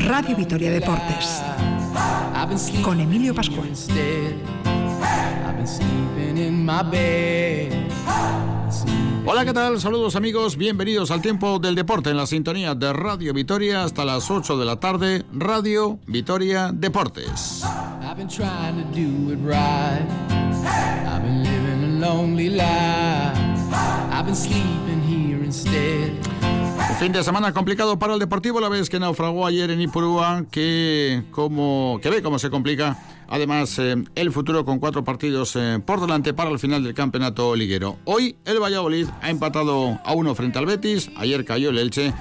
Radio Vitoria Deportes. Con Emilio Pascual. Hola, ¿qué tal? Saludos amigos, bienvenidos al tiempo del deporte en la sintonía de Radio Vitoria hasta las 8 de la tarde, Radio Vitoria Deportes. Un fin de semana complicado para el Deportivo, la vez que naufragó ayer en Ipurúa, que, como, que ve cómo se complica Además, eh, el futuro con cuatro partidos eh, por delante para el final del campeonato liguero. Hoy el Valladolid ha empatado a uno frente al Betis, ayer cayó el Elche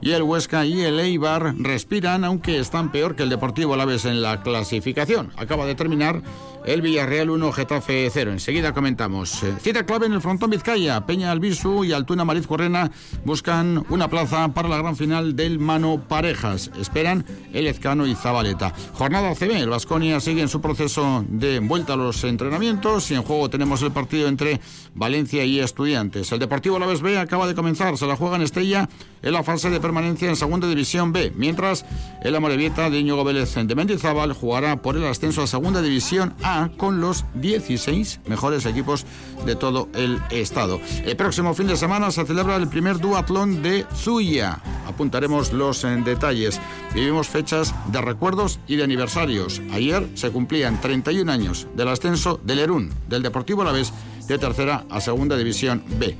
y el Huesca y el Eibar respiran, aunque están peor que el Deportivo Alavés en la clasificación. Acaba de terminar el Villarreal 1, Getafe 0. Enseguida comentamos. Eh, cita clave en el frontón Vizcaya. Peña Albisu y Altuna Mariz Correna buscan una plaza para la gran final del Mano Parejas. Esperan el Ezcano y Zabaleta. Jornada CB. El Vasconia sigue en su proceso de vuelta a los entrenamientos y en juego tenemos el partido entre Valencia y Estudiantes. El Deportivo Alavés B acaba de comenzar. Se la juega en Estella en la fase de permanencia en Segunda División B. Mientras el Amorebieta de Íñigo Vélez de Mendizábal jugará por el ascenso a Segunda División A con los 16 mejores equipos de todo el estado. El próximo fin de semana se celebra el primer duatlón de Zuya. Apuntaremos los en detalles. Vivimos fechas de recuerdos y de aniversarios. Ayer se cumplían 31 años del ascenso del Erún, del Deportivo Alavés, de tercera a segunda división B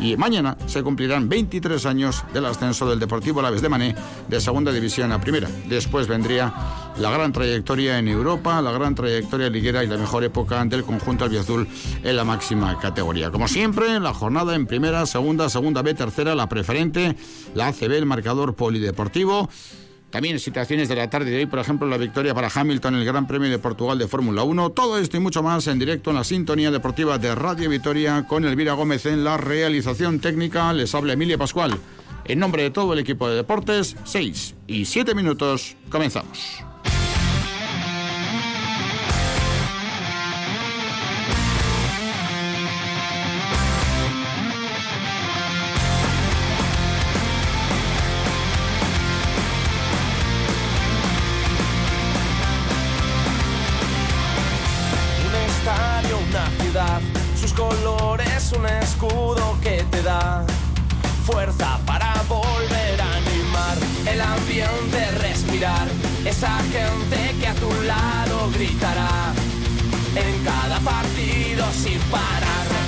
y mañana se cumplirán 23 años del ascenso del Deportivo Laves de Mané de segunda división a primera. Después vendría la gran trayectoria en Europa, la gran trayectoria liguera y la mejor época del conjunto albiazul en la máxima categoría. Como siempre, la jornada en primera, segunda, segunda B, tercera, la preferente, la ACB, el marcador polideportivo. También situaciones de la tarde de hoy, por ejemplo, la victoria para Hamilton en el Gran Premio de Portugal de Fórmula 1. Todo esto y mucho más en directo en la sintonía deportiva de Radio Vitoria con Elvira Gómez en la realización técnica. Les habla Emilia Pascual. En nombre de todo el equipo de deportes, 6 y 7 minutos, comenzamos. Para volver a animar el ambiente, respirar. Esa gente que a tu lado gritará en cada partido sin parar.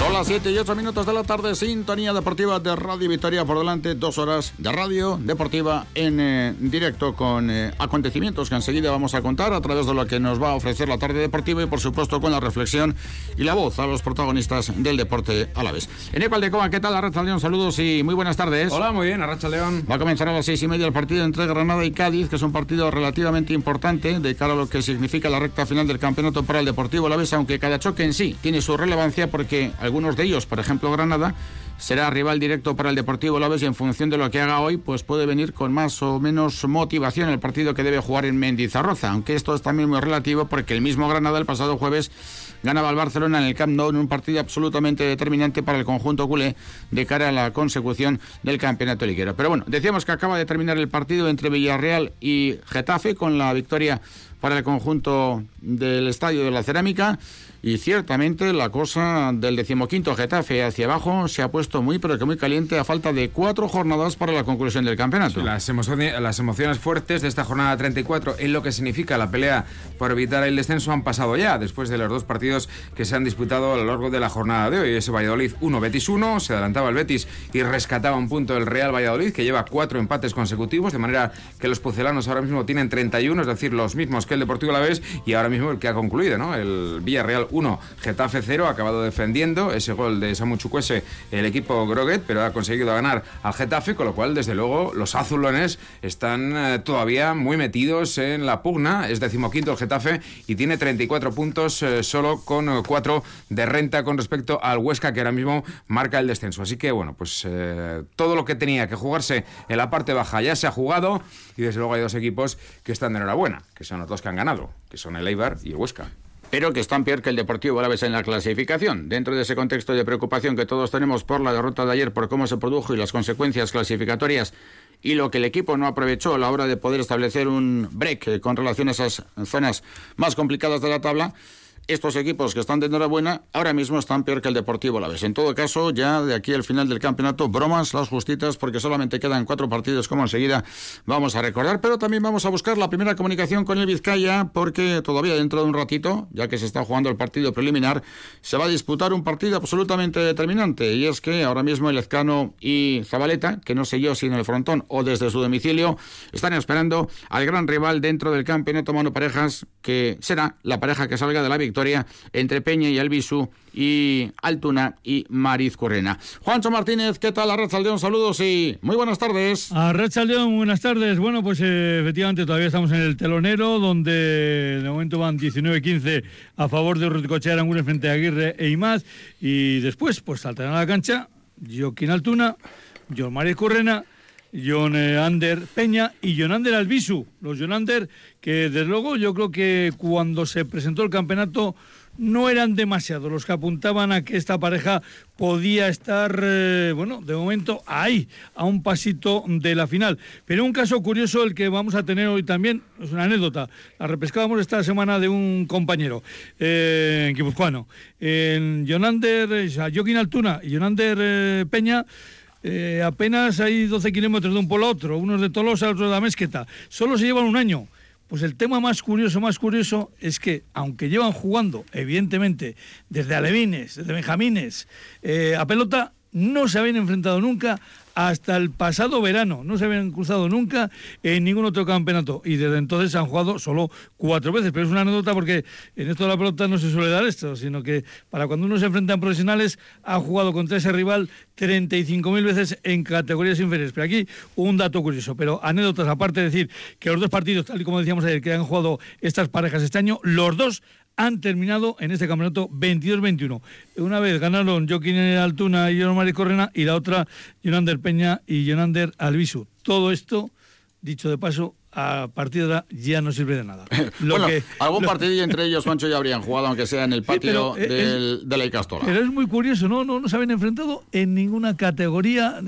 Son las 7 y 8 minutos de la tarde, sintonía deportiva de Radio Victoria por delante, dos horas de radio deportiva en eh, directo con eh, acontecimientos que enseguida vamos a contar a través de lo que nos va a ofrecer la tarde deportiva y por supuesto con la reflexión y la voz a los protagonistas del deporte a la vez. En Ecual de Coa, ¿qué tal? Arracha León, saludos y muy buenas tardes. Hola, muy bien, Arracha León. Va a comenzar a las seis y media el partido entre Granada y Cádiz, que es un partido relativamente importante de cara a lo que significa la recta final del campeonato para el Deportivo a la vez, aunque cada choque en sí tiene su relevancia porque algunos de ellos, por ejemplo Granada, será rival directo para el Deportivo Laves y en función de lo que haga hoy, pues puede venir con más o menos motivación el partido que debe jugar en Mendizarroza, aunque esto es también muy relativo porque el mismo Granada el pasado jueves ganaba al Barcelona en el Camp Nou en un partido absolutamente determinante para el conjunto culé de cara a la consecución del campeonato liguero. Pero bueno, decíamos que acaba de terminar el partido entre Villarreal y Getafe con la victoria para el conjunto del Estadio de la Cerámica. Y ciertamente la cosa del decimoquinto Getafe hacia abajo se ha puesto muy, pero que muy caliente a falta de cuatro jornadas para la conclusión del campeonato. las, emociones, las emociones fuertes de esta jornada 34 en lo que significa la pelea por evitar el descenso han pasado ya, después de los dos partidos que se han disputado a lo largo de la jornada de hoy. Ese Valladolid 1, Betis 1, se adelantaba el Betis y rescataba un punto el Real Valladolid, que lleva cuatro empates consecutivos, de manera que los pucelanos ahora mismo tienen 31, es decir, los mismos que el Deportivo La Vez y ahora mismo el que ha concluido, ¿no? El Villarreal 1, Getafe 0, ha acabado defendiendo ese gol de Samu Chukwese el equipo Groguet, pero ha conseguido ganar al Getafe, con lo cual, desde luego, los azulones están eh, todavía muy metidos en la pugna. Es decimoquinto el Getafe y tiene 34 puntos eh, solo con 4 eh, de renta con respecto al Huesca, que ahora mismo marca el descenso. Así que, bueno, pues todo lo que tenía que jugarse en la parte baja ya se ha jugado y desde luego hay dos equipos que están de enhorabuena, que son los dos que han ganado, que son el Eibar y el Huesca. Pero que están peor que el Deportivo Alavés en la clasificación. Dentro de ese contexto de preocupación que todos tenemos por la derrota de ayer, por cómo se produjo y las consecuencias clasificatorias y lo que el equipo no aprovechó a la hora de poder establecer un break eh, con relación a esas zonas más complicadas de la tabla, estos equipos que están de enhorabuena ahora mismo están peor que el Deportivo la vez. En todo caso, ya de aquí al final del campeonato, bromas las justitas porque solamente quedan cuatro partidos como enseguida vamos a recordar, pero también vamos a buscar la primera comunicación con el Vizcaya porque todavía dentro de un ratito, ya que se está jugando el partido preliminar, se va a disputar un partido absolutamente determinante y es que ahora mismo el Ezcano y Zabaleta, que no sé yo si en el frontón o desde su domicilio, están esperando al gran rival dentro del campeonato mano parejas que será la pareja que salga de la victoria entre Peña y Albisu y Altuna y Mariz Correna. Juancho Martínez, ¿qué tal? Aldeón, saludos y muy buenas tardes. Aldeón, buenas tardes. Bueno, pues eh, efectivamente todavía estamos en el telonero, donde de momento van 19-15 a favor de Urruticochea Aranguren frente a Aguirre e Imaz. Y después, pues saltarán a la cancha Joaquín Altuna, John Mariz Correna John eh, Ander Peña y John Ander Albisu. Los John Ander que desde luego yo creo que cuando se presentó el campeonato no eran demasiados los que apuntaban a que esta pareja podía estar, eh, bueno, de momento ahí, a un pasito de la final. Pero un caso curioso el que vamos a tener hoy también, es una anécdota, la repescábamos esta semana de un compañero eh, en Guipuzcoano. En Jonander, Joaquín Altuna y Jonander eh, Peña, eh, apenas hay 12 kilómetros de un polo a otro, unos de Tolosa, otros de la Mezqueta. Solo se llevan un año. Pues el tema más curioso, más curioso, es que aunque llevan jugando, evidentemente, desde alevines, desde benjamines, eh, a pelota, no se habían enfrentado nunca hasta el pasado verano. No se habían cruzado nunca en ningún otro campeonato y desde entonces han jugado solo cuatro veces. Pero es una anécdota porque en esto de la pelota no se suele dar esto, sino que para cuando uno se enfrenta en profesionales ha jugado contra ese rival 35.000 veces en categorías inferiores. Pero aquí un dato curioso, pero anécdotas aparte de decir que los dos partidos, tal y como decíamos ayer, que han jugado estas parejas este año, los dos han terminado en este campeonato 22-21. Una vez ganaron Joaquín Altuna y John Correna y la otra Jonander Peña y Jonander Albisu. Todo esto, dicho de paso, a partir de ahora ya no sirve de nada. bueno, algún partidillo entre ellos, Juancho, ya habrían jugado, aunque sea en el patio de la Icastola. Pero es muy curioso, ¿no? No, no se habían enfrentado en ninguna categoría.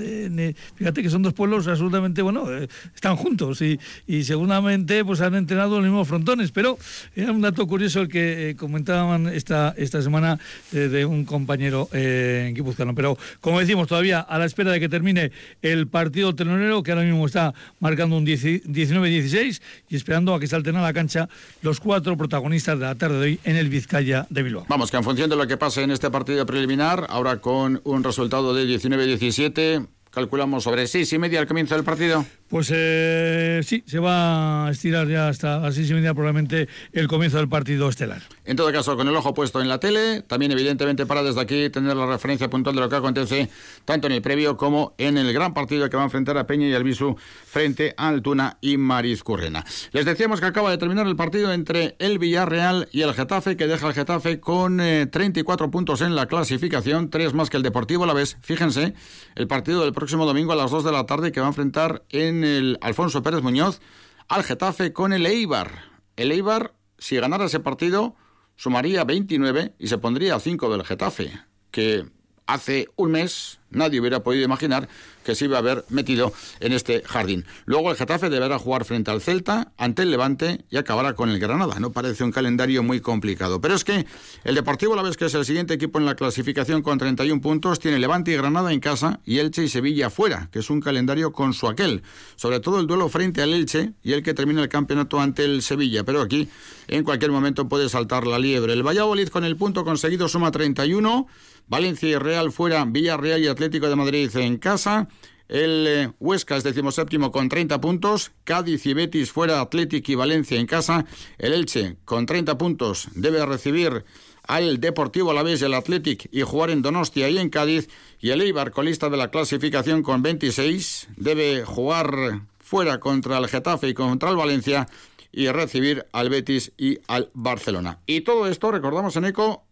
fíjate que son dos pueblos absolutamente, bueno, eh, están juntos y, y, seguramente pues han entrenado los mismos frontones. Pero era un dato curioso el que eh, comentaban esta, esta semana eh, de un compañero en Guipuzcoano. Pero como decimos, todavía a la espera de que termine el partido telonero, que ahora mismo está marcando un 19 16 y esperando a que salten a la cancha los cuatro protagonistas de la tarde de hoy en el Vizcaya de Bilbao. Vamos, que en función de lo que pase en este partido preliminar, ahora con un resultado de 19-17, calculamos sobre seis y media al comienzo del partido. Pues eh, sí, se va a estirar ya hasta las seis y media probablemente el comienzo del partido estelar. En todo caso, con el ojo puesto en la tele, también evidentemente para desde aquí tener la referencia puntual de lo que acontece tanto en el previo como en el gran partido que va a enfrentar a Peña y Albisu frente a Altuna y Maris Currena. Les decíamos que acaba de terminar el partido entre el Villarreal y el Getafe, que deja al Getafe con 34 eh, puntos en la clasificación, tres más que el Deportivo la vez. Fíjense, el partido del próximo domingo a las 2 de la tarde que va a enfrentar en el Alfonso Pérez Muñoz al Getafe con el Eibar. El Eibar, si ganara ese partido, sumaría 29 y se pondría a 5 del Getafe, que hace un mes nadie hubiera podido imaginar que se iba a haber metido en este jardín. Luego el Getafe deberá jugar frente al Celta, ante el Levante y acabará con el Granada. No parece un calendario muy complicado. Pero es que el Deportivo, la vez que es el siguiente equipo en la clasificación con 31 puntos, tiene Levante y Granada en casa y Elche y Sevilla fuera, que es un calendario con su aquel. Sobre todo el duelo frente al Elche y el que termina el campeonato ante el Sevilla. Pero aquí en cualquier momento puede saltar la liebre. El Valladolid con el punto conseguido suma 31. Valencia y Real fuera, Villarreal y Atlético de Madrid en casa. El eh, Huesca es decimoséptimo con 30 puntos. Cádiz y Betis fuera Atlético y Valencia en casa. El Elche con 30 puntos debe recibir al Deportivo Alavés y el Athletic y jugar en Donostia y en Cádiz. Y el Eibar, colista de la clasificación con 26, debe jugar fuera contra el Getafe y contra el Valencia y recibir al Betis y al Barcelona. Y todo esto, recordamos en ECO,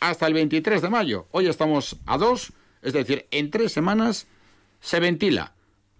hasta el 23 de mayo. Hoy estamos a dos, es decir, en tres semanas se ventila,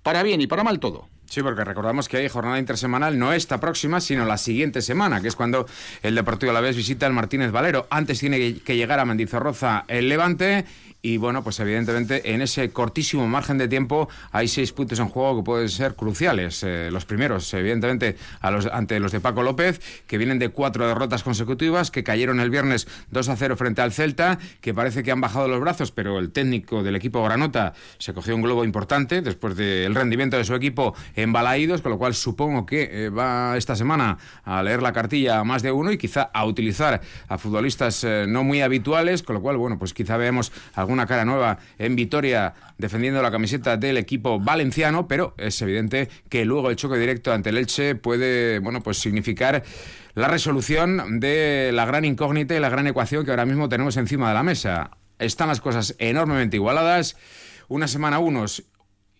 para bien y para mal todo. Sí, porque recordamos que hay jornada intersemanal no esta próxima, sino la siguiente semana, que es cuando el Deportivo a la vez visita el Martínez Valero. Antes tiene que llegar a Mendizorroza el Levante y bueno, pues evidentemente en ese cortísimo margen de tiempo hay seis puntos en juego que pueden ser cruciales. Eh, los primeros, evidentemente, a los, ante los de Paco López, que vienen de cuatro derrotas consecutivas, que cayeron el viernes 2 a 0 frente al Celta, que parece que han bajado los brazos, pero el técnico del equipo Granota se cogió un globo importante después del rendimiento de su equipo en Balaídos, con lo cual supongo que eh, va esta semana a leer la cartilla a más de uno y quizá a utilizar a futbolistas eh, no muy habituales, con lo cual, bueno, pues quizá veamos algún una cara nueva en Vitoria defendiendo la camiseta del equipo valenciano, pero es evidente que luego el choque directo ante el Elche puede, bueno, pues significar la resolución de la gran incógnita y la gran ecuación que ahora mismo tenemos encima de la mesa. Están las cosas enormemente igualadas. Una semana unos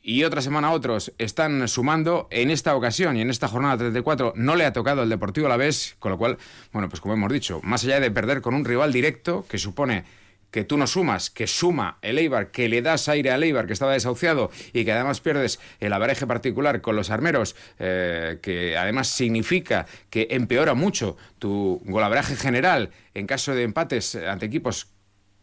y otra semana otros están sumando. En esta ocasión y en esta jornada 34 no le ha tocado el Deportivo a la vez, con lo cual, bueno, pues como hemos dicho, más allá de perder con un rival directo que supone que tú no sumas, que suma el Eibar, que le das aire al Eibar que estaba desahuciado y que además pierdes el abareje particular con los armeros, eh, que además significa que empeora mucho tu golabraje general en caso de empates ante equipos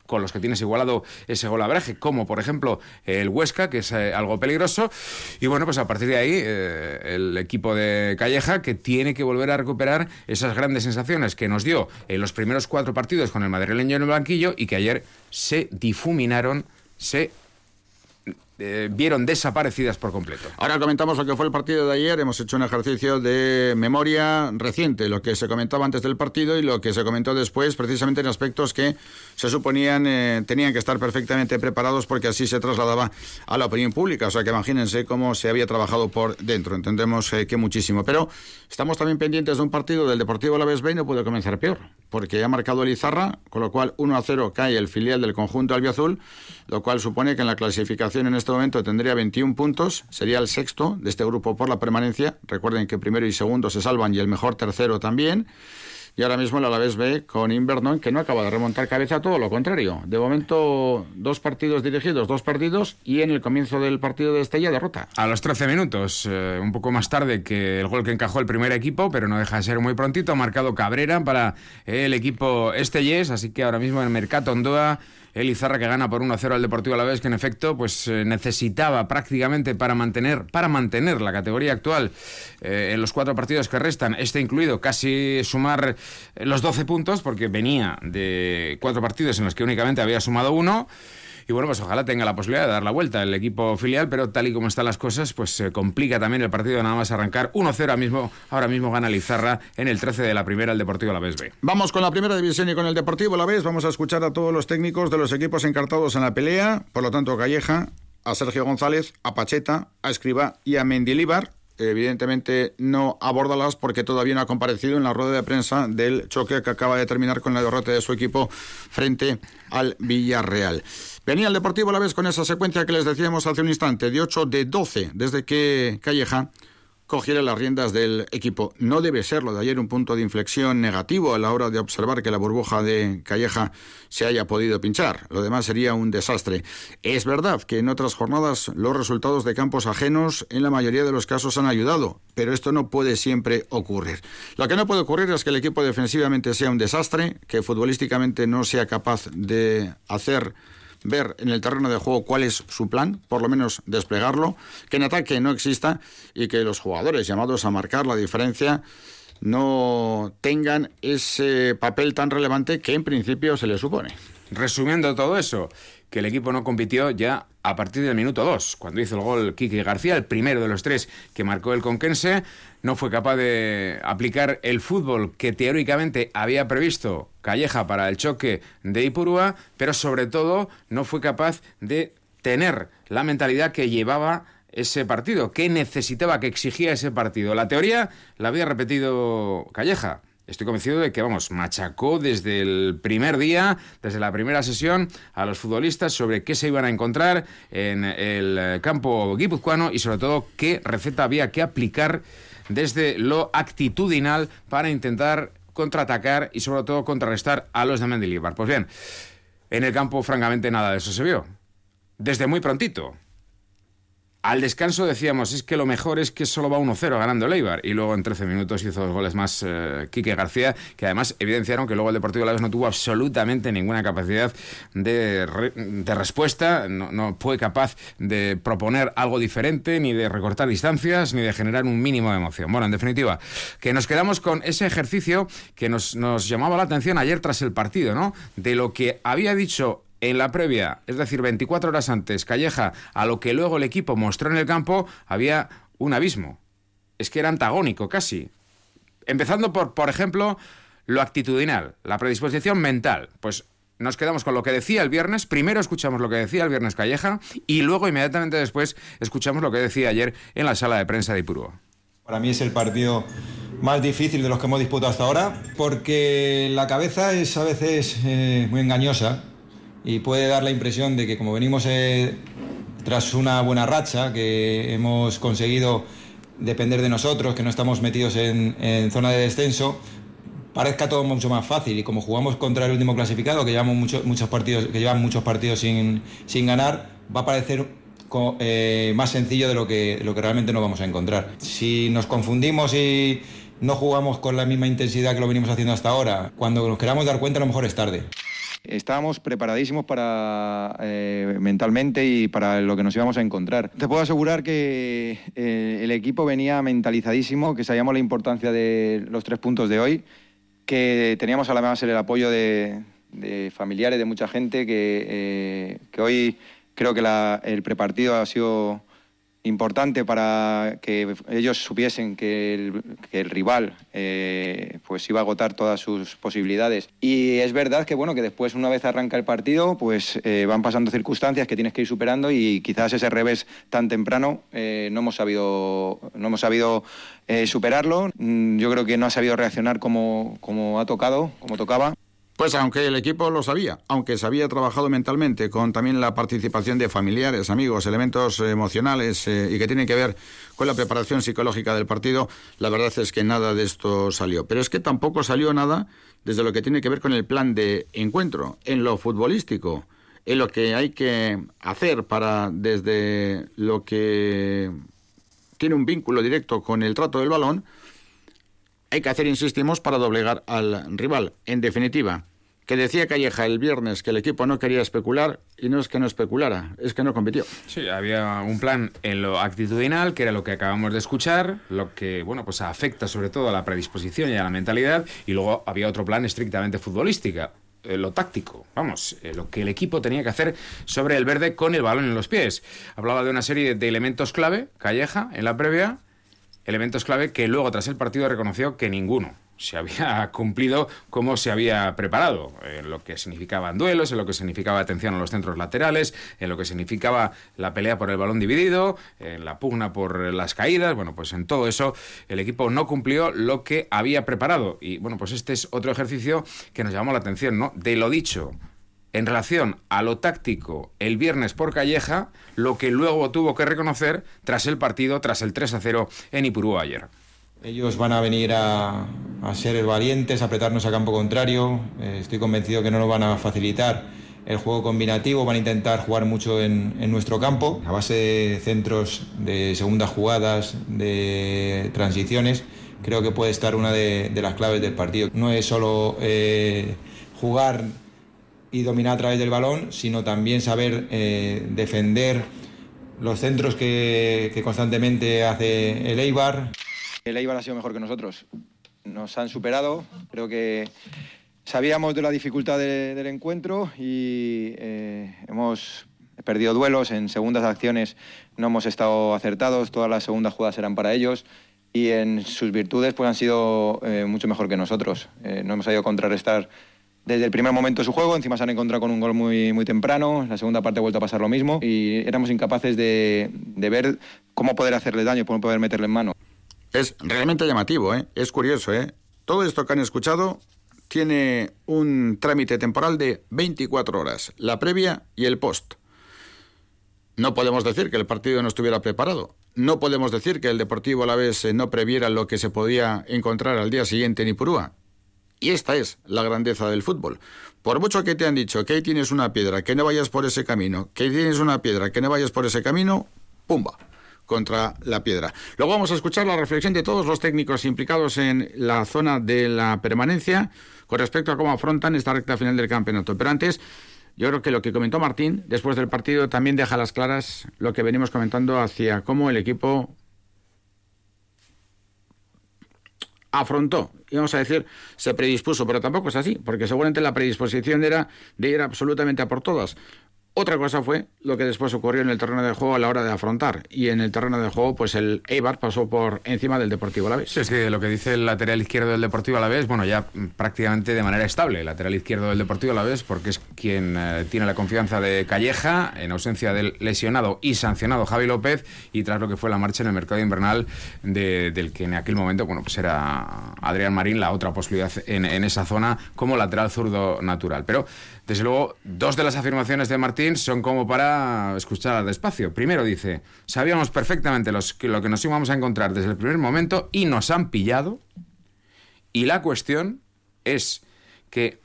con los que tienes igualado ese golabraje, como por ejemplo el Huesca, que es eh, algo peligroso. Y bueno, pues a partir de ahí, eh, el equipo de Calleja, que tiene que volver a recuperar esas grandes sensaciones que nos dio en los primeros cuatro partidos con el madrileño en el banquillo y que ayer se difuminaron, se eh, vieron desaparecidas por completo. Ahora comentamos lo que fue el partido de ayer. Hemos hecho un ejercicio de memoria reciente, lo que se comentaba antes del partido y lo que se comentó después, precisamente en aspectos que se suponían eh, tenían que estar perfectamente preparados porque así se trasladaba a la opinión pública. O sea que imagínense cómo se había trabajado por dentro. Entendemos eh, que muchísimo. Pero estamos también pendientes de un partido del Deportivo La y no puede comenzar peor, porque ha marcado el Izarra, con lo cual 1 a 0 cae el filial del conjunto albiazul, lo cual supone que en la clasificación en este momento tendría 21 puntos, sería el sexto de este grupo por la permanencia. Recuerden que primero y segundo se salvan y el mejor tercero también. Y ahora mismo el Alavés B con Invernon, que no acaba de remontar cabeza, todo lo contrario. De momento, dos partidos dirigidos, dos perdidos, y en el comienzo del partido de Estella, derrota. A los 13 minutos, eh, un poco más tarde que el gol que encajó el primer equipo, pero no deja de ser muy prontito, ha marcado Cabrera para el equipo Estellés, así que ahora mismo en Mercato Ondoa el Izarra que gana por 1-0 al Deportivo a la vez, que en efecto pues eh, necesitaba prácticamente para mantener, para mantener la categoría actual eh, en los cuatro partidos que restan, este incluido casi sumar eh, los 12 puntos, porque venía de cuatro partidos en los que únicamente había sumado uno. Y bueno, pues ojalá tenga la posibilidad de dar la vuelta el equipo filial, pero tal y como están las cosas, pues se complica también el partido nada más arrancar 1-0 ahora mismo, ahora mismo gana Lizarra en el 13 de la primera el Deportivo La B. Vamos con la primera división y con el Deportivo La Vez. Vamos a escuchar a todos los técnicos de los equipos encartados en la pelea. Por lo tanto, Calleja, a Sergio González, a Pacheta, a Escriba y a Mendilibar evidentemente no abordalas porque todavía no ha comparecido en la rueda de prensa del choque que acaba de terminar con la derrota de su equipo frente al Villarreal. Venía el Deportivo a la vez con esa secuencia que les decíamos hace un instante, de 8 de 12, desde que Calleja cogiera las riendas del equipo. No debe ser lo de ayer un punto de inflexión negativo a la hora de observar que la burbuja de Calleja se haya podido pinchar. Lo demás sería un desastre. Es verdad que en otras jornadas los resultados de campos ajenos en la mayoría de los casos han ayudado, pero esto no puede siempre ocurrir. Lo que no puede ocurrir es que el equipo defensivamente sea un desastre, que futbolísticamente no sea capaz de hacer ver en el terreno de juego cuál es su plan, por lo menos desplegarlo, que en ataque no exista y que los jugadores llamados a marcar la diferencia no tengan ese papel tan relevante que en principio se les supone. Resumiendo todo eso, que el equipo no compitió ya a partir del minuto 2, cuando hizo el gol Kiki García, el primero de los tres que marcó el Conquense, no fue capaz de aplicar el fútbol que teóricamente había previsto Calleja para el choque de Ipurúa, pero sobre todo no fue capaz de tener la mentalidad que llevaba ese partido, que necesitaba, que exigía ese partido. La teoría la había repetido Calleja, Estoy convencido de que, vamos, machacó desde el primer día, desde la primera sesión, a los futbolistas sobre qué se iban a encontrar en el campo guipuzcoano y, sobre todo, qué receta había que aplicar desde lo actitudinal para intentar contraatacar y, sobre todo, contrarrestar a los de Mendilibar. Pues bien, en el campo, francamente, nada de eso se vio. Desde muy prontito. Al descanso decíamos, es que lo mejor es que solo va 1-0 ganando el. Y luego en 13 minutos hizo dos goles más eh, Quique García, que además evidenciaron que luego el Deportivo de la no tuvo absolutamente ninguna capacidad de, respuesta, no, fue capaz de proponer algo diferente, ni de recortar distancias, ni de generar un mínimo de emoción. Bueno, en definitiva, que nos quedamos con ese ejercicio que nos, nos llamaba la atención ayer tras el partido, ¿no? De lo que había dicho en la previa, es decir, 24 horas antes, Calleja, a lo que luego el equipo mostró en el campo, había un abismo. Es que era antagónico casi. Empezando por, por ejemplo, lo actitudinal, la predisposición mental. Pues nos quedamos con lo que decía el viernes, primero escuchamos lo que decía el viernes Calleja y luego inmediatamente después escuchamos lo que decía ayer en la sala de prensa de Ipurúa. Para mí es el partido más difícil de los que hemos disputado hasta ahora porque la cabeza es a veces eh, muy engañosa y puede dar la impresión de que como venimos eh, tras una buena racha, que hemos conseguido depender de nosotros, que no estamos metidos en, zona de descenso, parezca todo mucho más fácil y como jugamos contra el último clasificado, que llevamos partidos, que llevan muchos partidos sin, sin ganar, va a parecer eh, más sencillo de lo que, lo que realmente nos vamos a encontrar. Si nos confundimos y no jugamos con la misma intensidad que lo venimos haciendo hasta ahora, cuando nos queramos dar cuenta a lo mejor es tarde. Estábamos preparadísimos para eh, mentalmente y para lo que nos íbamos a encontrar. Te puedo asegurar que eh, el equipo venía mentalizadísimo, que sabíamos la importancia de los tres puntos de hoy, que teníamos además el apoyo de, familiares, de mucha gente, que, eh, que hoy creo que el prepartido ha sido importante para que ellos supiesen que el, rival eh, pues iba a agotar todas sus posibilidades. Y es verdad que bueno que después una vez arranca el partido pues eh, van pasando circunstancias que tienes que ir superando y quizás ese revés tan temprano eh, no hemos sabido no hemos sabido superarlo. Mm, yo creo que no ha sabido reaccionar como, como ha tocado, como tocaba. Pues aunque el equipo lo sabía, aunque se había trabajado mentalmente con también la participación de familiares, amigos, elementos emocionales eh, y que tienen que ver con la preparación psicológica del partido, la verdad es que nada de esto salió. Pero es que tampoco salió nada desde lo que tiene que ver con el plan de encuentro, en lo futbolístico, en lo que hay que hacer para desde lo que tiene un vínculo directo con el trato del balón, hay que hacer, insistimos, para doblegar al rival. En definitiva, que decía Calleja el viernes que el equipo no quería especular y no es que no especulara, es que no compitió. Sí, había un plan en lo actitudinal, que era lo que acabamos de escuchar, lo que, bueno, pues afecta sobre todo a la predisposición y a la mentalidad, y luego había otro plan estrictamente futbolística, eh, lo táctico, vamos, eh, lo que el equipo tenía que hacer sobre el verde con el balón en los pies. Hablaba de una serie de elementos clave, Calleja, en la previa, elementos clave que luego tras el partido reconoció que ninguno se había cumplido como se había preparado, en lo que significaban duelos, en lo que significaba atención a los centros laterales, en lo que significaba la pelea por el balón dividido, en la pugna por las caídas, bueno, pues en todo eso el equipo no cumplió lo que había preparado y bueno, pues este es otro ejercicio que nos llamó la atención, ¿no? De lo dicho, en relación a lo táctico el viernes por Calleja, lo que luego tuvo que reconocer tras el partido, tras el 3 a 0 en Ipurú ayer. Ellos van a venir a, ser valientes, a apretarnos a campo contrario. Eh, estoy convencido que no nos van a facilitar el juego combinativo, van a intentar jugar mucho en, nuestro campo, a base de centros de segundas jugadas, de transiciones. Creo que puede estar una de, las claves del partido. No es solo eh, jugar y dominar a través del balón, sino también saber eh, defender los centros que, constantemente hace el Eibar. El Eibar ha sido mejor que nosotros. Nos han superado. Creo que sabíamos de la dificultad del encuentro y eh, hemos perdido duelos. En segundas acciones no hemos estado acertados. Todas las segundas jugadas eran para ellos. Y en sus virtudes pues han sido eh, mucho mejor que nosotros. no hemos sabido contrarrestar desde el primer momento de su juego, encima se han encontrado con un gol muy, muy temprano, la segunda parte ha vuelto a pasar lo mismo y éramos incapaces de, ver cómo poder hacerle daño, cómo poder meterle en mano. Es realmente llamativo, ¿eh? es curioso. ¿eh? Todo esto que han escuchado tiene un trámite temporal de 24 horas, la previa y el post. No podemos decir que el partido no estuviera preparado. No podemos decir que el Deportivo a la vez no previera lo que se podía encontrar al día siguiente en Ipurúa. Y esta es la grandeza del fútbol. Por mucho que te han dicho que ahí tienes una piedra, que no vayas por ese camino, que tienes una piedra, que no vayas por ese camino, ¡pumba! contra la piedra. Luego vamos a escuchar la reflexión de todos los técnicos implicados en la zona de la permanencia con respecto a cómo afrontan esta recta final del campeonato. Pero antes, yo creo que lo que comentó Martín después del partido también deja las claras lo que venimos comentando hacia cómo el equipo afrontó, íbamos a decir, se predispuso, pero tampoco es así, porque seguramente la predisposición era de ir absolutamente a por todas. Otra cosa fue lo que después ocurrió en el terreno de juego a la hora de afrontar. Y en el terreno de juego, pues el Eibar pasó por encima del Deportivo Alavés. Sí, es que lo que dice el lateral izquierdo del Deportivo Alavés, bueno, ya prácticamente de manera estable, el lateral izquierdo del Deportivo Alavés, porque es quien eh, tiene la confianza de Calleja, en ausencia del lesionado y sancionado Javi López, y tras lo que fue la marcha en el mercado invernal del que en aquel momento, bueno, pues era Adrián Marín la otra posibilidad en, en esa zona como lateral zurdo natural. Pero desde luego, dos de las afirmaciones de Martín son como para escuchar despacio. Primero dice, sabíamos perfectamente lo que nos íbamos a encontrar desde el primer momento y nos han pillado. Y la cuestión es que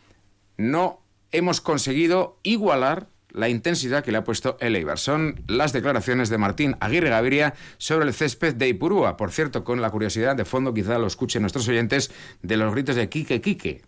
no hemos conseguido igualar la intensidad que le ha puesto el Eibar. Son las declaraciones de Martín Aguirre Gaviria sobre el césped de Ipurúa. Por cierto, con la curiosidad de fondo, quizá lo escuchen nuestros oyentes, de los gritos de Quique Quique.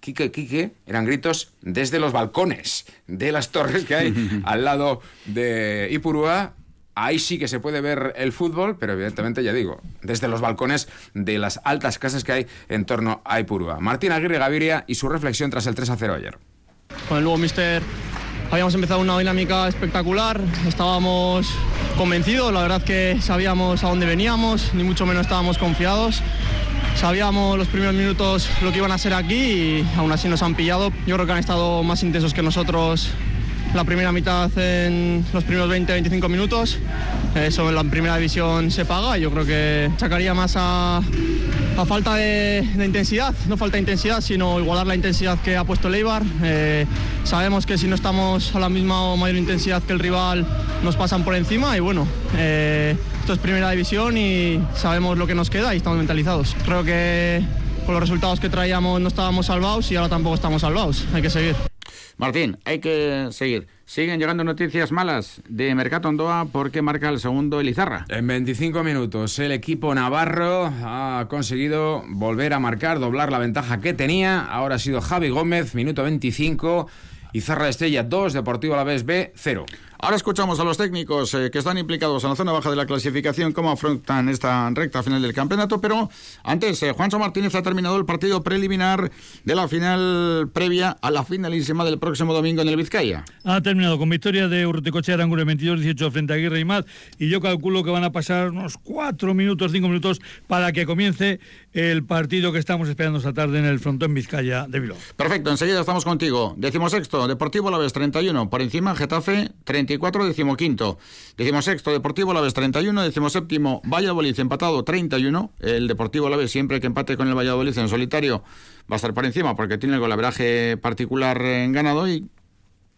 Quique, Quique, eran gritos desde los balcones de las torres que hay al lado de Ipurúa. Ahí sí que se puede ver el fútbol, pero evidentemente, ya digo, desde los balcones de las altas casas que hay en torno a Ipurúa. Martín Aguirre Gaviria y su reflexión tras el 3 a 0 ayer. Con el nuevo mister habíamos empezado una dinámica espectacular, estábamos convencidos, la verdad que sabíamos a dónde veníamos, ni mucho menos estábamos confiados Sabíamos los primeros minutos lo que iban a ser aquí y aún así nos han pillado. Yo creo que han estado más intensos que nosotros la primera mitad en los primeros 20-25 minutos. Eso en la primera división se paga yo creo que sacaría más a, falta de, intensidad, no falta intensidad, sino igualar la intensidad que ha puesto el Eibar. Eh, sabemos que si no estamos a la misma o mayor intensidad que el rival, nos pasan por encima y bueno, eh, esto es primera división y sabemos lo que nos queda y estamos mentalizados. Creo que con los resultados que traíamos no estábamos salvados y ahora tampoco estamos salvados, hay que seguir. Martín, hay que seguir. Siguen llegando noticias malas de Mercato Ondoa porque marca el segundo Elizarra. En 25 minutos el equipo navarro ha conseguido volver a marcar, doblar la ventaja que tenía. Ahora ha sido Javi Gómez, minuto 25. Izarra Estrella 2, Deportivo Alavés B 0. Ahora escuchamos a los técnicos eh, que están implicados en la zona baja de la clasificación, cómo afrontan esta recta final del campeonato, pero antes, eh, Juancho Martínez ha terminado el partido preliminar de la final previa a la finalísima del próximo domingo en el Vizcaya. Ha terminado con victoria de Urtecoche Aranguren 22-18 frente a Aguirre y Maz, y yo calculo que van a pasar unos 4 minutos, 5 minutos para que comience el partido que estamos esperando esta tarde en el frontón Vizcaya de Bilbao. Perfecto, enseguida estamos contigo. sexto, Deportivo La Vez 31, por encima Getafe 30 24, decimoquinto. Decimosexto, Deportivo Alavés 31, decimoséptimo, Valladolid empatado 31. El Deportivo Alavés siempre que empate con el Valladolid en solitario va a estar por encima porque tiene el golaveraje particular en ganado y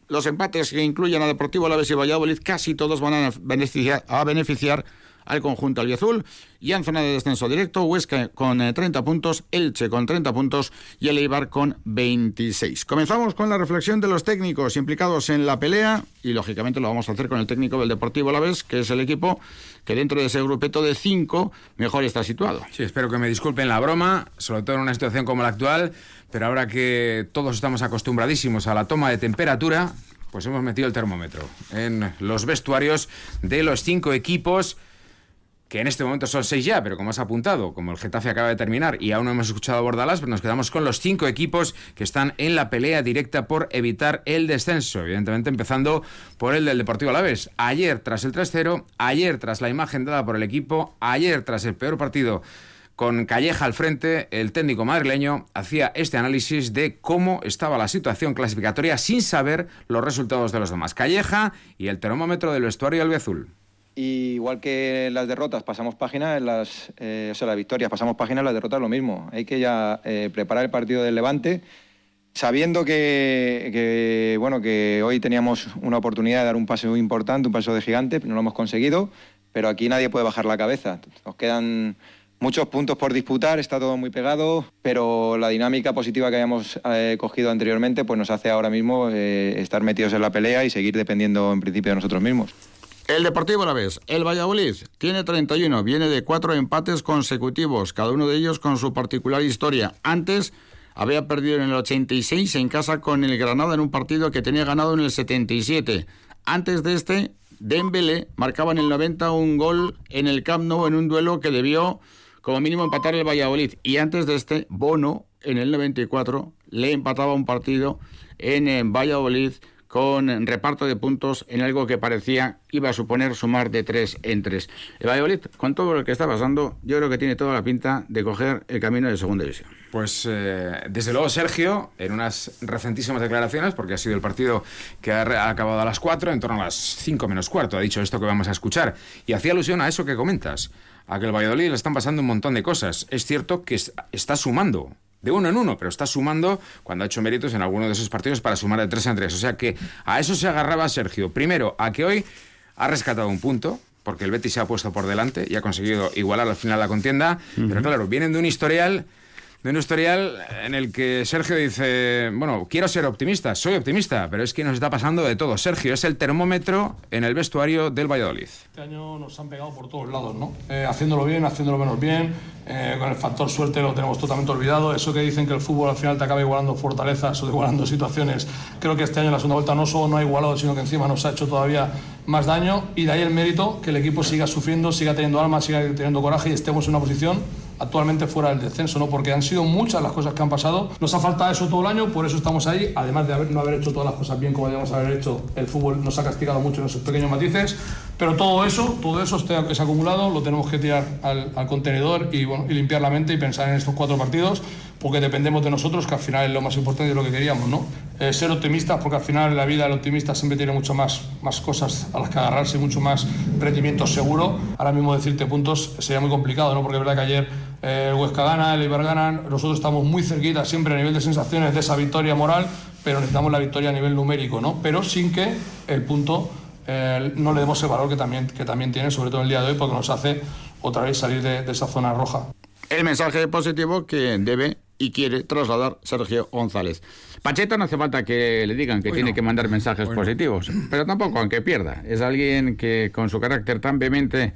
los empates que incluyen a Deportivo Alavés y Valladolid casi todos van a beneficiar al conjunto albiazul. Y en zona de descenso directo, Huesca con 30 eh, puntos, Elche con 30 puntos y el Eibar con 26. Comenzamos con la reflexión de los técnicos implicados en la pelea y lógicamente lo vamos a hacer con el técnico del Deportivo Alavés, que es el equipo que dentro de ese grupeto de 5 mejor está situado. Sí, espero que me disculpen la broma, sobre todo en una situación como la actual, pero ahora que todos estamos acostumbradísimos a la toma de temperatura, pues hemos metido el termómetro en los vestuarios de los cinco equipos que en este momento son seis ya, pero como has apuntado, como el Getafe acaba de terminar y aún no hemos escuchado a Bordalás, pero nos quedamos con los cinco equipos que están en la pelea directa por evitar el descenso. Evidentemente empezando por el del Deportivo Alavés. Ayer tras el 3-0, ayer tras la imagen dada por el equipo, ayer tras el peor partido con Calleja al frente, el técnico madrileño hacía este análisis de cómo estaba la situación clasificatoria sin saber los resultados de los demás. Calleja y el termómetro del vestuario albiazul. Y igual que las derrotas pasamos página, en las, eh, o sea, las victorias pasamos página, en las derrotas lo mismo. Hay que ya eh, preparar el partido del Levante, sabiendo que, bueno, que hoy teníamos una oportunidad de dar un paso muy importante, un paso de gigante, no lo hemos conseguido, pero aquí nadie puede bajar la cabeza. Nos quedan muchos puntos por disputar, está todo muy pegado, pero la dinámica positiva que habíamos eh, cogido anteriormente pues nos hace ahora mismo estar metidos en la pelea y seguir dependiendo en principio de nosotros mismos. El Deportivo la vez, el Valladolid, tiene 31, viene de cuatro empates consecutivos, cada uno de ellos con su particular historia. Antes había perdido en el 86 en casa con el Granada en un partido que tenía ganado en el 77. Antes de este, Dembélé marcaba en el 90 un gol en el Camp Nou en un duelo que debió como mínimo empatar el Valladolid. Y antes de este, Bono en el 94 le empataba un partido en Valladolid con reparto de puntos en algo que parecía iba a suponer sumar de tres en tres. El Valladolid, con todo lo que está pasando, yo creo que tiene toda la pinta de coger el camino de segunda división. Pues eh, desde luego Sergio, en unas recentísimas declaraciones, porque ha sido el partido que ha acabado a las cuatro, en torno a las cinco menos cuarto, ha dicho esto que vamos a escuchar, y hacía alusión a eso que comentas, a que el Valladolid le están pasando un montón de cosas. Es cierto que está sumando, de uno en uno, pero está sumando cuando ha hecho méritos en alguno de esos partidos para sumar de tres en tres. O sea que a eso se agarraba Sergio. Primero, a que hoy ha rescatado un punto, porque el Betis se ha puesto por delante y ha conseguido igualar al final la contienda. Pero claro, vienen de un historial de un historial en el que Sergio dice, bueno, quiero ser optimista, soy optimista, pero es que nos está pasando de todo. Sergio es el termómetro en el vestuario del Valladolid. Este año nos han pegado por todos lados, ¿no? Eh, haciéndolo bien, haciéndolo menos bien, eh, con el factor suerte lo tenemos totalmente olvidado. Eso que dicen que el fútbol al final te acaba igualando fortalezas o igualando situaciones, creo que este año la segunda vuelta no solo no ha igualado, sino que encima nos ha hecho todavía más daño y de ahí el mérito que el equipo siga sufriendo, siga teniendo alma, siga teniendo coraje y estemos en una posición actualmente fuera del descenso, ¿no? porque han sido muchas las cosas que han pasado. Nos ha faltado eso todo el año, por eso estamos ahí, además de no haber hecho todas las cosas bien como debíamos haber hecho, el fútbol nos ha castigado mucho en esos pequeños matices, pero todo eso, todo eso es acumulado, lo tenemos que tirar al, contenedor y, limpiar la mente y pensar en estos cuatro partidos, porque dependemos de nosotros, que al final es lo más importante de lo que queríamos, ¿no? Eh, ser optimistas, porque al final la vida el optimista siempre tiene mucho más, más cosas a las que agarrarse, mucho más rendimiento seguro. Ahora mismo decirte puntos sería muy complicado, ¿no? Porque es verdad que ayer el Huesca gana, el Iber gana, nosotros estamos muy cerquita siempre a nivel de sensaciones de esa victoria moral, pero necesitamos la victoria a nivel numérico, ¿no? Pero sin que el punto eh, no le demos el valor que también, que también tiene, sobre todo el día de hoy, porque nos hace otra vez salir de, esa zona roja. El mensaje positivo que debe y quiere trasladar Sergio González. Pacheta no hace falta que le digan que tiene que mandar mensajes positivos, pero tampoco aunque pierda. Es alguien que con su carácter tan vehemente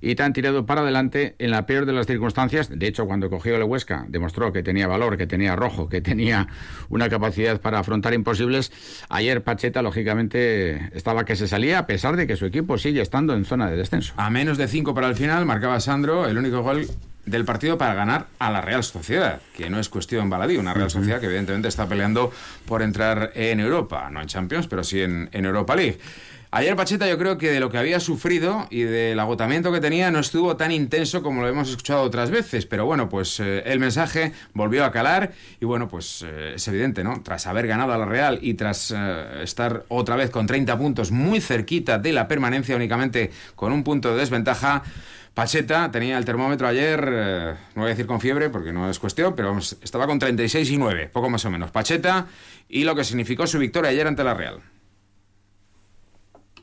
y tan tirado para adelante en la peor de las circunstancias. De hecho, cuando cogió el Huesca, demostró que tenía valor, que tenía rojo, que tenía una capacidad para afrontar imposibles. Ayer Pacheta, lógicamente, estaba que se salía, a pesar de que su equipo sigue estando en zona de descenso. A menos de cinco para el final, marcaba Sandro el único gol del partido para ganar a la Real Sociedad, que no es cuestión baladí, una Real Sociedad que evidentemente está peleando por entrar en Europa, no en Champions, pero sí en, en Europa League. Ayer Pacheta yo creo que de lo que había sufrido y del agotamiento que tenía no estuvo tan intenso como lo hemos escuchado otras veces, pero bueno, pues eh, el mensaje volvió a calar y bueno, pues eh, es evidente, ¿no? Tras haber ganado a la Real y tras eh, estar otra vez con 30 puntos muy cerquita de la permanencia únicamente con un punto de desventaja, Pacheta tenía el termómetro ayer, no voy a decir con fiebre porque no es cuestión, pero estaba con 36 y 9, poco más o menos. Pacheta y lo que significó su victoria ayer ante la Real.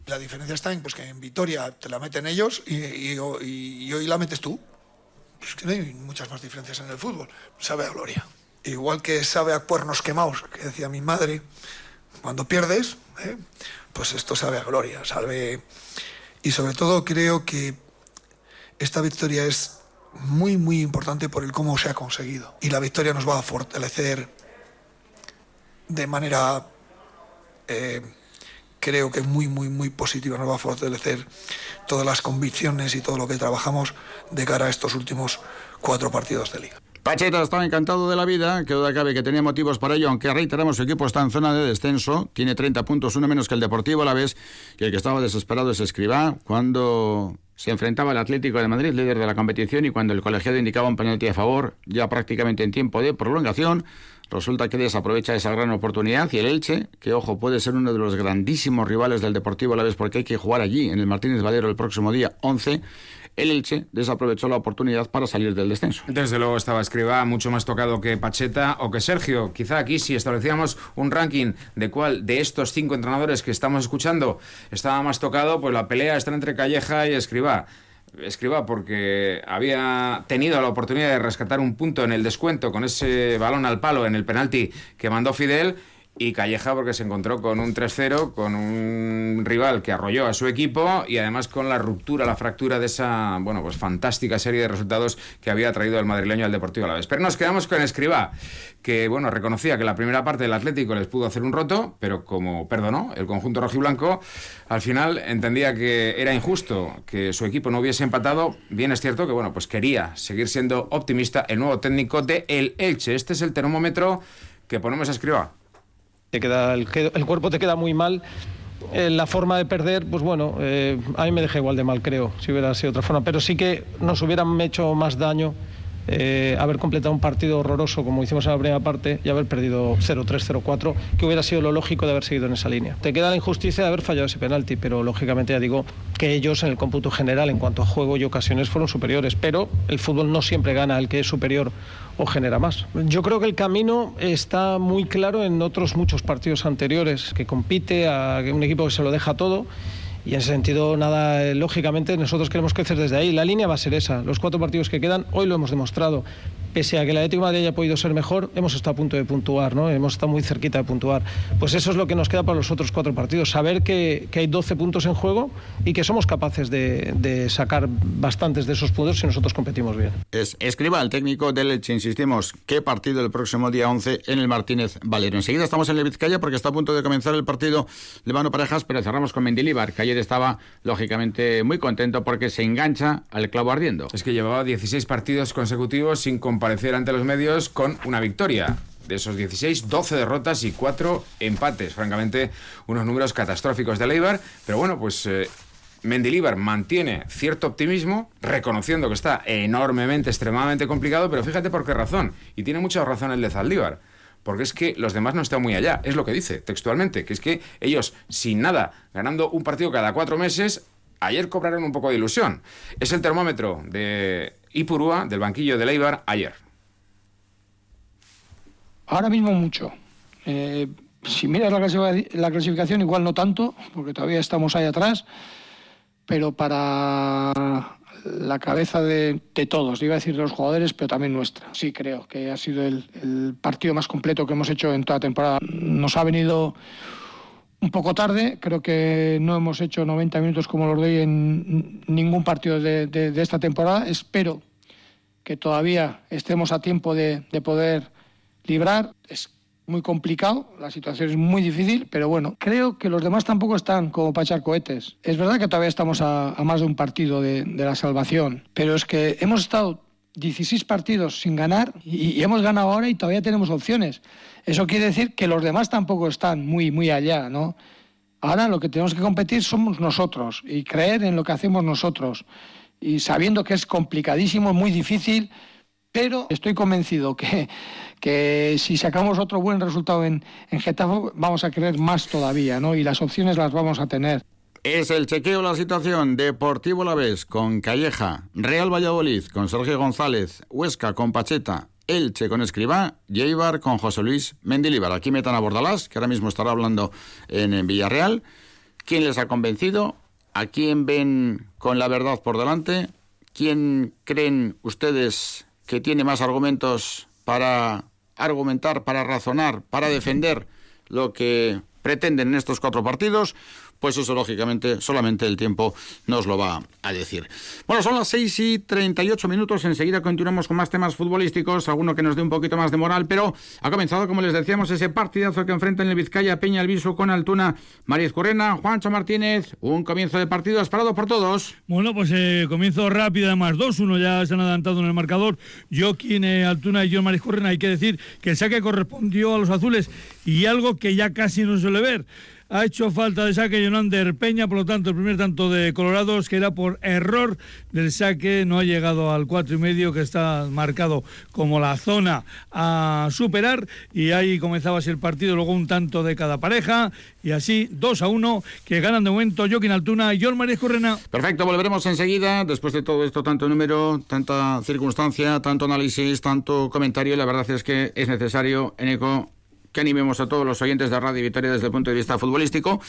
La diferencia está en pues, que en Vitoria te la meten ellos y, hoy la metes tú. Pues hay muchas más diferencias en el fútbol. Sabe a gloria. Igual que sabe a cuernos quemados, que decía mi madre, cuando pierdes, ¿eh? pues esto sabe a gloria. Sabe... Y sobre todo creo que esta victoria es muy, muy importante por el cómo se ha conseguido. Y la victoria nos va a fortalecer de manera... Eh, creo que muy, muy, muy positiva. Nos va a fortalecer todas las convicciones y todo lo que trabajamos de cara a estos últimos cuatro partidos de liga. Pacheta estaba encantado de la vida, que duda cabe que tenía motivos para ello, aunque reiteramos, su equipo está en zona de descenso, tiene 30 puntos, uno menos que el Deportivo a la vez, y el que estaba desesperado es Escribá, cuando se enfrentaba al Atlético de Madrid, líder de la competición, y cuando el colegiado indicaba un penalti a favor, ya prácticamente en tiempo de prolongación, Resulta que desaprovecha esa gran oportunidad y el Elche, que ojo, puede ser uno de los grandísimos rivales del Deportivo a la vez porque hay que jugar allí, en el Martínez Valero, el próximo día 11. El Elche desaprovechó la oportunidad para salir del descenso. Desde luego estaba Escriba mucho más tocado que Pacheta o que Sergio. Quizá aquí si establecíamos un ranking de cuál de estos cinco entrenadores que estamos escuchando estaba más tocado, pues la pelea está entre Calleja y Escriba escriba porque había tenido la oportunidad de rescatar un punto en el descuento con ese balón al palo en el penalti que mandó Fidel y Calleja porque se encontró con un 3-0, con un rival que arrolló a su equipo y además con la ruptura, la fractura de esa, bueno, pues fantástica serie de resultados que había traído el madrileño al Deportivo a la vez. Pero nos quedamos con Escribá, que, bueno, reconocía que la primera parte del Atlético les pudo hacer un roto, pero como perdonó el conjunto rojiblanco, al final entendía que era injusto que su equipo no hubiese empatado. Bien es cierto que, bueno, pues quería seguir siendo optimista el nuevo técnico de El Elche. Este es el termómetro que ponemos a Escribá queda, el, cuerpo te queda muy mal. Eh, la forma de perder, pues bueno, eh, a mí me deja igual de mal, creo, si hubiera sido otra forma. Pero sí que nos hubieran hecho más daño eh, haber completado un partido horroroso como hicimos en la primera parte y haber perdido 0-3, 0-4, que hubiera sido lo lógico de haber seguido en esa línea. Te queda la injusticia de haber fallado ese penalti, pero lógicamente ya digo que ellos en el cómputo general en cuanto a juego y ocasiones fueron superiores, pero el fútbol no siempre gana el que es superior o genera más. Yo creo que el camino está muy claro en otros muchos partidos anteriores, que compite a un equipo que se lo deja todo y en ese sentido, nada, eh, lógicamente nosotros queremos crecer desde ahí. La línea va a ser esa. Los cuatro partidos que quedan, hoy lo hemos demostrado pese a que el Atlético de Madrid haya podido ser mejor, hemos estado a punto de puntuar, ¿no? Hemos estado muy cerquita de puntuar. Pues eso es lo que nos queda para los otros cuatro partidos, saber que, hay 12 puntos en juego y que somos capaces de, sacar bastantes de esos puntos si nosotros competimos bien. Es, escriba el técnico del Leche, insistimos, ¿qué partido el próximo día 11 en el Martínez Valero? Enseguida estamos en el Vizcaya porque está a punto de comenzar el partido de mano parejas, pero cerramos con Mendilibar, que ayer estaba lógicamente muy contento porque se engancha al clavo ardiendo. Es que llevaba 16 partidos consecutivos sin compartir aparecer ante los medios con una victoria. De esos 16, 12 derrotas y 4 empates. Francamente, unos números catastróficos de Leibar. Pero bueno, pues eh, Mendilibar mantiene cierto optimismo, reconociendo que está enormemente, extremadamente complicado, pero fíjate por qué razón. Y tiene mucha razón el de Zaldívar. Porque es que los demás no están muy allá. Es lo que dice textualmente, que es que ellos, sin nada, ganando un partido cada cuatro meses, ayer cobraron un poco de ilusión. Es el termómetro de Ipurúa, del banquillo de Leibar, ayer. Ahora mismo mucho. Eh, si miras la clasificación, igual no tanto, porque todavía estamos ahí atrás, pero para la cabeza de, todos, iba a decir de los jugadores, pero también nuestra. Sí, creo que ha sido el, el partido más completo que hemos hecho en toda la temporada. Nos ha venido un poco tarde. Creo que no hemos hecho 90 minutos como los doy en ningún partido de, esta temporada. Espero que todavía estemos a tiempo de, poder librar. Es muy complicado, la situación es muy difícil, pero bueno, creo que los demás tampoco están como para echar cohetes. Es verdad que todavía estamos a, más de un partido de, de la salvación, pero es que hemos estado 16 partidos sin ganar y, hemos ganado ahora y todavía tenemos opciones. Eso quiere decir que los demás tampoco están muy, muy allá, ¿no? Ahora lo que tenemos que competir somos nosotros y creer en lo que hacemos nosotros. Y sabiendo que es complicadísimo, muy difícil, pero estoy convencido que, que si sacamos otro buen resultado en, en Getafe, vamos a creer más todavía, ¿no? Y las opciones las vamos a tener. Es el chequeo la situación. Deportivo La Vez con Calleja, Real Valladolid con Sergio González, Huesca con Pacheta, Elche con Escribá y con José Luis Mendilibar. Aquí metan a Bordalás, que ahora mismo estará hablando en, Villarreal. ¿Quién les ha convencido? ¿A quién ven con la verdad por delante? ¿Quién creen ustedes que tiene más argumentos para argumentar, para razonar, para defender lo que pretenden en estos cuatro partidos? Pues eso lógicamente solamente el tiempo nos lo va a decir. Bueno, son las 6 y 38 minutos, enseguida continuamos con más temas futbolísticos, alguno que nos dé un poquito más de moral, pero ha comenzado, como les decíamos, ese partidazo que enfrentan el Vizcaya Peña Alviso con Altuna, María Correna, Juancho Martínez, un comienzo de partido esperado por todos. Bueno, pues eh, comienzo rápido, además. 2-1 ya se han adelantado en el marcador, Joaquín eh, Altuna y yo María Correna, hay que decir que el saque correspondió a los azules y algo que ya casi no suele ver ha hecho falta de saque Jonander Peña, por lo tanto el primer tanto de Colorados que era por error del saque, no ha llegado al cuatro y medio que está marcado como la zona a superar y ahí comenzaba así el partido, luego un tanto de cada pareja y así 2 a 1 que ganan de momento Joaquín Altuna y John María Correna. Perfecto, volveremos enseguida después de todo esto, tanto número, tanta circunstancia, tanto análisis, tanto comentario, la verdad es que es necesario, en eco que animemos a todos los oyentes de Radio Victoria desde el punto de vista futbolístico.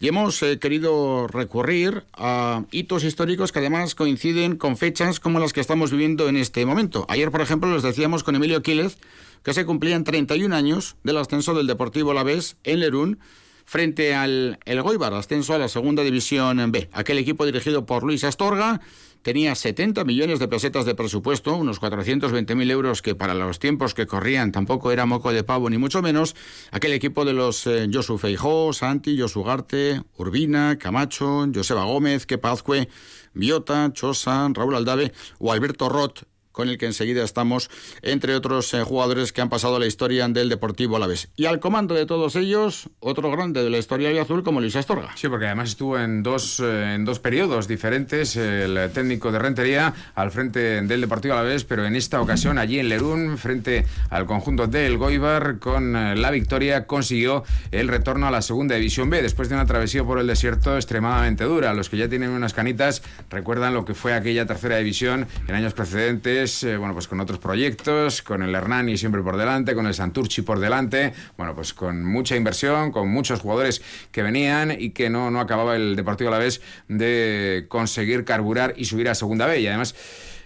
Y hemos eh, querido recurrir a hitos históricos que además coinciden con fechas como las que estamos viviendo en este momento. Ayer, por ejemplo, les decíamos con Emilio Quílez que se cumplían 31 años del ascenso del Deportivo Alavés en Lerún frente al El Goibar, ascenso a la segunda división B. Aquel equipo dirigido por Luis Astorga tenía 70 millones de pesetas de presupuesto, unos 420.000 euros que para los tiempos que corrían tampoco era moco de pavo ni mucho menos. Aquel equipo de los eh, Josu Feijó, Santi, Josu Garte, Urbina, Camacho, Joseba Gómez, Quepazcue, Biota, Chosa, Raúl Aldave o Alberto Roth, con el que enseguida estamos, entre otros eh, jugadores que han pasado la historia del Deportivo Alavés. Y al comando de todos ellos, otro grande de la historia de azul como Luis Astorga. Sí, porque además estuvo en dos, eh, en dos periodos diferentes, el técnico de Rentería al frente del Deportivo Alavés, pero en esta ocasión allí en Lerún, frente al conjunto del Goibar, con eh, la victoria consiguió el retorno a la segunda división B, después de una travesía por el desierto extremadamente dura. Los que ya tienen unas canitas recuerdan lo que fue aquella tercera división en años precedentes eh, bueno, pues con otros proyectos, con el Hernani siempre por delante, con el Santurchi por delante, bueno, pues con mucha inversión, con muchos jugadores que venían y que no, no acababa el Deportivo a la vez de conseguir carburar y subir a Segunda B. Y además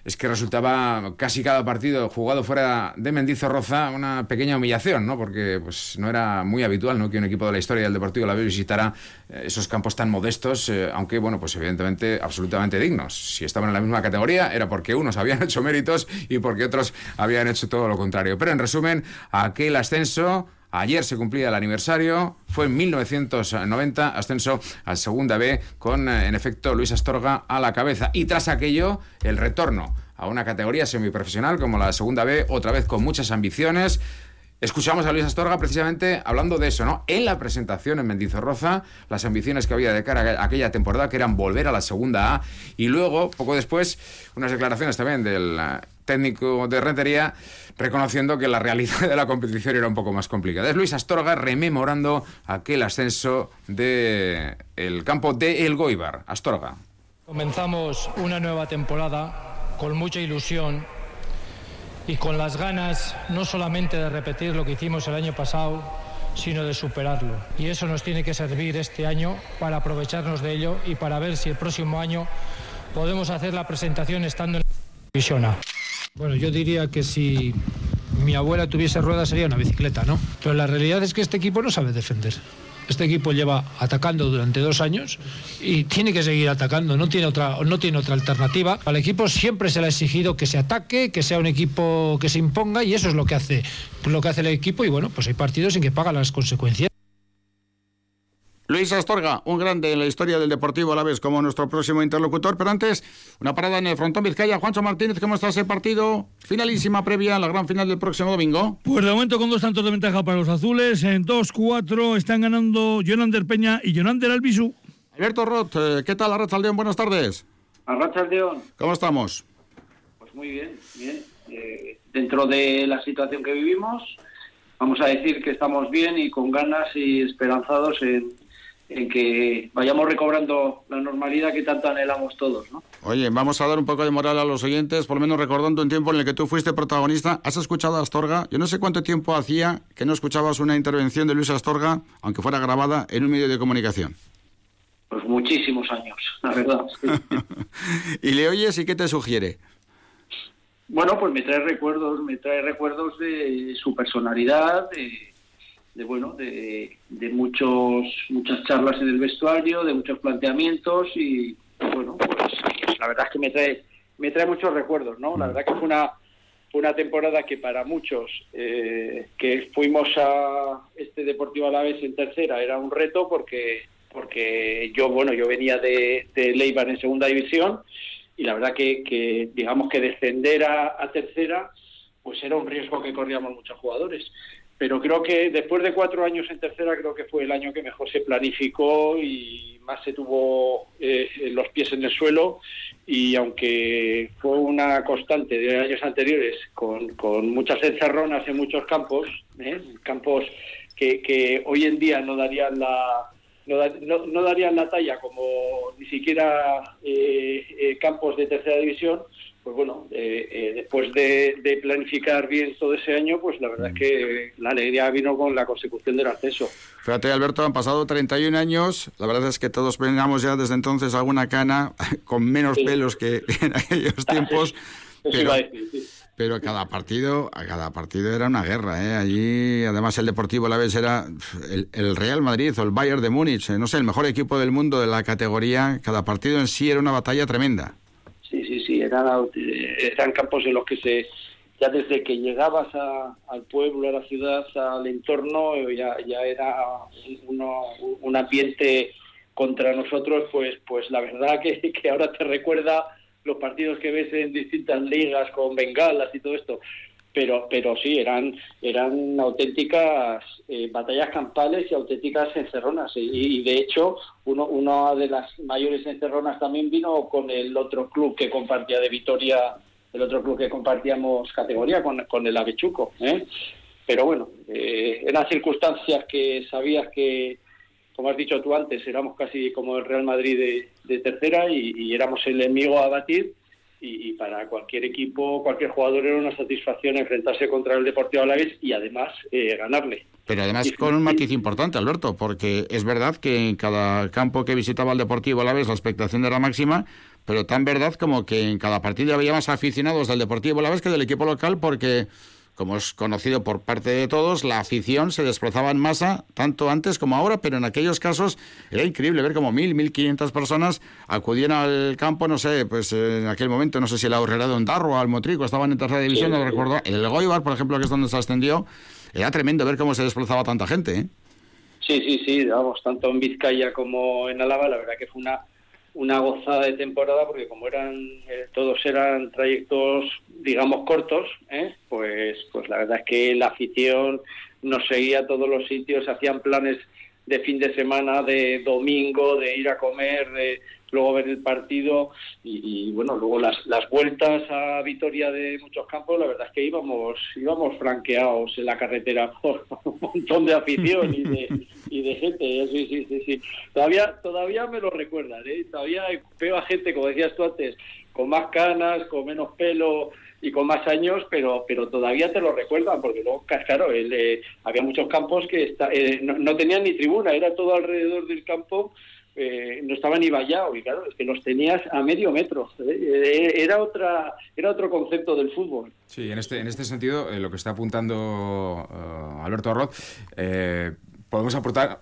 es que resultaba casi cada partido jugado fuera de Mendizorroza una pequeña humillación, ¿no? Porque pues no era muy habitual, ¿no? Que un equipo de la historia del Deportivo la visitara eh, esos campos tan modestos, eh, aunque bueno, pues evidentemente absolutamente dignos. Si estaban en la misma categoría era porque unos habían hecho méritos y porque otros habían hecho todo lo contrario. Pero en resumen, aquel ascenso Ayer se cumplía el aniversario, fue en 1990, ascenso a Segunda B con, eh, en efecto, Luis Astorga a la cabeza. Y tras aquello, el retorno a una categoría semiprofesional como la Segunda B, otra vez con muchas ambiciones. Escuchamos a Luis Astorga precisamente hablando de eso, ¿no? En la presentación en Mendizorroza, las ambiciones que había de cara a aquella temporada, que eran volver a la segunda A, y luego, poco después, unas declaraciones también del eh, técnico de Rentería reconociendo que la realidad de la competición era un poco más complicada. Es Luis Astorga rememorando aquel ascenso del el campo de El Goibar. Astorga. Comenzamos una nueva temporada con mucha ilusión y con las ganas no solamente de repetir lo que hicimos el año pasado, sino de superarlo. Y eso nos tiene que servir este año para aprovecharnos de ello y para ver si el próximo año podemos hacer la presentación estando en la división A. Bueno, yo diría que si mi abuela tuviese ruedas sería una bicicleta, ¿no? Pero la realidad es que este equipo no sabe defender. Este equipo lleva atacando durante dos años y tiene que seguir atacando, no tiene otra, no tiene otra alternativa. Al equipo siempre se le ha exigido que se ataque, que sea un equipo que se imponga y eso es lo que hace, lo que hace el equipo y bueno, pues hay partidos en que paga las consecuencias. Luis Astorga, un grande en la historia del Deportivo a la vez como nuestro próximo interlocutor, pero antes una parada en el frontón Vizcaya. Juancho Martínez, ¿cómo está ese partido? Finalísima previa a la gran final del próximo domingo. Pues de momento con dos tantos de ventaja para los azules, en 2-4 están ganando Jonander Peña y Jonander Albisu. Alberto Roth, eh, ¿qué tal Arrachaldeón? Buenas tardes. Arrachaldeón. ¿Cómo estamos? Pues muy bien, bien. Eh, dentro de la situación que vivimos, vamos a decir que estamos bien y con ganas y esperanzados en en que vayamos recobrando la normalidad que tanto anhelamos todos. ¿no? Oye, vamos a dar un poco de moral a los oyentes, por lo menos recordando un tiempo en el que tú fuiste protagonista. ¿Has escuchado a Astorga? Yo no sé cuánto tiempo hacía que no escuchabas una intervención de Luis Astorga, aunque fuera grabada en un medio de comunicación. Pues muchísimos años, la verdad. ¿Y le oyes y qué te sugiere? Bueno, pues me trae recuerdos, me trae recuerdos de su personalidad, de, de bueno de, de, muchos muchas charlas en el vestuario de muchos planteamientos y bueno pues la verdad es que me trae me trae muchos recuerdos no la verdad que fue una una temporada que para muchos eh, que fuimos a este Deportivo Alavés en tercera era un reto porque porque yo bueno yo venía de, de Leibar en segunda división y la verdad que, que digamos que descender a, a tercera pues era un riesgo que corríamos muchos jugadores pero creo que después de cuatro años en tercera creo que fue el año que mejor se planificó y más se tuvo eh, los pies en el suelo y aunque fue una constante de años anteriores con, con muchas encerronas en muchos campos, ¿eh? campos que, que, hoy en día no darían la no, no, darían la talla como ni siquiera eh, campos de tercera división, pues bueno, eh, eh, después de, planificar bien todo ese año, pues la verdad es que la alegría vino con la consecución del acceso. Fíjate, Alberto, han pasado 31 años. La verdad es que todos veníamos ya desde entonces alguna cana con menos pelos que en aquellos tiempos. pero, pero cada partido, a cada partido era una guerra, ¿eh? Allí, además, el Deportivo la vez era el, Real Madrid o el Bayern de Múnich, no sé, el mejor equipo del mundo de la categoría. Cada partido en sí era una batalla tremenda. Sí, sí, sí, eran, eran campos en los que se ya desde que llegabas al pueblo, a la ciudad, al entorno, ya, ya era uno, un ambiente contra nosotros, pues, pues la verdad que, que ahora te recuerda los partidos que ves en distintas ligas con bengalas y todo esto. Pero, pero sí, eran, eran auténticas eh, batallas campales y auténticas encerronas. Y, de hecho, uno, una de las mayores encerronas también vino con el otro club que compartía de Vitoria, el otro club que compartíamos categoría con, con el Avechuco. ¿eh? Pero bueno, eh, eran circunstancias que sabías que, como has dicho tú antes, éramos casi como el Real Madrid de, tercera y, éramos el enemigo a batir y, para cualquier equipo, cualquier jugador era una satisfacción enfrentarse contra el Deportivo Alavés y además eh, ganarle. Pero además con un matiz importante, Alberto, porque es verdad que en cada campo que visitaba el Deportivo Alavés la expectación era máxima, pero tan verdad como que en cada partido había más aficionados del Deportivo Alavés que del equipo local porque como es conocido por parte de todos, la afición se desplazaba en masa, tanto antes como ahora, pero en aquellos casos era increíble ver como mil, mil quinientas personas acudían al campo, no sé, pues en aquel momento, no sé si la Horrera de Ondarro o al Motrico estaban en tercera división, no recuerdo. El Goibar, por ejemplo, que es donde se ascendió, era tremendo ver cómo se desplazaba tanta gente. ¿eh? Sí, sí, sí, vamos, tanto en Vizcaya como en Álava, la verdad que fue una una gozada de temporada porque como eran eh, todos eran trayectos digamos cortos ¿eh? pues pues la verdad es que la afición nos seguía a todos los sitios hacían planes de fin de semana de domingo de ir a comer de luego ver el partido y, bueno, luego las, las vueltas a Vitoria de muchos campos, la verdad es que íbamos íbamos franqueados en la carretera por un montón de afición y de, y de gente, sí, sí, sí, sí. Todavía, todavía me lo recuerdan, ¿eh? todavía veo a gente, como decías tú antes, con más canas, con menos pelo y con más años, pero pero todavía te lo recuerdan, porque luego, claro, el, había muchos campos que está, eh, no, no tenían ni tribuna, era todo alrededor del campo eh, no estaba ni vallado y claro, es que los tenías a medio metro. ¿eh? Era otra era otro concepto del fútbol. Sí, en este, en este sentido, eh, lo que está apuntando Alberto Arroz, podemos aportar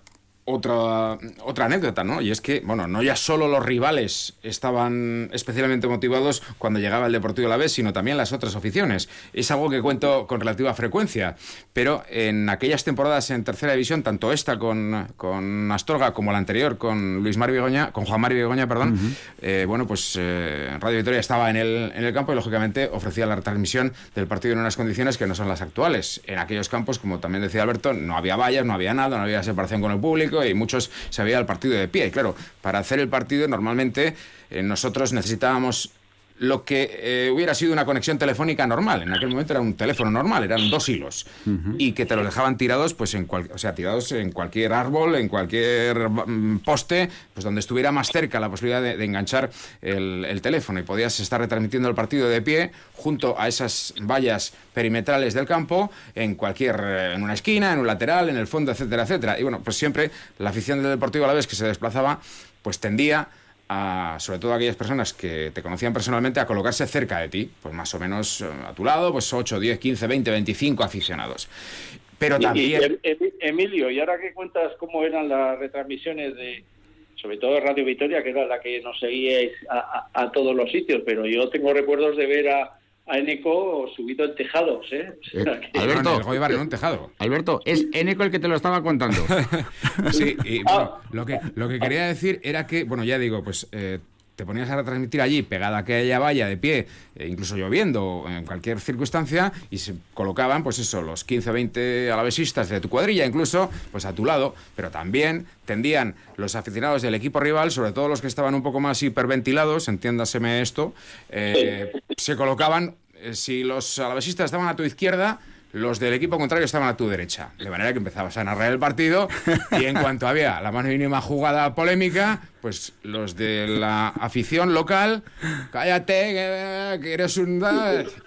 otra, otra anécdota, ¿no? Y es que, bueno, no ya solo los rivales estaban especialmente motivados cuando llegaba el Deportivo la vez, sino también las otras aficiones. Es algo que cuento con relativa frecuencia, pero en aquellas temporadas en tercera división, tanto esta con, con Astorga como la anterior con Luis Mario Begoña, con Juan Mario Begoña, perdón, eh, bueno, pues eh, Radio Victoria estaba en el, en el campo y lógicamente ofrecía la retransmisión del partido en unas condiciones que no son las actuales. En aquellos campos, como también decía Alberto, no había vallas, no había nada, no había separación con el público y muchos se veía el partido de pie. Y claro, para hacer el partido normalmente eh, nosotros necesitábamos lo que eh, hubiera sido una conexión telefónica normal. En aquel momento era un teléfono normal, eran dos hilos. Y que te los dejaban tirados, pues en o sea, tirados en cualquier árbol, en cualquier mm, poste, pues donde estuviera más cerca la posibilidad de, enganchar el, teléfono. Y podías estar retransmitiendo el partido de pie junto a esas vallas perimetrales del campo, en cualquier, eh, en una esquina, en un lateral, en el fondo, etcétera, etcétera. Y bueno, pues siempre la afición del Deportivo a la vez que se desplazaba, pues tendía sobre todo aquellas personas que te conocían personalmente, a colocarse cerca de ti, pues más o menos eh, a tu lado, pues 8, 10, 15, 20, 25 aficionados. Pero también... Emilio, y ahora que cuentas cómo eran las retransmisiones de, sobre todo de Radio Victoria, que era la que nos seguíais a todos los sitios, pero yo tengo recuerdos de ver a, a Eneco subido en tejados, ¿eh? eh Alberto, en un tejado. Alberto, es Eneco el que te lo estaba contando. sí, y ah. lo que, lo que quería decir era que, bueno, ya digo, pues eh, te ponías a retransmitir allí, pegada a aquella valla de pie, e incluso lloviendo, en cualquier circunstancia, y se colocaban, pues eso, los 15 o 20 alavesistas de tu cuadrilla, incluso, pues a tu lado, pero también tendían los aficionados del equipo rival, sobre todo los que estaban un poco más hiperventilados, entiéndaseme esto, eh, se colocaban, eh, si los alavesistas estaban a tu izquierda, los del equipo contrario estaban a tu derecha. De manera que empezabas a narrar el partido y en cuanto había la más mínima jugada polémica, pues los de la afición local, cállate, que eres un...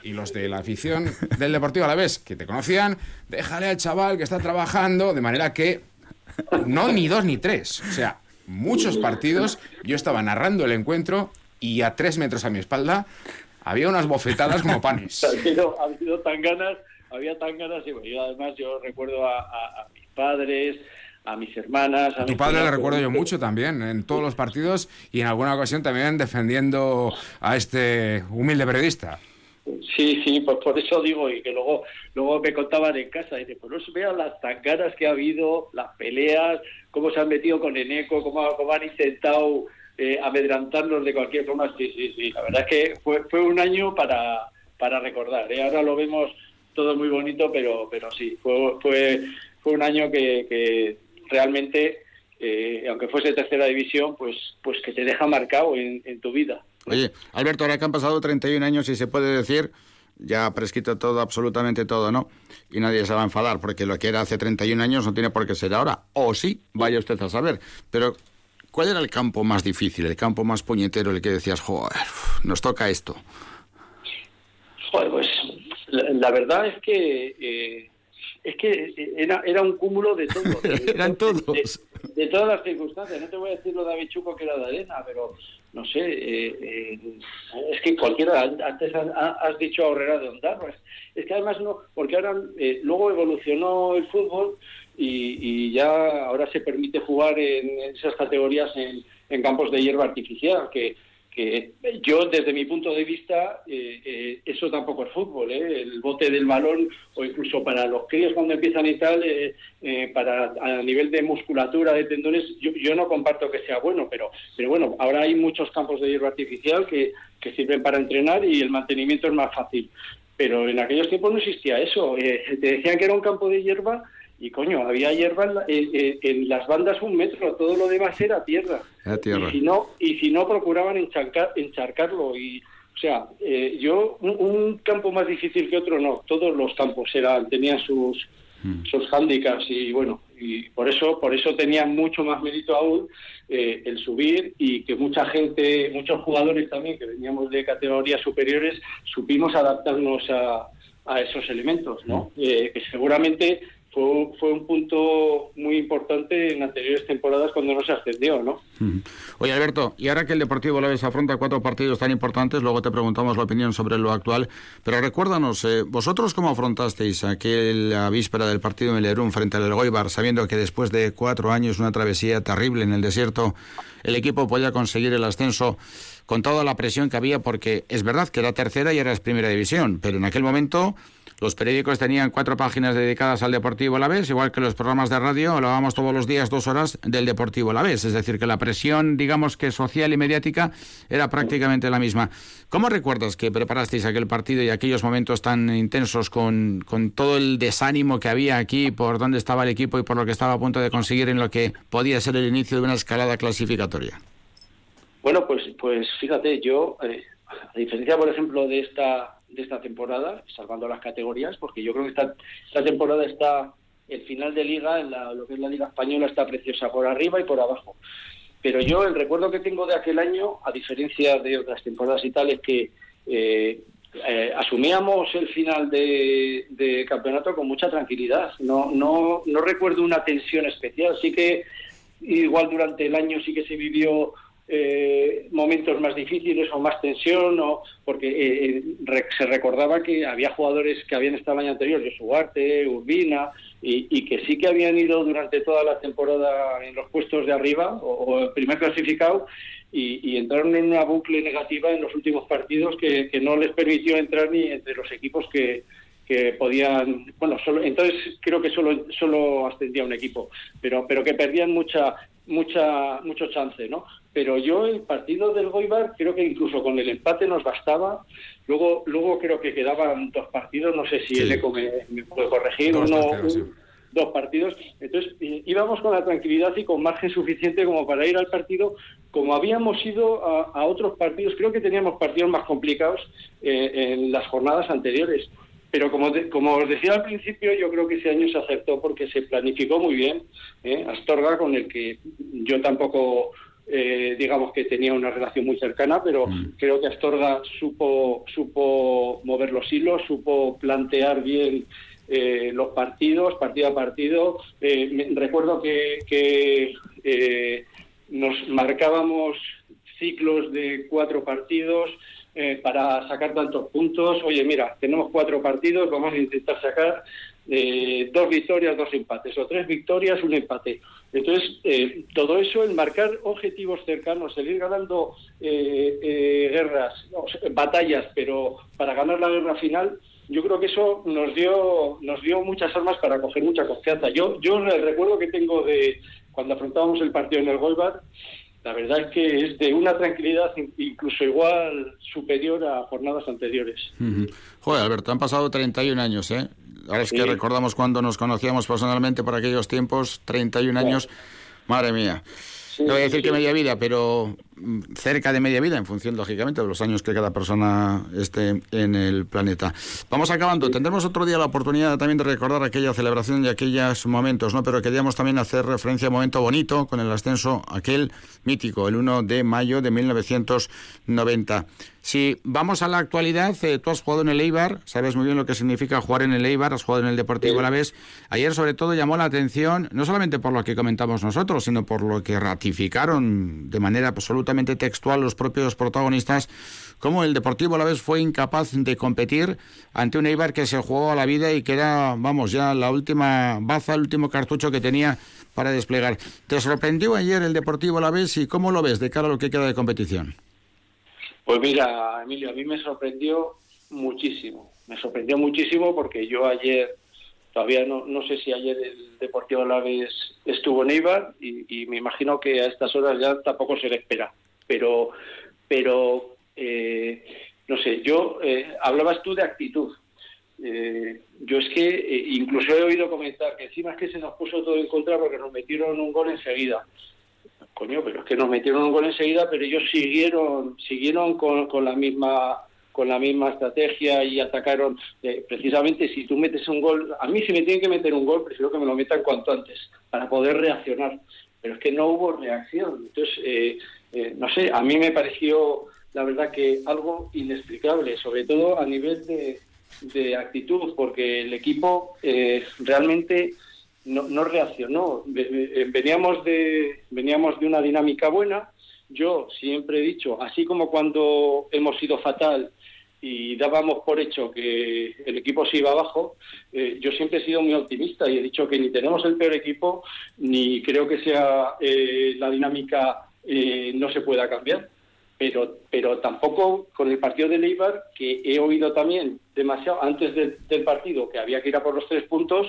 Y los de la afición del Deportivo a la vez, que te conocían, déjale al chaval que está trabajando, de manera que no ni dos ni tres. O sea, muchos partidos, yo estaba narrando el encuentro y a tres metros a mi espalda había unas bofetadas como panes. ha habido tan ganas, había tan ganas, y además yo recuerdo a, mis padres, a mis hermanas. A, tu padre le recuerdo yo mucho también, en todos los partidos y en alguna ocasión también defendiendo a este humilde periodista. Sí, sí, pues por eso digo, y que luego luego me contaban en casa, y dice, pues no vean las tanganas que ha habido, las peleas, cómo se han metido con Eneco, cómo, cómo han intentado eh, amedrantarnos de cualquier forma. Sí, sí, sí, la verdad es que fue, fue un año para, para recordar. ¿eh? Ahora lo vemos todo muy bonito, pero, pero sí, fue, fue, fue un año que, que realmente, eh, aunque fuese tercera división, pues, pues que te deja marcado en, en tu vida. Oye, Alberto, ahora que han pasado 31 años y se puede decir, ya prescrito todo, absolutamente todo, ¿no? Y nadie se va a enfadar, porque lo que era hace 31 años no tiene por qué ser ahora. O sí, vaya usted a saber. Pero, ¿cuál era el campo más difícil, el campo más puñetero, el que decías, joder, nos toca esto? Joder, pues la, verdad es que... Eh, es que era, era un cúmulo de todo. Eran todos. De, todas las circunstancias. No te voy a decir lo de Avichuco que era de arena, pero no sé, eh, eh, es que cualquiera, antes has, dicho Ahorrera de Ondarro, es, que además no, porque ahora eh, luego evolucionó el fútbol y, ya ahora se permite jugar en esas categorías en, en campos de hierba artificial, que, que yo desde mi punto de vista eh, eh, eso tampoco es fútbol ¿eh? el bote del balón o incluso para los críos cuando empiezan y tal para a nivel de musculatura de tendones yo, no comparto que sea bueno pero pero bueno ahora hay muchos campos de hierro artificial que, que sirven para entrenar y el mantenimiento es más fácil pero en aquellos tiempos no existía eso te decían que era un campo de hierba y coño, había hierba en, las bandas un metro, todo lo demás era tierra. Y si no, y si no procuraban encharcarlo. Y, o sea, eh, yo, un, campo más difícil que otro no, todos los campos eran, tenían sus, mm. sus hándicaps y bueno, y por eso, por eso tenía mucho más mérito aún eh, el subir y que mucha gente, muchos jugadores también que veníamos de categorías superiores, supimos adaptarnos a, a esos elementos, ¿no? Mm. Eh, que seguramente fue, fue un punto muy importante en anteriores temporadas cuando no se ascendió, ¿no? Oye, Alberto, y ahora que el Deportivo vez afronta cuatro partidos tan importantes, luego te preguntamos la opinión sobre lo actual, pero recuérdanos, eh, ¿vosotros cómo afrontasteis aquella víspera del partido en Lerún frente al Goibar, sabiendo que después de cuatro años, una travesía terrible en el desierto, el equipo podía conseguir el ascenso con toda la presión que había, porque es verdad que era tercera y era primera división, pero en aquel momento los periódicos tenían cuatro páginas dedicadas al Deportivo Alavés, igual que los programas de radio, hablábamos todos los días dos horas del Deportivo Alavés. Es decir, que la presión, digamos que social y mediática, era prácticamente la misma. ¿Cómo recuerdas que preparasteis aquel partido y aquellos momentos tan intensos con, con todo el desánimo que había aquí por dónde estaba el equipo y por lo que estaba a punto de conseguir en lo que podía ser el inicio de una escalada clasificatoria? Bueno, pues, pues fíjate, yo, eh, a diferencia, por ejemplo, de esta de esta temporada, salvando las categorías, porque yo creo que esta, esta temporada está, el final de liga, en lo que es la liga española, está preciosa por arriba y por abajo. Pero yo el recuerdo que tengo de aquel año, a diferencia de otras temporadas y tal, es que eh, eh, asumíamos el final de, de, campeonato con mucha tranquilidad. No, no, no recuerdo una tensión especial. Sí que igual durante el año sí que se vivió eh, momentos más difíciles o más tensión, o, porque eh, eh, se recordaba que había jugadores que habían estado el año anterior, Josu Arte, Urbina, y, que sí que habían ido durante toda la temporada en los puestos de arriba o, el primer clasificado y, entraron en una bucle negativa en los últimos partidos que, no les permitió entrar ni entre los equipos que, que podían, bueno, solo, entonces creo que solo, solo ascendía un equipo, pero, pero que perdían mucha, mucha, mucho chance, ¿no? pero yo el partido del Goibar creo que incluso con el empate nos bastaba. Luego luego creo que quedaban dos partidos, no sé si el ECO me, puede corregir, dos, uno, dos partidos. Entonces íbamos con la tranquilidad y con margen suficiente como para ir al partido, como habíamos ido a, otros partidos. Creo que teníamos partidos más complicados eh, en las jornadas anteriores. Pero como, como os decía al principio, yo creo que ese año se acertó porque se planificó muy bien. ¿eh? Astorga, con el que yo tampoco, eh, digamos que tenía una relación muy cercana, pero creo que Astorga supo, supo mover los hilos, supo plantear bien eh, los partidos, partido a partido. recuerdo que, que nos marcábamos ciclos de cuatro partidos eh, para sacar tantos puntos. Oye, mira, tenemos cuatro partidos, vamos a intentar sacar eh, dos victorias, dos empates, o tres victorias, un empate. Entonces, eh, todo eso, el marcar objetivos cercanos, el ir ganando guerras, batallas, pero para ganar la guerra final, yo creo que eso nos dio nos dio muchas armas para coger mucha confianza. Yo yo recuerdo que tengo de cuando afrontábamos el partido en el Golbar, la verdad es que es de una tranquilidad incluso igual superior a jornadas anteriores. Joder, Alberto, han pasado 31 años, ¿eh? Ahora es que recordamos cuando nos conocíamos personalmente por aquellos tiempos, 31 años, madre mía. no voy a decir que media vida, pero cerca de media vida, en función, lógicamente, de los años que cada persona esté en el planeta. Vamos acabando. Tendremos otro día la oportunidad también de recordar aquella celebración y aquellos momentos, ¿no? Pero queríamos también hacer referencia a un momento bonito con el ascenso, aquel mítico, el 1 de mayo de 1990. Si vamos a la actualidad, eh, tú has jugado en el Eibar, sabes muy bien lo que significa jugar en el Eibar, has jugado en el Deportivo la vez. Ayer, sobre todo, llamó la atención, no solamente por lo que comentamos nosotros, sino por lo que ratificaron de manera textual los propios protagonistas, cómo el Deportivo a la vez fue incapaz de competir ante un Eibar que se jugó a la vida y que era, vamos, ya la última baza, el último cartucho que tenía para desplegar. ¿Te sorprendió ayer el Deportivo a la vez y cómo lo ves de cara a lo que queda de competición? Pues mira, Emilio, a mí me sorprendió muchísimo. Me sorprendió muchísimo porque yo ayer, todavía no, no sé si ayer el Deportivo Alavés estuvo en Eibar y, me imagino que a estas horas ya tampoco se le espera. Pero, pero eh, no sé, yo, eh, hablabas tú de actitud. Eh, yo es que incluso he oído comentar que encima es que se nos puso todo en contra porque nos metieron un gol enseguida. Coño, pero es que nos metieron un gol enseguida, pero ellos siguieron, siguieron con, la misma con la misma estrategia y atacaron eh, precisamente si tú metes un gol, a mí si me tienen que meter un gol, prefiero que me lo metan cuanto antes para poder reaccionar, pero es que no hubo reacción, entonces eh, eh, no sé, a mí me pareció la verdad que algo inexplicable, sobre todo a nivel de, de actitud, porque el equipo realmente no, reaccionó. Eh, veníamos de, veníamos de una dinámica buena. Yo siempre he dicho, así como cuando hemos sido fatal y dábamos por hecho que el equipo se iba abajo, eh, yo siempre he sido muy optimista y he dicho que ni tenemos el peor equipo, ni creo que sea eh, la dinámica no se pueda cambiar. Pero, pero tampoco con el partido de Leibar, que he oído también demasiado antes del partido que había que ir a por los tres puntos,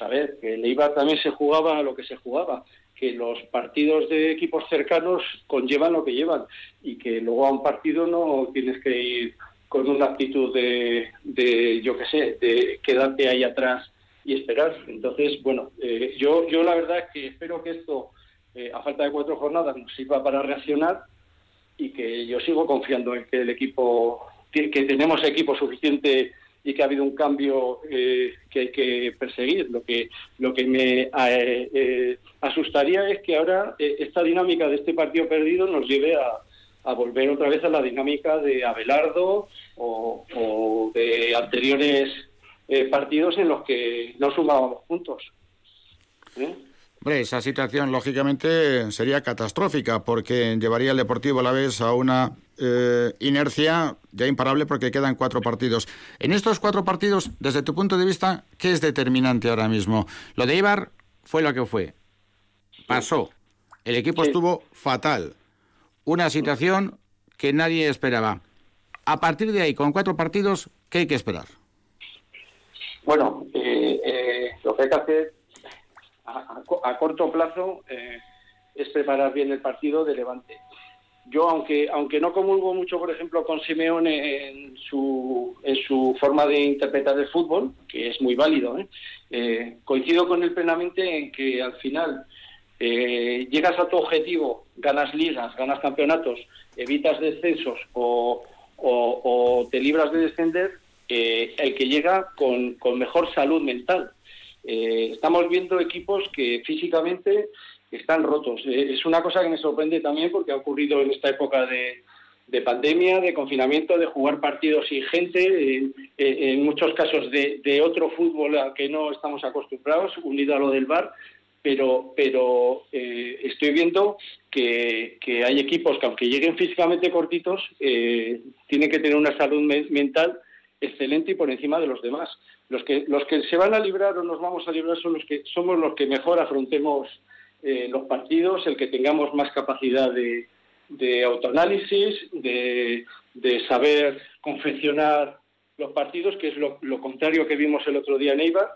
a ver, que el Eibar también se jugaba lo que se jugaba, que los partidos de equipos cercanos conllevan lo que llevan y que luego a un partido no tienes que ir con una actitud de, de yo qué sé, de quedarte ahí atrás y esperar. Entonces, bueno, eh, yo, yo la verdad que espero que esto, eh, a falta de cuatro jornadas, nos sirva para reaccionar y que yo sigo confiando en que el equipo, que tenemos equipo suficiente y que ha habido un cambio eh, que hay que perseguir. Lo que, lo que me eh, eh, asustaría es que ahora esta dinámica de este partido perdido nos lleve a, volver otra vez a la dinámica de Abelardo o, de anteriores partidos en los que no sumábamos puntos. Hombre, esa situación lógicamente sería catastrófica porque llevaría el Deportivo a la vez a una eh, inercia ya imparable porque quedan cuatro partidos. En estos cuatro partidos, desde tu punto de vista, ¿qué es determinante ahora mismo? Lo de Ibar fue lo que fue. Pasó. El equipo estuvo fatal. Una situación que nadie esperaba. A partir de ahí, con cuatro partidos, ¿qué hay que esperar? Bueno, eh, eh, lo que hay que hacer a, corto plazo es preparar bien el partido de Levante yo aunque aunque no comulgo mucho por ejemplo con Simeone en su en su forma de interpretar el fútbol que es muy válido ¿eh? Eh, coincido con él plenamente en que al final eh, llegas a tu objetivo ganas ligas ganas campeonatos evitas descensos o, o, te libras de descender eh, el que llega con, con mejor salud mental. Eh, estamos viendo equipos que físicamente están rotos. Eh, es una cosa que me sorprende también porque ha ocurrido en esta época de, de pandemia, de confinamiento, de jugar partidos sin gente, en, muchos casos de, otro fútbol al que no estamos acostumbrados, unido a lo del bar, pero, pero eh, estoy viendo que, hay equipos que aunque lleguen físicamente cortitos, tienen que tener una salud mental excelente y por encima de los demás. Los que, los que se van a librar o nos vamos a librar son los que somos los que mejor afrontemos eh, los partidos, el que tengamos más capacidad de, de autoanálisis, de, de, saber confeccionar los partidos, que es lo, lo, contrario que vimos el otro día en Eibar,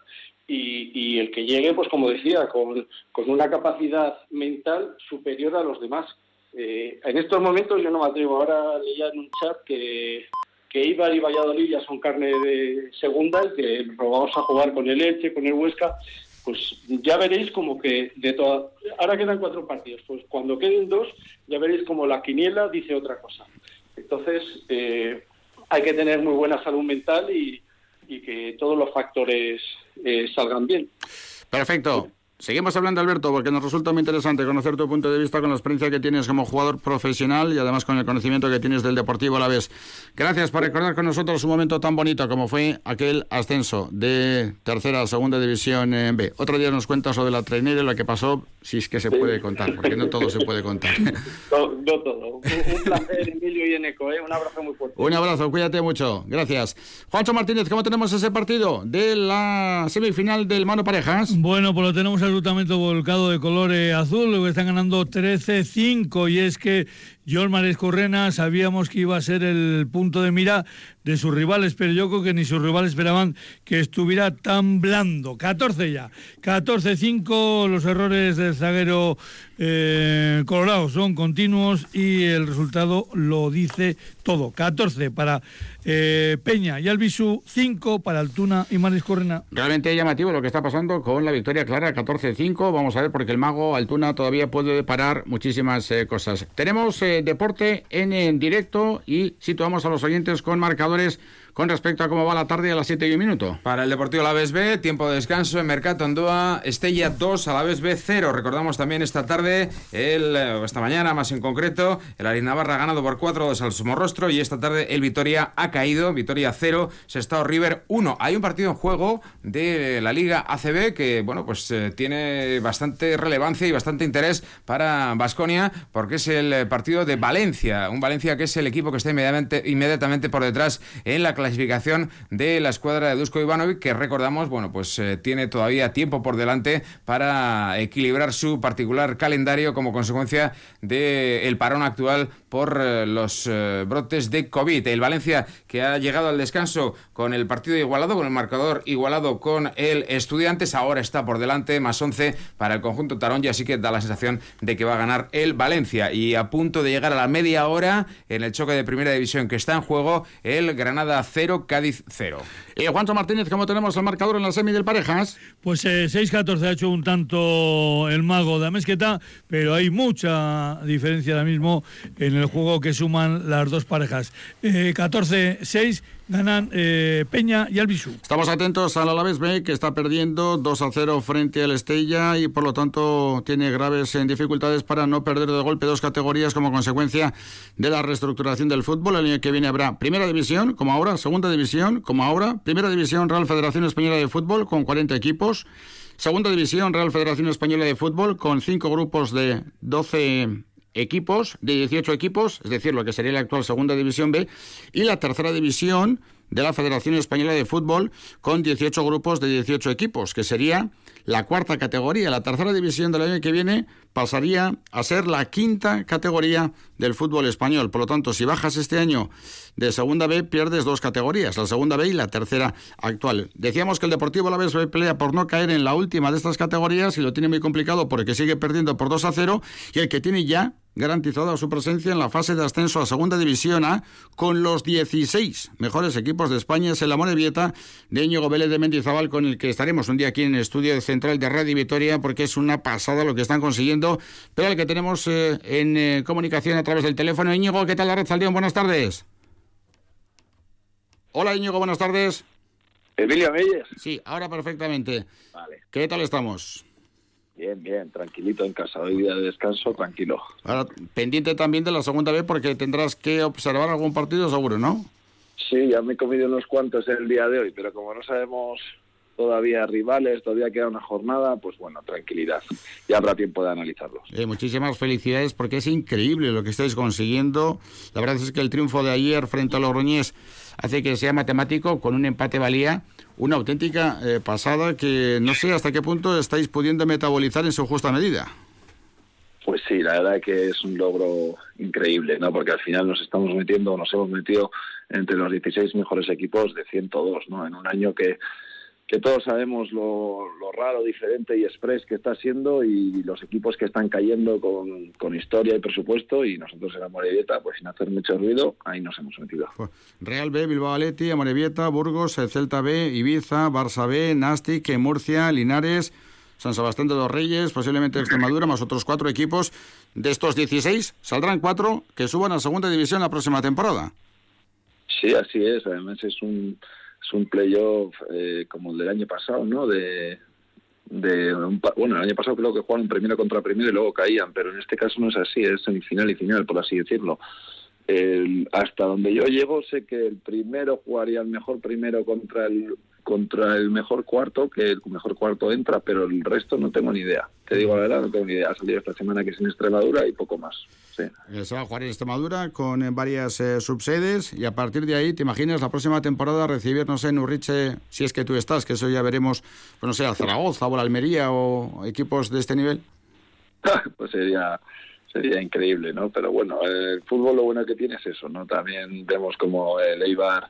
y, y el que llegue, pues como decía, con, con, una capacidad mental superior a los demás. Eh, en estos momentos yo no me atrevo. Ahora leía en un chat que, que Ibar y Valladolid ya son carne de segunda y que vamos a jugar con el Elche, con el Huesca pues ya veréis como que de toda... Ahora quedan cuatro partidos, pues cuando queden dos ya veréis como la quiniela dice otra cosa. Entonces eh, hay que tener muy buena salud mental y, y que todos los factores eh, salgan bien. Perfecto. Seguimos hablando, Alberto, porque nos resulta muy interesante conocer tu punto de vista con la experiencia que tienes como jugador profesional y además con el conocimiento que tienes del Deportivo a la vez. Gracias por recordar con nosotros un momento tan bonito como fue aquel ascenso de tercera a segunda división en B. Otro día nos cuentas lo de la trainera y lo que pasó, si es que se puede contar, porque no todo se puede contar. No, no todo. Un, placer, Emilio y Eneco. ¿eh? Un abrazo muy fuerte. Un abrazo, cuídate mucho. Gracias. Juancho Martínez, ¿cómo tenemos ese partido de la semifinal del Mano Parejas? Bueno, pues lo tenemos absolutamente volcado de color azul, están ganando 13-5 y es que John Mares Correna sabíamos que iba a ser el punto de mira de sus rivales, pero yo creo que ni sus rivales esperaban que estuviera tan blando. 14 ya, 14-5, los errores del zaguero eh, colorado son continuos y el resultado lo dice todo. 14 para eh, Peña y Albisu, 5 para Altuna y Mares Correna. Realmente llamativo lo que está pasando con la victoria clara 14-5. Vamos a ver porque el mago Altuna todavía puede parar muchísimas eh, cosas. Tenemos deporte en, en directo y situamos a los oyentes con marcadores con respecto a cómo va la tarde a las 7 y un minuto. Para el Deportivo Alavés B, tiempo de descanso en Mercato Andoa, Estella 2, Alavés B 0. Recordamos también esta tarde, el, eh, esta mañana más en concreto, el Aris Navarra ha ganado por 4-2 al Somorrostro y esta tarde el Vitoria ha caído, Vitoria 0, Sestao River 1. Hay un partido en juego de la Liga ACB que, bueno, pues eh, tiene bastante relevancia y bastante interés para Basconia porque es el partido de Valencia, un Valencia que es el equipo que está inmediatamente, inmediatamente por detrás en la clasificación de la escuadra de Dusko Ivanovic, que recordamos, bueno, pues eh, tiene todavía tiempo por delante para equilibrar su particular calendario como consecuencia del parón actual por eh, los eh, brotes de COVID. El Valencia que ha llegado al descanso con el partido igualado, con el marcador igualado con el Estudiantes, ahora está por delante, más 11 para el conjunto Tarón, y así que da la sensación de que va a ganar el Valencia. Y a punto de llegar a la media hora en el choque de primera división que está en juego, el Granada 0, Cádiz 0. Juancho Martínez, ¿cómo tenemos el marcador en la semi del Parejas? Pues eh, 6-14 ha hecho un tanto el mago de Amezqueta, pero hay mucha diferencia ahora mismo en el juego que suman las dos parejas. Eh, 14-6 ganan eh, Peña y Albisu. Estamos atentos al Alavés B, que está perdiendo 2 a 0 frente al Estella y por lo tanto tiene graves eh, dificultades para no perder de golpe dos categorías como consecuencia de la reestructuración del fútbol. El año que viene habrá Primera División, como ahora, Segunda División, como ahora, Primera División Real Federación Española de Fútbol con 40 equipos. Segunda División Real Federación Española de Fútbol con cinco grupos de 12 equipos, de 18 equipos, es decir, lo que sería la actual Segunda División B, y la Tercera División de la Federación Española de Fútbol con 18 grupos de 18 equipos, que sería la cuarta categoría. La tercera división del año que viene pasaría a ser la quinta categoría del fútbol español. Por lo tanto, si bajas este año de segunda B, pierdes dos categorías, la segunda B y la tercera actual. Decíamos que el Deportivo la vez pelea por no caer en la última de estas categorías y lo tiene muy complicado porque sigue perdiendo por 2 a 0 y el que tiene ya garantizada su presencia en la fase de ascenso a Segunda División A con los 16 mejores equipos de España es el Amorebieta de Íñigo Vélez de Mendizábal con el que estaremos un día aquí en el estudio central de Radio Vitoria porque es una pasada lo que están consiguiendo pero el que tenemos eh, en eh, comunicación a través del teléfono Íñigo, ¿qué tal la red Saldión? Buenas tardes Hola Íñigo, buenas tardes. Emilio Meyes. Sí, ahora perfectamente. Vale. ¿Qué tal estamos? Bien, bien, tranquilito en casa. Hoy día de descanso, tranquilo. Ahora, pendiente también de la segunda vez porque tendrás que observar algún partido seguro, ¿no? Sí, ya me he comido unos cuantos el día de hoy, pero como no sabemos todavía rivales, todavía queda una jornada, pues bueno, tranquilidad. Ya habrá tiempo de analizarlos. Eh, muchísimas felicidades porque es increíble lo que estáis consiguiendo. La verdad es que el triunfo de ayer frente a los Roñés hace que sea matemático, con un empate valía una auténtica eh, pasada que no sé hasta qué punto estáis pudiendo metabolizar en su justa medida. Pues sí, la verdad que es un logro increíble, ¿no? Porque al final nos estamos metiendo, nos hemos metido entre los 16 mejores equipos de 102, ¿no? En un año que que todos sabemos lo, raro, diferente y express que está siendo y los equipos que están cayendo con, historia y presupuesto y nosotros en la Morevieta, pues sin hacer mucho ruido, ahí nos hemos metido. Real B, Bilbao Aleti, Amorebieta, Burgos, Celta B, Ibiza, Barça B, Nastic, Murcia, Linares, San Sebastián de los Reyes, posiblemente Extremadura, más otros cuatro equipos. De estos 16 saldrán cuatro que suban a segunda división la próxima temporada. Sí, así es. Además es un es un playoff eh, como el del año pasado, ¿no? De, de bueno, el año pasado creo que jugaron primero contra primero y luego caían, pero en este caso no es así, es semifinal y final, por así decirlo. hasta donde yo llego, sé que el primero jugaría el mejor primero contra el contra el mejor cuarto, que el mejor cuarto entra, pero el resto no tengo ni idea. Te digo la verdad, no tengo ni idea. Ha salido esta semana que es en Extremadura y poco más. Sí. Se va a jugar en Extremadura con eh, varias eh, subsedes y a partir de ahí, ¿te imaginas la próxima temporada recibir, no sé, en Urriche, si es que tú estás, que eso ya veremos, pues no sé, a Zaragoza o a Almería o equipos de este nivel? pues sería sería increíble, ¿no? Pero bueno, el fútbol lo bueno que tiene es eso, ¿no? También vemos como el Eibar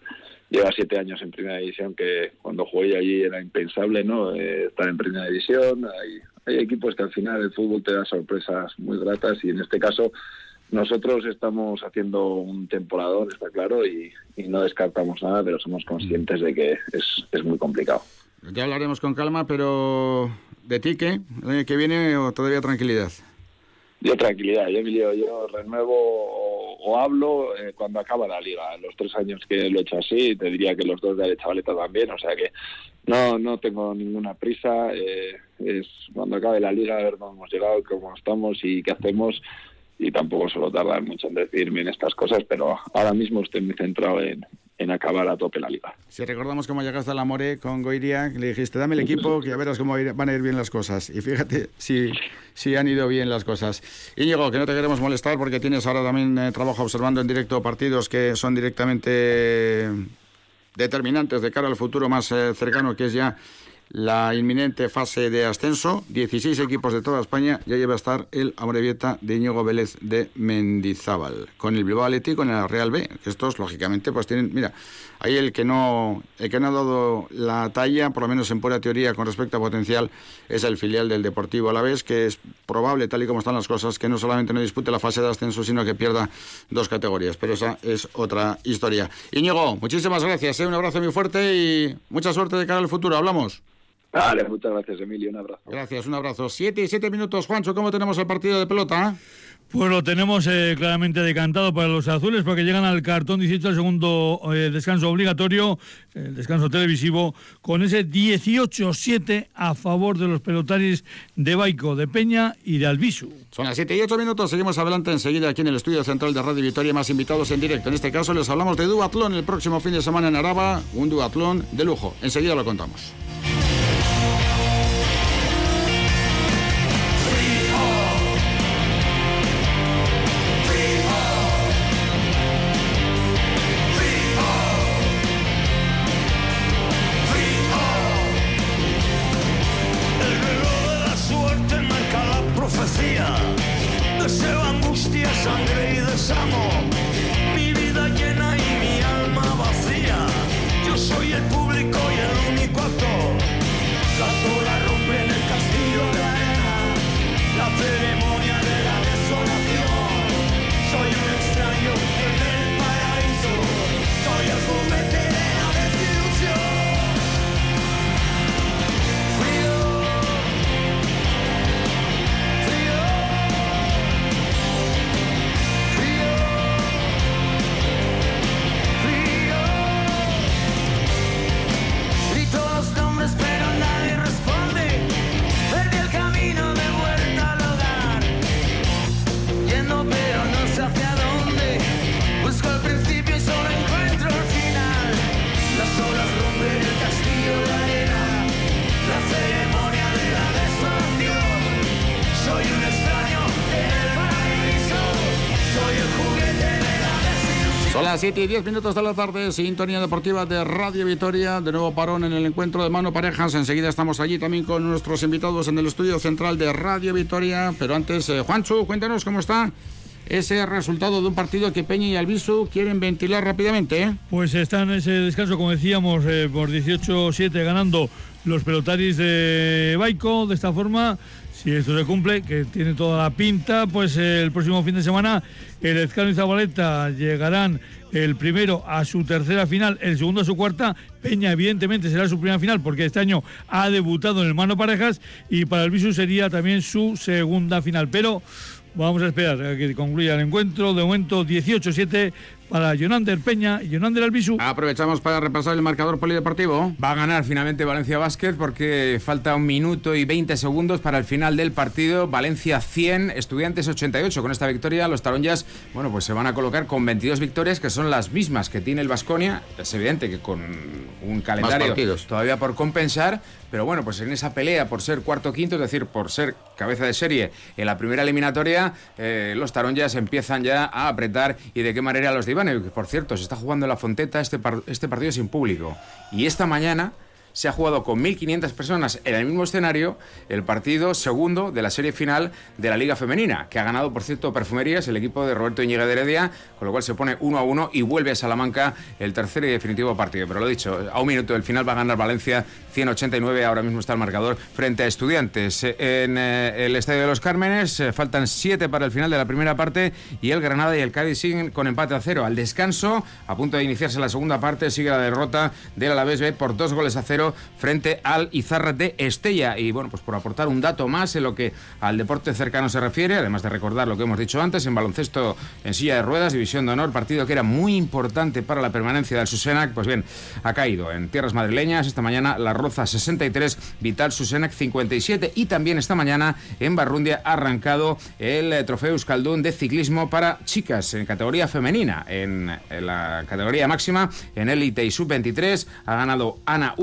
lleva siete años en primera división, que cuando jugué allí era impensable, ¿no? Eh, estar en primera división. Hay, equipos que al final el fútbol te da sorpresas muy gratas y en este caso nosotros estamos haciendo un temporador, está claro, y, no descartamos nada, pero somos conscientes de que es, es muy complicado. Ya hablaremos con calma, pero ¿de ti qué? ¿El año que viene o todavía tranquilidad? Yo tranquilidad, yo, yo, yo renuevo o, hablo eh, cuando acaba la liga. Los tres años que lo he hecho así, te diría que los dos de Chavaleta también, o sea que no no tengo ninguna prisa. Eh, es cuando acabe la liga a ver cómo hemos llegado, cómo estamos y qué hacemos. Y tampoco suelo tardar mucho en decirme en estas cosas, pero ahora mismo estoy muy centrado en, en acabar a tope la liga. Si recordamos cómo llegaste a la More con Goiria, le dijiste, dame el equipo, que ya verás cómo van a ir bien las cosas. Y fíjate si, si han ido bien las cosas. Íñigo, que no te queremos molestar porque tienes ahora también eh, trabajo observando en directo partidos que son directamente determinantes de cara al futuro más eh, cercano, que es ya la inminente fase de ascenso. 16 equipos de toda España. Ya lleva a estar el Amorebieta de Íñigo Vélez de Mendizábal. Con el Bilbao Athletic con el Real B. Estos, lógicamente, pues tienen... Mira, ahí el que no el que no ha dado la talla, por lo menos en pura teoría, con respecto a potencial, es el filial del Deportivo Alavés, que es probable, tal y como están las cosas, que no solamente no dispute la fase de ascenso, sino que pierda dos categorías. Pero esa es otra historia. Íñigo, muchísimas gracias. ¿eh? Un abrazo muy fuerte y mucha suerte de cara al futuro. Hablamos. Vale, muchas gracias, Emilio. Un abrazo. Gracias, un abrazo. Siete y siete minutos, Juancho. ¿Cómo tenemos el partido de pelota? Pues lo tenemos eh, claramente decantado para los azules porque llegan al cartón 18 al segundo eh, descanso obligatorio, el descanso televisivo, con ese 18-7 a favor de los pelotaris de Baico, de Peña y de Albisu. Son las 7 y 8 minutos, seguimos adelante enseguida aquí en el estudio central de Radio Victoria, más invitados en directo. En este caso les hablamos de duatlón el próximo fin de semana en Araba, un duatlón de lujo. Enseguida lo contamos. 7 y 10 minutos de la tarde, sintonía deportiva de Radio Vitoria, de nuevo parón en el encuentro de mano parejas. Enseguida estamos allí también con nuestros invitados en el estudio central de Radio Vitoria. Pero antes, eh, Juancho, cuéntanos cómo está ese resultado de un partido que Peña y Albisu quieren ventilar rápidamente. ¿eh? Pues están en ese descanso, como decíamos, eh, por 18-7 ganando los pelotaris de Baico. De esta forma, si esto se cumple, que tiene toda la pinta, pues el próximo fin de semana el Ezcano y Zabaleta llegarán el primero a su tercera final, el segundo a su cuarta. Peña, evidentemente, será su primera final porque este año ha debutado en el Mano Parejas y para el Bisu sería también su segunda final. Pero vamos a esperar a que concluya el encuentro. De momento, 18-7 para Jonander Peña y Jonander Albisu. Aprovechamos para repasar el marcador polideportivo. Va a ganar finalmente Valencia Basket porque falta un minuto y 20 segundos para el final del partido. Valencia 100, Estudiantes 88. Con esta victoria, los taronjas, bueno, pues se van a colocar con 22 victorias que son las mismas que tiene el Vasconia. Es evidente que con un calendario todavía por compensar, pero bueno, pues en esa pelea por ser cuarto quinto, es decir, por ser cabeza de serie en la primera eliminatoria, eh, los taronjas empiezan ya a apretar y de qué manera los de por cierto, se está jugando en la Fonteta este, este partido sin público. Y esta mañana se ha jugado con 1.500 personas en el mismo escenario el partido segundo de la serie final de la Liga Femenina, que ha ganado, por cierto, Perfumerías, el equipo de Roberto Iñiga de Heredia, con lo cual se pone 1 a 1 y vuelve a Salamanca el tercer y definitivo partido. Pero lo dicho, a un minuto del final va a ganar Valencia 189, ahora mismo está el marcador frente a Estudiantes. En eh, el Estadio de los Cármenes eh, faltan 7 para el final de la primera parte y el Granada y el Cádiz siguen con empate a cero. Al descanso, a punto de iniciarse la segunda parte, sigue la derrota del Alavés B por dos goles a cero frente al Izarra de Estella. Y bueno, pues por aportar un dato más en lo que al deporte cercano se refiere, además de recordar lo que hemos dicho antes, en baloncesto en silla de ruedas, división de honor, partido que era muy importante para la permanencia del Susenac, pues bien, ha caído en tierras madrileñas. Esta mañana La Roza 63, Vital Susenac 57 y también esta mañana en Barrundia ha arrancado el eh, trofeo Euskaldun de ciclismo para chicas en categoría femenina. En, la categoría máxima, en élite y sub-23, ha ganado Ana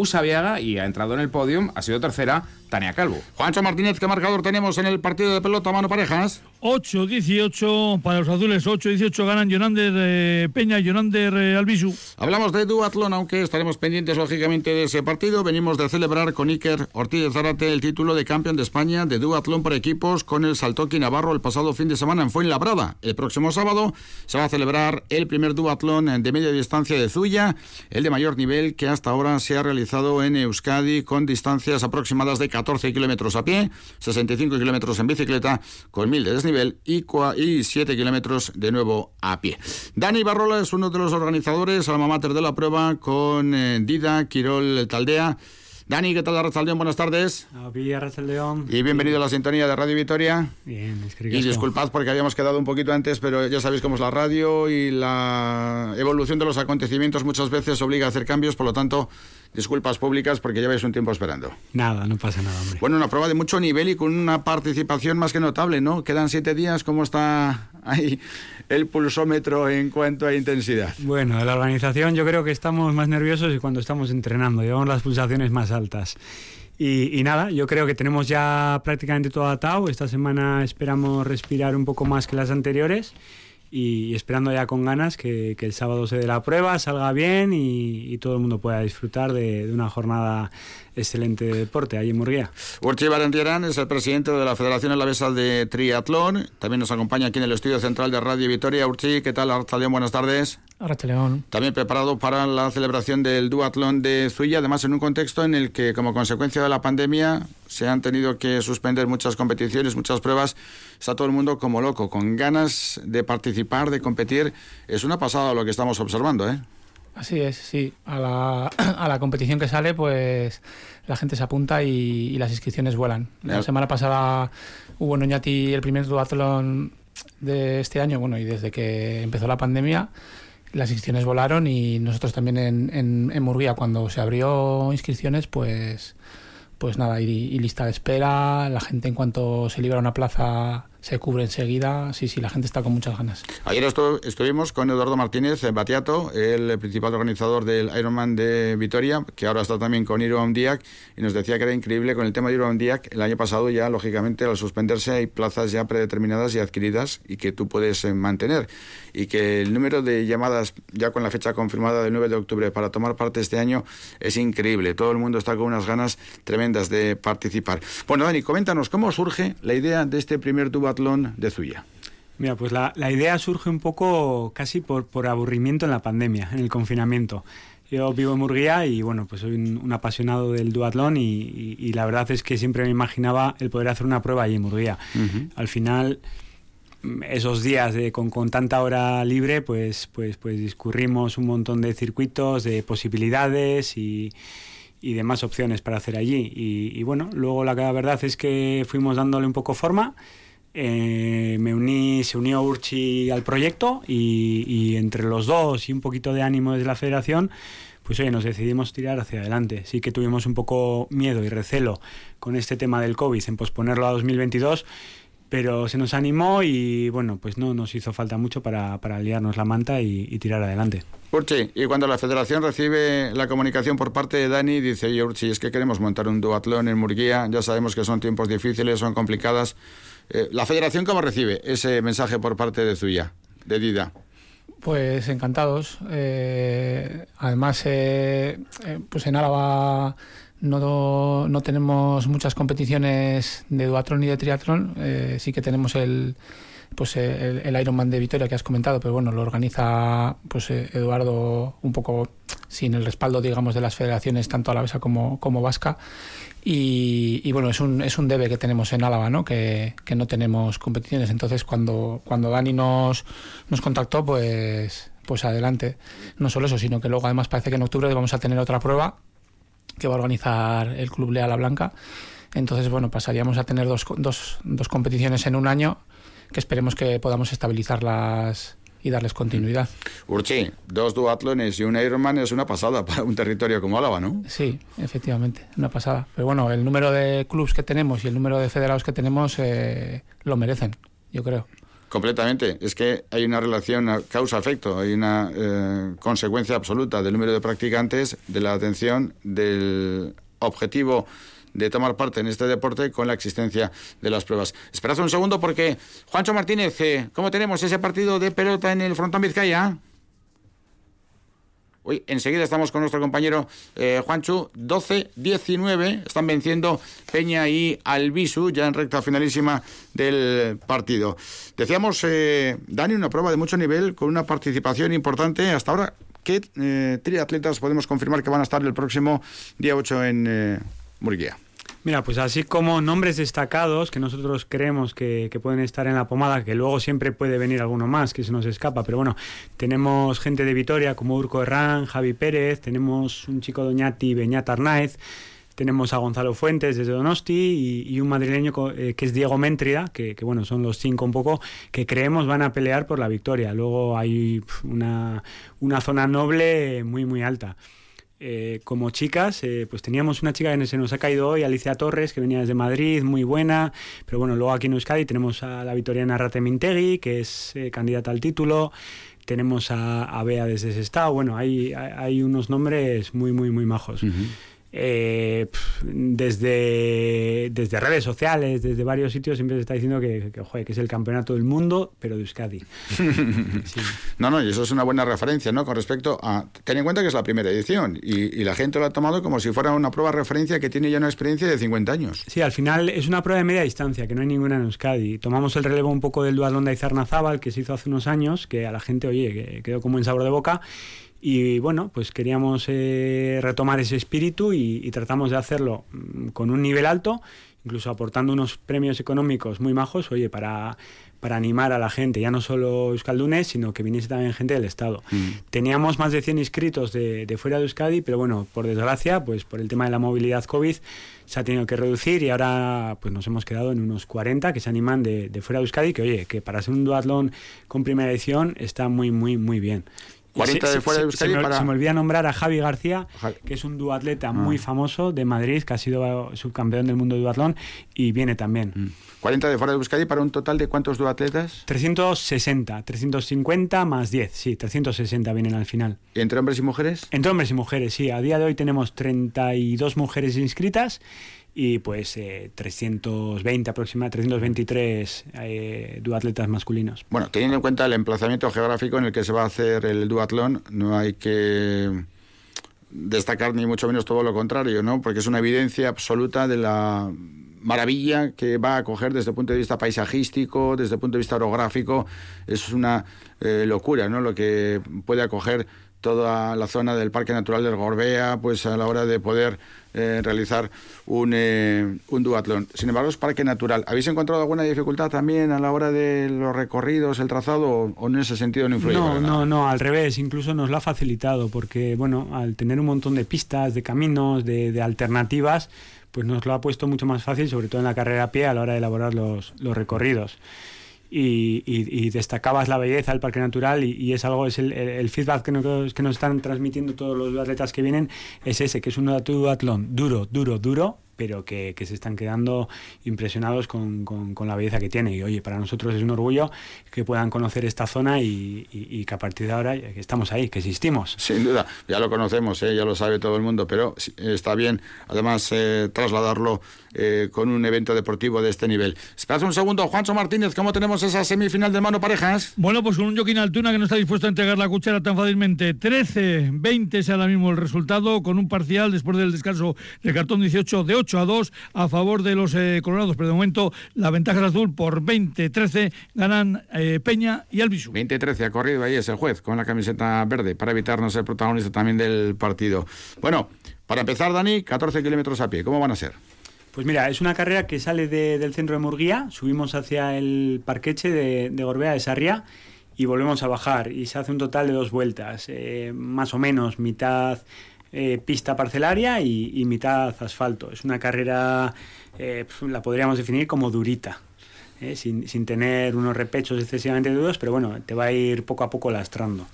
Y ha entrado en el podium, ha sido tercera Tania Calvo. Juancho Martínez, ¿qué marcador tenemos en el partido de pelota mano parejas? 8-18 para los azules, 8-18 ganan Yonander eh, Peña y Yonander eh, Albisu. Hablamos de duatlón, aunque estaremos pendientes lógicamente de ese partido. Venimos de celebrar con Iker Ortiz Zárate el título de campeón de España de duatlón por equipos con el Saltoki Navarro el pasado fin de semana en Fuenlabrada. El próximo sábado se va a celebrar el primer duatlón de media distancia de Zuya, el de mayor nivel que hasta ahora se ha realizado en Euskadi con distancias aproximadas de 14 kilómetros a pie, 65 kilómetros en bicicleta con 1000 de desnivel y, y 7 kilómetros de nuevo a pie. Dani Barrola es uno de los organizadores, alma mater de la prueba, con eh, Dida Quirol Taldea. Dani, ¿qué tal, Arrachaldeón? Buenas tardes. Y bienvenido a la sintonía de Radio Vitoria. Bien, es Y disculpad porque habíamos quedado un poquito antes, pero ya sabéis cómo es la radio y la evolución de los acontecimientos muchas veces obliga a hacer cambios, por lo tanto, disculpas públicas porque lleváis un tiempo esperando. Nada, no pasa nada, hombre. Bueno, una prueba de mucho nivel y con una participación más que notable, ¿no? Quedan siete días, ¿cómo está ahí el pulsómetro en cuanto a intensidad? Bueno, la organización yo creo que estamos más nerviosos cuando estamos entrenando, llevamos las pulsaciones más altas. Y, y, nada, yo creo que tenemos ya prácticamente todo atado. Esta semana esperamos respirar un poco más que las anteriores y, esperando ya con ganas que, que, el sábado se dé la prueba, salga bien y, y todo el mundo pueda disfrutar de, de una jornada excelente deporte ahí en Murguía. Urchi Barentierán es el presidente de la Federación Alavesa de Triatlón. También nos acompaña aquí en el estudio central de Radio Vitoria. Urchi, ¿qué tal? Arrachaleón, buenas tardes. Arrachaleón. También preparado para la celebración del duatlón de Zuya, además en un contexto en el que, como consecuencia de la pandemia, se han tenido que suspender muchas competiciones, muchas pruebas. Está todo el mundo como loco, con ganas de participar, de competir. Es una pasada lo que estamos observando, ¿eh? Así es, sí. A la, a la competición que sale, pues la gente se apunta y, las inscripciones vuelan. La semana pasada hubo en Oñati el primer duatlón de este año, bueno, y desde que empezó la pandemia, las inscripciones volaron y nosotros también en, en, en Murguía, cuando se abrió inscripciones, pues, pues nada, y, y, lista de espera, la gente en cuanto se libera una plaza se cubre enseguida. Sí, sí, la gente está con muchas ganas. Ayer estuvimos con Eduardo Martínez Batiato, el principal organizador del Ironman de Vitoria, que ahora está también con Iron Diac, y nos decía que era increíble con el tema de Iron Diac. El año pasado ya, lógicamente, al suspenderse hay plazas ya predeterminadas y adquiridas y que tú puedes eh, mantener. Y que el número de llamadas ya con la fecha confirmada del 9 de octubre para tomar parte este año es increíble. Todo el mundo está con unas ganas tremendas de participar. Bueno, Dani, coméntanos cómo surge la idea de este primer dubatlón de Zuya. Mira, pues la, idea surge un poco casi por, por aburrimiento en la pandemia, en el confinamiento. Yo vivo en Murguía y bueno, pues soy un, apasionado del duatlón y, la verdad es que siempre me imaginaba el poder hacer una prueba allí en Murguía. Al final, esos días con, con, tanta hora libre, pues, pues, pues discurrimos un montón de circuitos, de posibilidades y, y de más opciones para hacer allí. Y, bueno, luego la verdad es que fuimos dándole un poco forma. Eh, me uní, se unió Urchi al proyecto y, entre los dos y un poquito de ánimo desde la federación, pues oye, nos decidimos tirar hacia adelante. Sí que tuvimos un poco miedo y recelo con este tema del COVID en posponerlo a 2022, pero se nos animó y bueno, pues no nos hizo falta mucho para, para liarnos la manta y, tirar adelante. Urchi, y cuando la federación recibe la comunicación por parte de Dani, dice, oye Urchi, es que queremos montar un duatlón en Murguía, ya sabemos que son tiempos difíciles, son complicadas. Eh, ¿La federación cómo recibe ese mensaje por parte de Zuya, de Dida? Pues encantados. Eh, además, eh, pues en Álava no, no tenemos muchas competiciones de duatlón y de triatlón. Eh, sí que tenemos el, pues el, el, Ironman de Vitoria que has comentado, pero bueno, lo organiza pues eh, Eduardo un poco sin el respaldo, digamos, de las federaciones tanto alavesa como, como vasca. Y, y, bueno, es un, es un debe que tenemos en Álava, ¿no? Que, que, no tenemos competiciones. Entonces, cuando, cuando Dani nos, nos contactó, pues, pues adelante. No solo eso, sino que luego además parece que en octubre vamos a tener otra prueba que va a organizar el Club Leal La Blanca. Entonces, bueno, pasaríamos a tener dos, dos, dos competiciones en un año que esperemos que podamos estabilizarlas y darles continuidad. Urchi, dos duatlones y un Ironman es una pasada para un territorio como Álava, ¿no? Sí, efectivamente, una pasada. Pero bueno, el número de clubes que tenemos y el número de federados que tenemos eh, lo merecen, yo creo. Completamente. Es que hay una relación causa-efecto, hay una eh, consecuencia absoluta del número de practicantes, de la atención, del objetivo de tomar parte en este deporte con la existencia de las pruebas. Esperad un segundo porque, Juancho Martínez, eh, ¿cómo tenemos ese partido de pelota en el frontón Vizcaya? Uy, enseguida estamos con nuestro compañero eh, Juanchu. 12-19 están venciendo Peña y Albisu ya en recta finalísima del partido. Decíamos, eh, Dani, una prueba de mucho nivel con una participación importante. Hasta ahora, ¿qué eh, triatletas podemos confirmar que van a estar el próximo día 8 en eh, Murguía? Mira, pues así como nombres destacados que nosotros creemos que, pueden estar en la pomada, que luego siempre puede venir alguno más que se nos escapa, pero bueno, tenemos gente de Vitoria como Urco Herrán, Javi Pérez, tenemos un chico doñati, Beñat Arnaiz, tenemos a Gonzalo Fuentes desde Donosti y, un madrileño eh, que es Diego Méntrida, que, bueno, son los cinco un poco que creemos van a pelear por la victoria. Luego hay una, una zona noble muy, muy alta. Eh, como chicas, eh, pues teníamos una chica que se nos ha caído hoy, Alicia Torres, que venía desde Madrid, muy buena, pero bueno, luego aquí en Euskadi tenemos a la victoriana Rate Mintegui, que es eh, candidata al título, tenemos a, Bea desde Sestao, bueno, hay, hay, unos nombres muy, muy, muy majos eh, desde, desde redes sociales, desde varios sitios, siempre se está diciendo que, que, es el campeonato del mundo, pero de Euskadi. No, no, y eso es una buena referencia, ¿no? Con respecto a. Ten en cuenta que es la primera edición y, la gente lo ha tomado como si fuera una prueba referencia que tiene ya una experiencia de 50 años. Sí, al final es una prueba de media distancia, que no hay ninguna en Euskadi. Tomamos el relevo un poco del dualón de Izarnazábal, que se hizo hace unos años, que a la gente, oye, que quedó como en sabor de boca y bueno, pues queríamos eh, retomar ese espíritu y, tratamos de hacerlo mm, con un nivel alto, incluso aportando unos premios económicos muy majos, oye, para, para animar a la gente, ya no solo euskaldunes, sino que viniese también gente del Estado. Mm. Teníamos más de 100 inscritos de, de, fuera de Euskadi, pero bueno, por desgracia, pues por el tema de la movilidad COVID se ha tenido que reducir y ahora pues nos hemos quedado en unos 40 que se animan de, de fuera de Euskadi, que oye, que para ser un duatlón con primera edición está muy, muy, muy bien. 40 de fuera de Euskadi se me, para... se me olvida nombrar a Javi García, que es un duatleta muy Ah. famoso de Madrid, que ha sido subcampeón del mundo de duatlón y viene también. 40 de fuera de Euskadi para un total de cuántos duatletas? 360, 350 más 10, sí, 360 vienen al final. ¿Y entre hombres y mujeres? Entre hombres y mujeres, sí. A día de hoy tenemos 32 mujeres inscritas y pues eh, 320 aproximadamente, 323 eh, duatletas masculinos. Bueno, teniendo en cuenta el emplazamiento geográfico en el que se va a hacer el duatlón, no hay que destacar ni mucho menos todo lo contrario, ¿no? Porque es una evidencia absoluta de la maravilla que va a coger desde el punto de vista paisajístico, desde el punto de vista orográfico, es una eh, locura, ¿no? Lo que puede acoger toda la zona del Parque Natural del Gorbea, pues a la hora de poder eh, realizar un, eh, un duatlón. Sin embargo, es parque natural. ¿Habéis encontrado alguna dificultad también a la hora de los recorridos, el trazado, o, o en ese sentido no influye? No, para nada? no, no, al revés, incluso nos lo ha facilitado porque, bueno, al tener un montón de pistas, de caminos, de, de alternativas, pues nos lo ha puesto mucho más fácil, sobre todo en la carrera a pie, a la hora de elaborar los, los recorridos. Y, y- destacabas la belleza del parque natural y, es algo, es el, el- el feedback que nos, que nos están transmitiendo todos los atletas que vienen, es ese, que es un duatlón duro, duro, duro, pero que, que se están quedando impresionados con, con- con la belleza que tiene. Y oye, para nosotros es un orgullo que puedan conocer esta zona y, y- y que a partir de ahora estamos ahí, que existimos. Sin duda, ya lo conocemos, ¿eh? ya lo sabe todo el mundo, pero está bien, además, eh, trasladarlo eh, con un evento deportivo de este nivel. Esperad un segundo, Juancho Martínez, ¿cómo tenemos esa semifinal de mano parejas? Bueno, pues con un Joaquín Altuna que no está dispuesto a entregar la cuchara tan fácilmente. 13-20 es ahora mismo el resultado, con un parcial después del descanso del cartón 18 de 8 a 2 a favor de los eh, colorados. Pero de momento la ventaja es azul por 20-13 ganan eh, Peña y Albisu. 20-13 ha corrido ahí ese juez con la camiseta verde para evitarnos ser protagonista también del partido. Bueno, para empezar, Dani, 14 kilómetros a pie, ¿cómo van a ser? Pues mira, es una carrera que sale de- del centro de Murguía, subimos hacia el parqueche de, de Gorbea de Sarriá y volvemos a bajar y se hace un total de dos vueltas, eh, más o menos mitad eh, pista parcelaria y, mitad asfalto. Es una carrera, eh, la podríamos definir como durita. Eh, sin, sin tener unos repechos excesivamente duros, pero bueno, te va a ir poco a poco lastrando.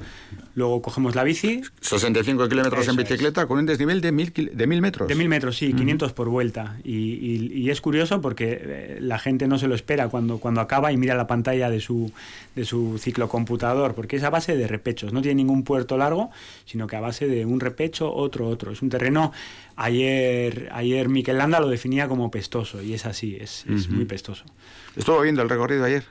Luego cogemos la bici, 65 kilómetros en es. bicicleta con un desnivel de mil, kil- de mil metros. De mil metros, sí, Ujú. 500 por vuelta. Y, y- y es curioso porque eh, la gente no se lo espera cuando, cuando acaba y mira la pantalla de su, de su ciclocomputador, porque es a base de repechos. No tiene ningún puerto largo, sino que a base de un repecho, otro, otro. Es un terreno. Ayer, ayer Miquel Landa lo definía como pestoso, y es así, es, es muy pestoso. Estuvo viendo el recorrido ayer.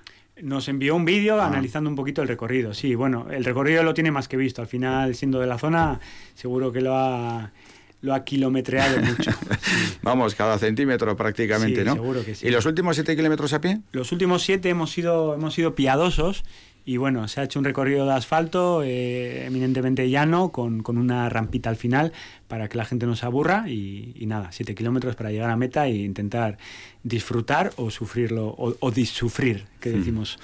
Nos envió un vídeo Ah. analizando un poquito el recorrido. Sí, bueno, el recorrido lo tiene más que visto. Al final, siendo de la zona, seguro que lo ha, lo ha kilometreado mucho. Vamos, cada centímetro prácticamente, Sí, ¿no? seguro que sí. ¿Y los últimos 7 kilómetros a pie? Los últimos siete hemos sido, hemos sido piadosos y bueno, se ha hecho un recorrido de asfalto eh, eminentemente llano con, con una rampita al final para que la gente no se aburra y, y nada, siete kilómetros para llegar a meta e intentar disfrutar o sufrirlo o, o disufrir, que decimos.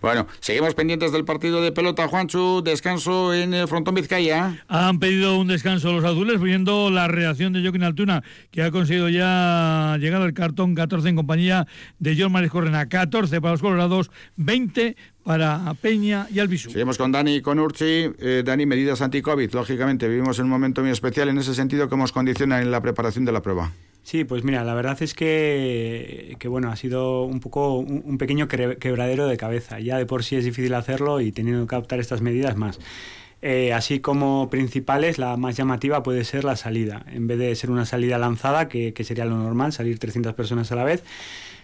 Bueno, seguimos pendientes del partido de pelota, Juanchu. Descanso en el frontón Vizcaya. Han pedido un descanso los azules, viendo la reacción de Joaquín Altuna, que ha conseguido ya llegar al cartón 14 en compañía de John Mares Correna. 14 para los colorados, 20 para Peña y Albisu. Seguimos con Dani y con Urchi. Eh, Dani, medidas anti-COVID. Lógicamente, vivimos en un momento muy especial en ese sentido que nos condiciona en la preparación de la prueba. Sí, pues mira, la verdad es que, que bueno, ha sido un poco un, pequeño quebradero de cabeza. Ya de por sí es difícil hacerlo y teniendo que adoptar estas medidas más. Eh, así como principales, la más llamativa puede ser la salida. En vez de ser una salida lanzada, que, que sería lo normal, salir 300 personas a la vez,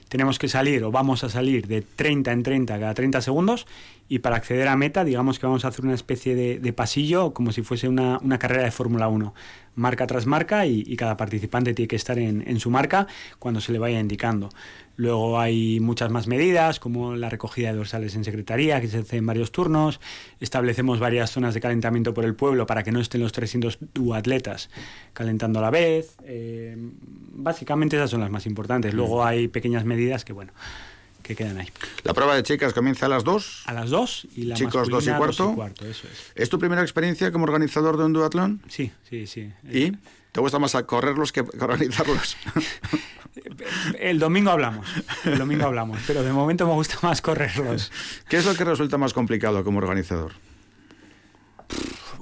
tenemos que salir o vamos a salir de 30 en 30 cada 30 segundos y para acceder a meta digamos que vamos a hacer una especie de, pasillo como si fuese una, una carrera de Fórmula 1, marca tras marca y, y cada participante tiene que estar en, en su marca cuando se le vaya indicando. Luego hay muchas más medidas, como la recogida de dorsales en secretaría, que se hace en varios turnos. Establecemos varias zonas de calentamiento por el pueblo para que no estén los 300 atletas calentando a la vez. Eh, básicamente esas son las más importantes. Luego hay pequeñas medidas que, bueno, que quedan ahí. La prueba de chicas comienza a las 2. A las 2 y la Chicos, 2 y cuarto. dos y cuarto, eso es. ¿Es tu primera experiencia como organizador de un duatlón? Sí, sí, sí. ¿Y? ¿Te gusta más correrlos que organizarlos? El domingo hablamos, el domingo hablamos, pero de momento me gusta más correrlos. ¿Qué es lo que resulta más complicado como organizador?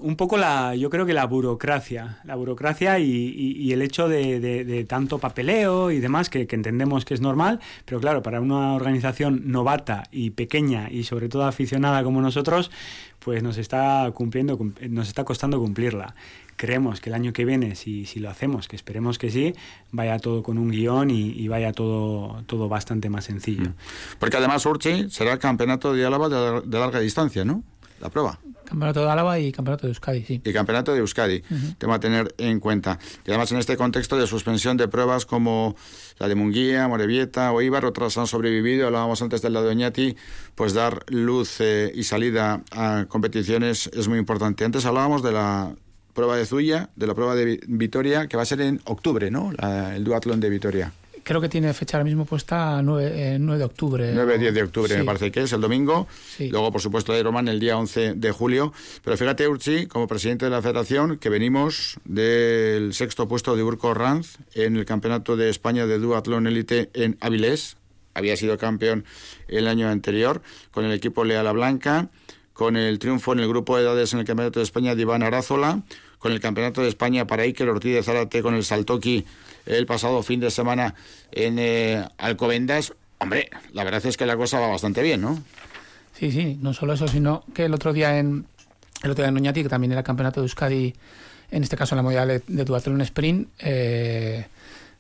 Un poco la, yo creo que la burocracia, la burocracia y, el hecho de, tanto papeleo y demás, que, entendemos que es normal, pero claro, para una organización novata y pequeña y sobre todo aficionada como nosotros, pues nos está cumpliendo, nos está costando cumplirla. Creemos que el año que viene, si, si lo hacemos, que esperemos que sí, vaya todo con un guion y, vaya todo, todo bastante más sencillo. Mm. Porque además Urchi será el campeonato de Álava de larga distancia, ¿no? La prueba. Campeonato de Álava y Campeonato de Euskadi, sí. Y Campeonato de Euskadi, tema a tener en cuenta. Y además en este contexto de suspensión de pruebas como la de Munguía, Morevieta o Ibar, otras han sobrevivido, hablábamos antes del lado de Oñati, pues dar luz eh, y salida a competiciones es muy importante. Antes hablábamos de la prueba de Zuya, de la prueba de Vitoria, que va a ser en octubre, ¿no? el duatlón de Vitoria creo que tiene fecha ahora mismo puesta 9, 9 eh, de octubre. 9-10 de octubre me parece que es, el domingo. Luego, por supuesto, de Román el día 11 de julio. Pero fíjate, Urchi, como presidente de la federación, que venimos del sexto puesto de Urco Ranz en el Campeonato de España de Duatlón Elite en Avilés. Había sido campeón el año anterior con el equipo Leala Blanca, con el triunfo en el grupo de edades en el Campeonato de España de Iván Arázola, con el Campeonato de España para Iker Ortiz de Zárate con el Saltoki el pasado fin de semana en eh, Alcobendas. Hombre, la verdad es que la cosa va bastante bien, ¿no? Sí, sí, no solo eso, sino que el otro día en el otro día en Oñati, que también era campeonato de Euskadi, en este caso en la modalidad de, de en sprint, eh,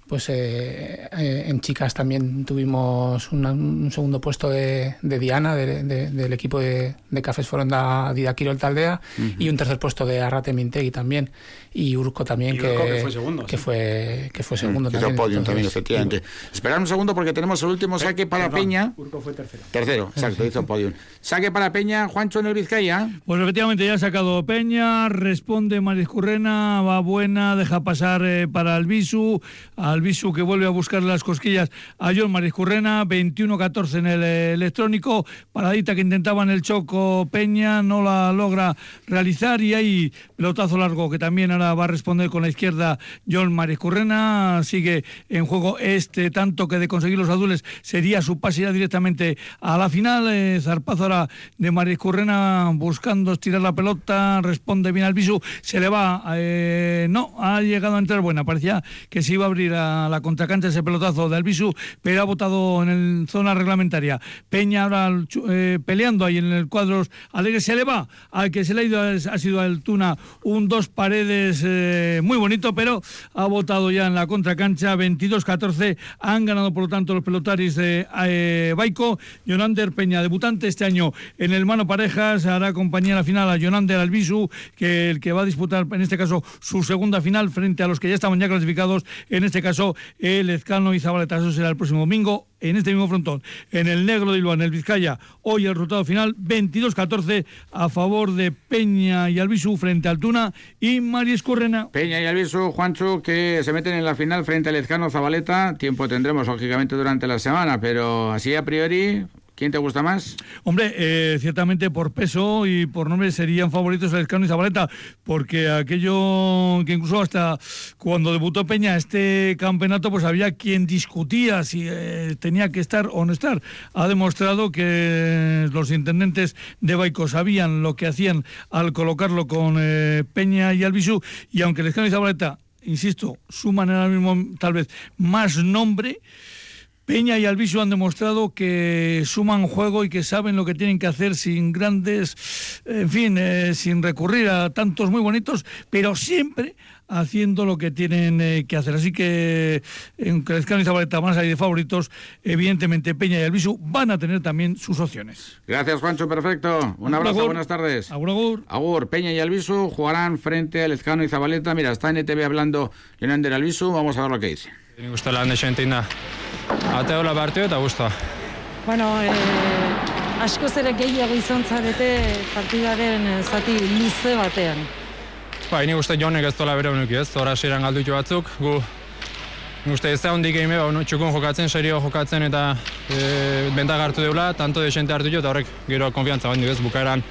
pues eh, eh, en chicas también tuvimos un segundo puesto de, Diana, del equipo de, Cafés Foronda Didaquiro Taldea, y un tercer puesto de Arrate Mintegui también, y Urco también, que, fue segundo. Que, fue, que fue segundo también. podio también, efectivamente. Esperar un segundo porque tenemos el último saque para Peña. Urco fue tercero. Tercero, exacto, hizo podio. Saque para Peña, Juancho en el Vizcaya. Pues efectivamente ya ha sacado Peña, responde Mariscurrena, va buena, deja pasar eh, para Albisu, Albisu que vuelve a buscar las cosquillas a John Mariscurrena, 21-14 en el eh, electrónico, paradita que intentaba en el Choco Peña, no la logra realizar y hay pelotazo largo que también ahora va a responder con la izquierda John Mariscurrena, sigue en juego este tanto que de conseguir los azules sería su pase ya directamente a la final, eh, zarpazo ahora de Mariscurrena buscando estirar la pelota, responde bien al se le va, eh, no, ha llegado a entrar. Buena, parecía que se iba a abrir a la contracancha ese pelotazo de Albisu, pero ha votado en el zona reglamentaria. Peña ahora eh, peleando ahí en el cuadro alegre, se le va. Al que se le ha ido, ha sido al Tuna. Un dos paredes eh, muy bonito, pero ha votado ya en la contracancha 22-14. Han ganado por lo tanto los pelotaris de eh, Baico. Jonander Peña, debutante este año en el mano parejas, hará compañía en la final a Jonander Albisu, que el que va a disputar en este caso su segunda final frente a los que ya estaban ya clasificados, en este caso el Ezcano y Zabaleta. Eso será el próximo domingo en este mismo frontón. En el negro de Iluán, el Vizcaya, hoy el resultado final 22-14 a favor de Peña y Albisu frente a Altuna y María Peña y Albisu, Juancho, que se meten en la final frente al Ezcano Zabaleta. Tiempo tendremos, lógicamente, durante la semana, pero así a priori, ¿Quién te gusta más? Hombre, eh, ciertamente por peso y por nombre serían favoritos el Escano y Zabaleta, porque aquello que incluso hasta cuando debutó Peña este campeonato, pues había quien discutía si eh, tenía que estar o no estar. Ha demostrado que los intendentes de Baico sabían lo que hacían al colocarlo con eh, Peña y Albisu, y aunque el Escano y Zabaleta, insisto, suman ahora mismo tal vez más nombre, Peña y Albisu han demostrado que suman juego y que saben lo que tienen que hacer sin grandes, en fin, eh, sin recurrir a tantos muy bonitos, pero siempre haciendo lo que tienen eh, que hacer. Así que en Crezcano y Zabaleta van a salir de favoritos. Evidentemente, Peña y Albisu van a tener también sus opciones. Gracias, Juancho. Perfecto. Un abrazo, buenas tardes. Agur, agur. Agur, Peña y Albisu jugarán frente a Lezcano y Zabaleta. Mira, está en ETV hablando Jonander Albisu. Vamos a ver lo que dice. Me gusta la Ate hola partio eta guztua. Bueno, eh, asko zere gehiago izan zarete partidaren eh, zati luze batean. Ba, ini uste jonek ez dola bere honuk ez, zora seran galdutu batzuk, gu uste ez da hondik egin ba, txukun jokatzen, serio jokatzen eta e, bentak hartu deula, tanto de xente hartu jo, eta horrek gero konfiantza bandik ez, bukaeran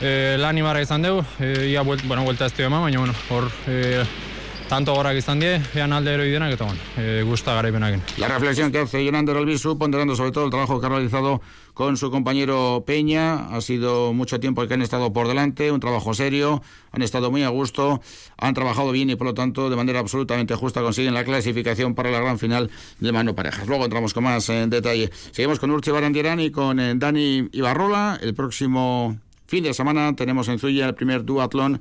e, lan imarra izan dugu, e, ia buelt, bueno, buelta ez eman, baina bueno, hor e, tanto gorak izan die, ean alde ero idenak, eta bueno, e, gusta garaipenakin. La reflexión que hace Yonander Albisu, ponderando sobre todo el trabajo que ha realizado con su compañero Peña. Ha sido mucho tiempo que han estado por delante, un trabajo serio, han estado muy a gusto, han trabajado bien y por lo tanto de manera absolutamente justa consiguen la clasificación para la gran final de mano parejas. Luego entramos con más en detalle. Seguimos con Urchi Barandierani y con eh, Dani Ibarrola. El próximo fin de semana tenemos en Zuya el primer duatlón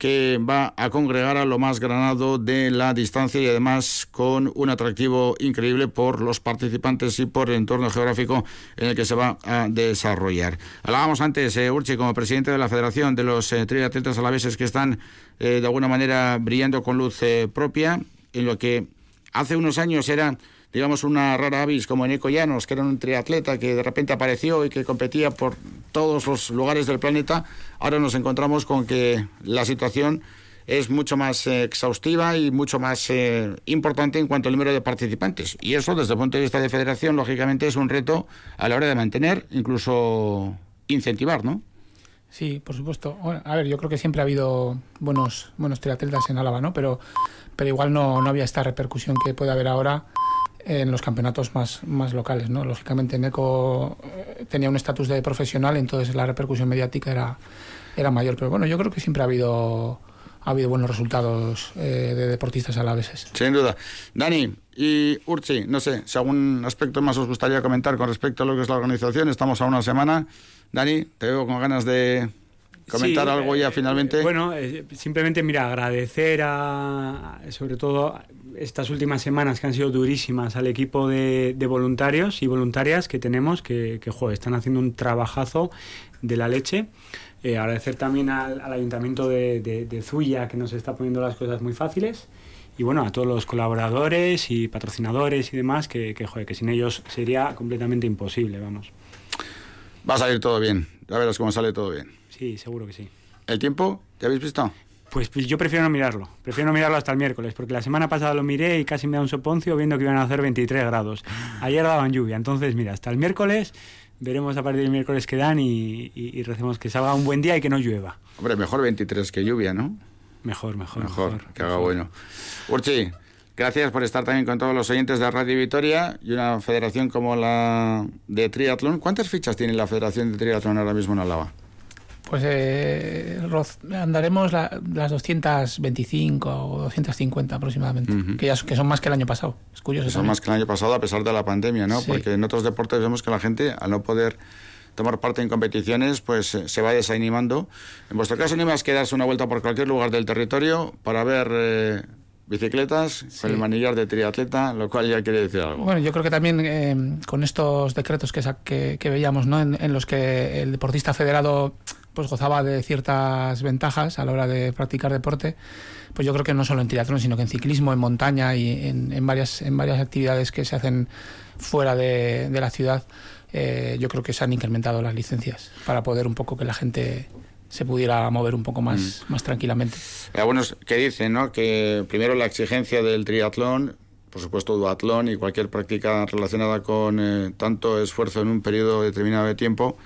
que va a congregar a lo más granado de la distancia y además con un atractivo increíble por los participantes y por el entorno geográfico en el que se va a desarrollar. Hablábamos antes, eh, Urchi, como presidente de la Federación de los eh, Triatletas Alaveses que están eh, de alguna manera brillando con luz eh, propia, en lo que hace unos años era digamos, una rara avis como Eneco Llanos, que era un triatleta que de repente apareció y que competía por todos los lugares del planeta, ahora nos encontramos con que la situación es mucho más eh, exhaustiva y mucho más eh, importante en cuanto al número de participantes. Y eso, desde el punto de vista de federación, lógicamente es un reto a la hora de mantener, incluso incentivar, ¿no? Sí, por supuesto. A ver, yo creo que siempre ha habido buenos, buenos triatletas en Álava, ¿no? Pero, pero igual no, no había esta repercusión que puede haber ahora en los campeonatos más, más locales. ¿no? Lógicamente, Neco eh, tenía un estatus de profesional, entonces la repercusión mediática era, era mayor. Pero bueno, yo creo que siempre ha habido, ha habido buenos resultados eh, de deportistas alaveses. Sin duda. Dani y Urchi, no sé si algún aspecto más os gustaría comentar con respecto a lo que es la organización. Estamos a una semana. Dani, te veo con ganas de comentar Sí, algo ya eh, finalmente. Bueno, eh, simplemente, mira, agradecer a, sobre todo estas últimas semanas que han sido durísimas al equipo de, de voluntarios y voluntarias que tenemos, que, que joder, están haciendo un trabajazo de la leche. Eh, agradecer también al, al Ayuntamiento de, de, de Zuya, que nos está poniendo las cosas muy fáciles. Y bueno, a todos los colaboradores y patrocinadores y demás, que, que, joder, que sin ellos sería completamente imposible, vamos. Va a salir todo bien. Ya verás cómo sale todo bien. Sí, seguro que sí. ¿El tiempo? ¿Ya habéis visto? Pues, pues yo prefiero no mirarlo. Prefiero no mirarlo hasta el miércoles, porque la semana pasada lo miré y casi me da un soponcio viendo que iban a hacer 23 grados. Ayer daban lluvia, entonces mira, hasta el miércoles veremos a partir del miércoles que dan y, y, y recemos que salga un buen día y que no llueva. Hombre, mejor 23 que lluvia, ¿no? Mejor, mejor. Mejor, que haga bueno. Urchi, gracias por estar también con todos los oyentes de Radio Vitoria y una federación como la de triatlón. ¿Cuántas fichas tiene la federación de triatlón ahora mismo en Álava? Pues eh, andaremos la- las 225 o 250 aproximadamente, Ujú. que, ya, son- que son más que el año pasado. Es curioso. Son también. más que el año pasado a pesar de la pandemia, ¿no? Sí. Porque en otros deportes vemos que la gente, al no poder tomar parte en competiciones, pues eh, se va desanimando. En vuestro caso, ni más que darse una vuelta por cualquier lugar del territorio para ver eh, bicicletas con el manillar de triatleta, lo cual ya quiere decir algo. Bueno, yo creo que también eh, con estos decretos que, que, que veíamos, ¿no? En, en los que el deportista federado pues gozaba de ciertas ventajas a la hora de practicar deporte, pues yo creo que no solo en triatlón, sino que en ciclismo, en montaña y en, en varias, en varias actividades que se hacen fuera de, de la ciudad, eh, yo creo que se han incrementado las licencias para poder un poco que la gente se pudiera mover un poco más, más tranquilamente. Algunos que dicen, ¿no? Que primero la exigencia del triatlón, por supuesto duatlón y cualquier práctica relacionada con eh, tanto esfuerzo en un periodo determinado de tiempo,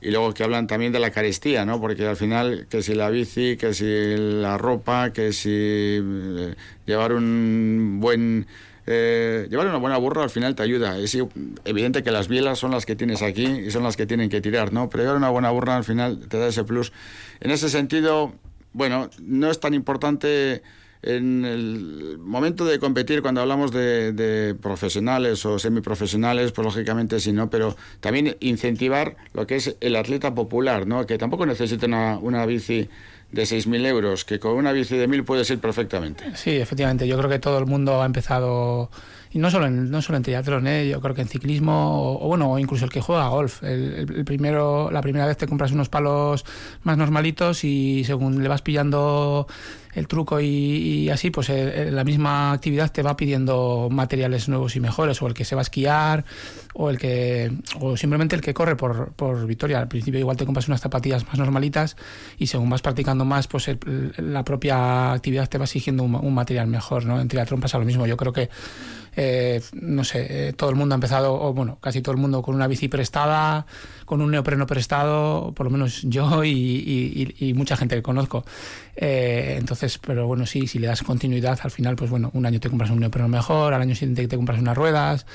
y luego que hablan también de la carestía, ¿no? Porque al final, que si la bici, que si la ropa, que si eh, llevar un buen... eh, llevar una buena burra al final te ayuda. Es evidente que las bielas son las que tienes aquí y son las que tienen que tirar, ¿no? Pero llevar una buena burra al final te da ese plus. En ese sentido, bueno, no es tan importante en el momento de competir, cuando hablamos de, de profesionales o semiprofesionales, pues lógicamente sí, ¿no? Pero también incentivar lo que es el atleta popular, ¿no? Que tampoco necesita una, una bici de 6.000 euros, que con una bici de 1.000 puedes ir perfectamente. Sí, efectivamente. Yo creo que todo el mundo ha empezado, y no solo en, no solo en triatlón, ¿eh? yo creo que en ciclismo, o, o bueno, incluso el que juega golf. El primero, la primera vez te compras unos palos más normalitos y según le vas pillando el truco y, y así, pues eh, eh, la misma actividad te va pidiendo materiales nuevos y mejores, o el que se va a esquiar, o el que, o simplemente el que corre por, por Vitoria. Al principio igual te compras unas zapatillas más normalitas y según vas practicando más, pues el- la propia actividad te va exigiendo un, material mejor, ¿no? En triatlón pasa lo mismo. Yo creo que eh, no sé, eh, todo el mundo ha empezado, o bueno, casi todo el mundo con una bici prestada, con un neopreno prestado, por lo menos yo y, mucha gente que conozco. Eh, entonces, pero bueno, sí, si le das continuidad, al final, pues bueno, un año te compras un neopreno mejor, al año siguiente te compras unas ruedas,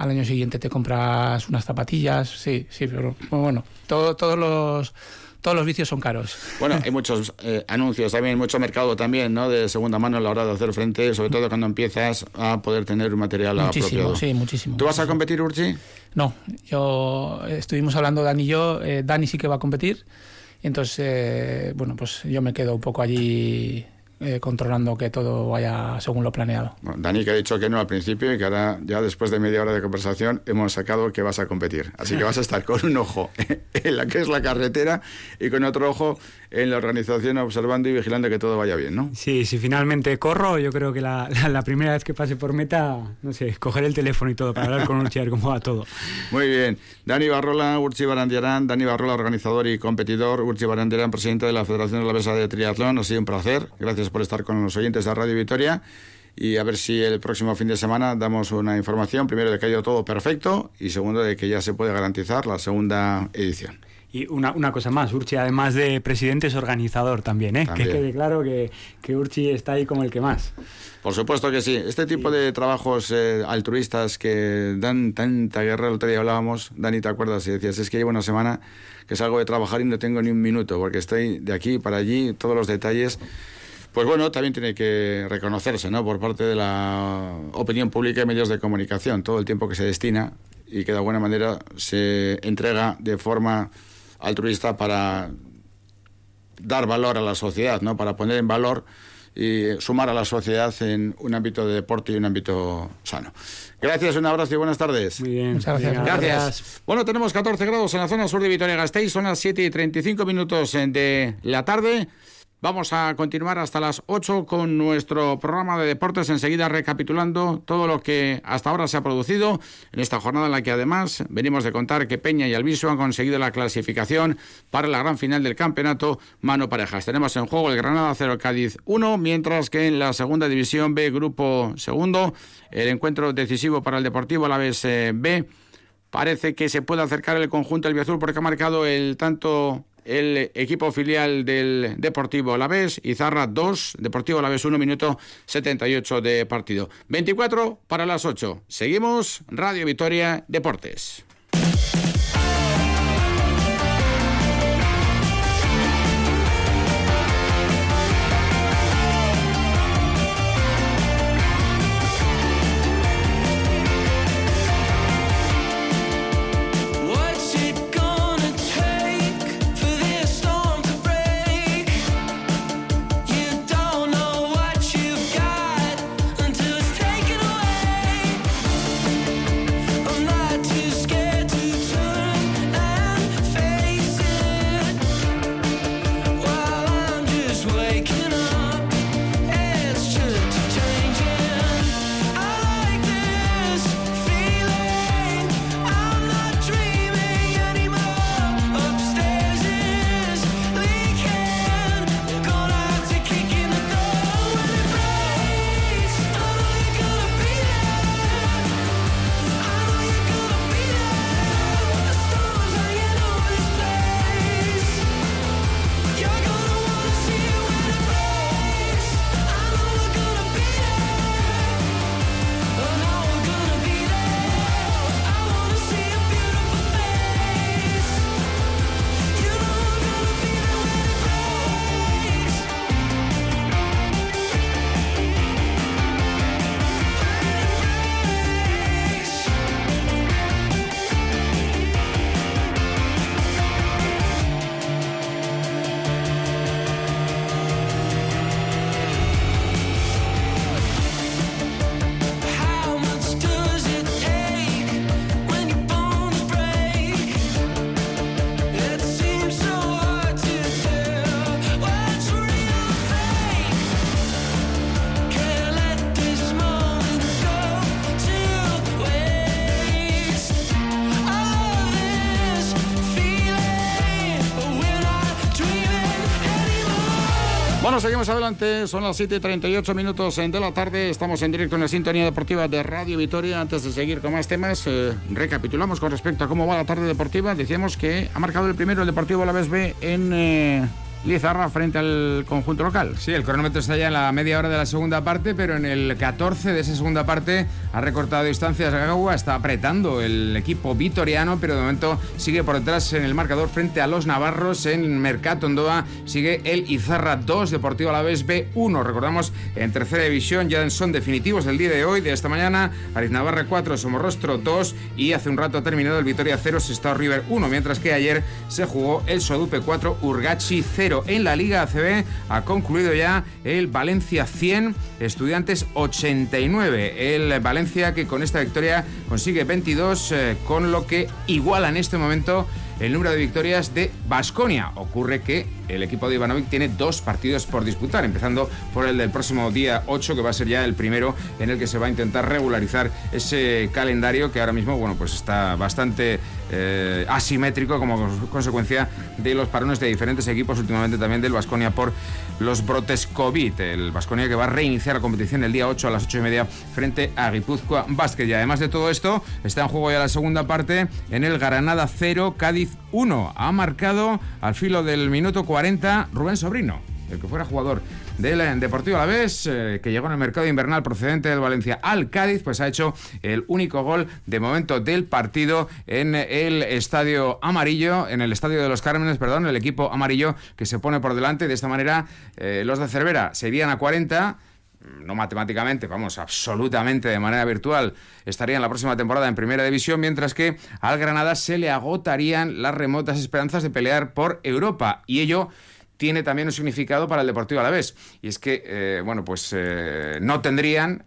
al año siguiente te compras unas zapatillas, sí, sí, pero bueno, todo, todos los todos los vicios son caros. Bueno, hay muchos eh, anuncios también, mucho mercado también, ¿no? De segunda mano a la hora de hacer frente, sobre todo cuando empiezas a poder tener un material muchísimo, apropiado. Sí, muchísimo. ¿Tú vas a competir, Urchi? No, yo estuvimos hablando Dani y yo, eh, Dani sí que va a competir, entonces, eh, bueno, pues yo me quedo un poco allí eh, controlando que todo vaya según lo planeado. Dani que ha dicho que no al principio y que ahora ya después de media hora de conversación hemos sacado que vas a competir. Así que vas a estar con un ojo en la que es la carretera y con otro ojo en la organización observando y vigilando que todo vaya bien, ¿no? Sí, si finalmente corro, yo creo que la, primera vez que pase por meta, no sé, coger el teléfono y todo para hablar con Urchi a ver cómo va todo. Muy bien. Dani Barrola, Urchi Barandiarán, Dani Barrola, organizador y competidor, Urchi Barandiarán, presidente de la Federación de la Mesa de Triatlón. Ha sido un placer. Gracias por estar con los oyentes de Radio Victoria y a ver si el próximo fin de semana damos una información, primero de que ha ido todo perfecto y segundo de que ya se puede garantizar la segunda edición. Y una, una cosa más, Urchi, además de presidente, es organizador también, ¿eh? Que quede claro que, que, Urchi está ahí como el que más. Por supuesto que sí. Este tipo de trabajos eh, altruistas que dan tanta guerra, el otro día hablábamos, Dani, ¿te acuerdas? Y decías, es que llevo una semana que salgo de trabajar y no tengo ni un minuto, porque estoy de aquí para allí, todos los detalles pues bueno, también tiene que reconocerse, ¿no? Por parte de la opinión pública y medios de comunicación, todo el tiempo que se destina y que de alguna manera se entrega de forma altruista para dar valor a la sociedad, ¿no? Para poner en valor y sumar a la sociedad en un ámbito de deporte y un ámbito sano. Gracias, un abrazo y buenas tardes. Muy bien. Muchas gracias. Gracias. Bueno, tenemos 14 grados en la zona sur de Vitoria-Gasteiz, son las 7 y 35 minutos de la tarde. Vamos a continuar hasta las 8 con nuestro programa de deportes, enseguida recapitulando todo lo que hasta ahora se ha producido en esta jornada en la que además venimos de contar que Peña y Alviso han conseguido la clasificación para la gran final del campeonato mano parejas. Tenemos en juego el Granada 0 Cádiz 1, mientras que en la segunda división B, grupo segundo, el encuentro decisivo para el Deportivo la vez eh, B. Parece que se puede acercar el conjunto del Biazul porque ha marcado el tanto el equipo filial del Deportivo Alavés, Izarra 2, Deportivo Alavés 1 minuto 78 de partido. 24 para las 8. Seguimos Radio Vitoria Deportes. Seguimos adelante. Son las 7 y 38 minutos de la tarde. Estamos en directo en la sintonía deportiva de Radio Vitoria. Antes de seguir con más temas, eh, recapitulamos con respecto a cómo va la tarde deportiva. Decíamos que ha marcado el primero el Deportivo La B en. Eh, Lizarra frente al conjunto local. Sí, el cronómetro está ya en la media hora de la segunda parte, pero en el 14 de esa segunda parte ha recortado distancias Gagua, está apretando el equipo vitoriano, pero de momento sigue por detrás en el marcador frente a los navarros en Mercato Ondoa. Sigue el Izarra 2, Deportivo Alavés B1. Recordamos, en tercera división ya son definitivos del día de hoy, de esta mañana. Ariz Navarra 4, Somorrostro 2 y hace un rato ha terminado el Vitoria 0, Sestao River 1, mientras que ayer se jugó el Sodupe 4, Urgachi 0 en la Liga ACB. Ha concluido ya el Valencia 100, Estudiantes 89. El Valencia que con esta victoria consigue 22, eh, con lo que iguala en este momento el número de victorias de Basconia. Ocurre que el equipo de Ivanovic tiene dos partidos por disputar, empezando por el del próximo día 8, que va a ser ya el primero en el que se va a intentar regularizar ese calendario que ahora mismo, bueno, pues está bastante eh, asimétrico como consecuencia de los parones de diferentes equipos, últimamente también del Basconia por los brotes COVID. El Basconia que va a reiniciar la competición el día 8 a las 8 y media frente a Guipúzcoa Basket. Y además de todo esto, está en juego ya la segunda parte en el Granada 0, Cádiz 1. Ha marcado al filo del minuto 40 Rubén Sobrino, el que fuera jugador del Deportivo Alavés, eh, que llegó en el mercado invernal procedente del Valencia al Cádiz, pues ha hecho el único gol de momento del partido en el estadio amarillo, en el estadio de los Cármenes, perdón, el equipo amarillo que se pone por delante. De esta manera, eh, los de Cervera serían a 40 no matemáticamente, vamos, absolutamente de manera virtual, estarían la próxima temporada en Primera División, mientras que al Granada se le agotarían las remotas esperanzas de pelear por Europa. Y ello tiene también un significado para el Deportivo Alavés. Y es que, eh, bueno, pues eh, no tendrían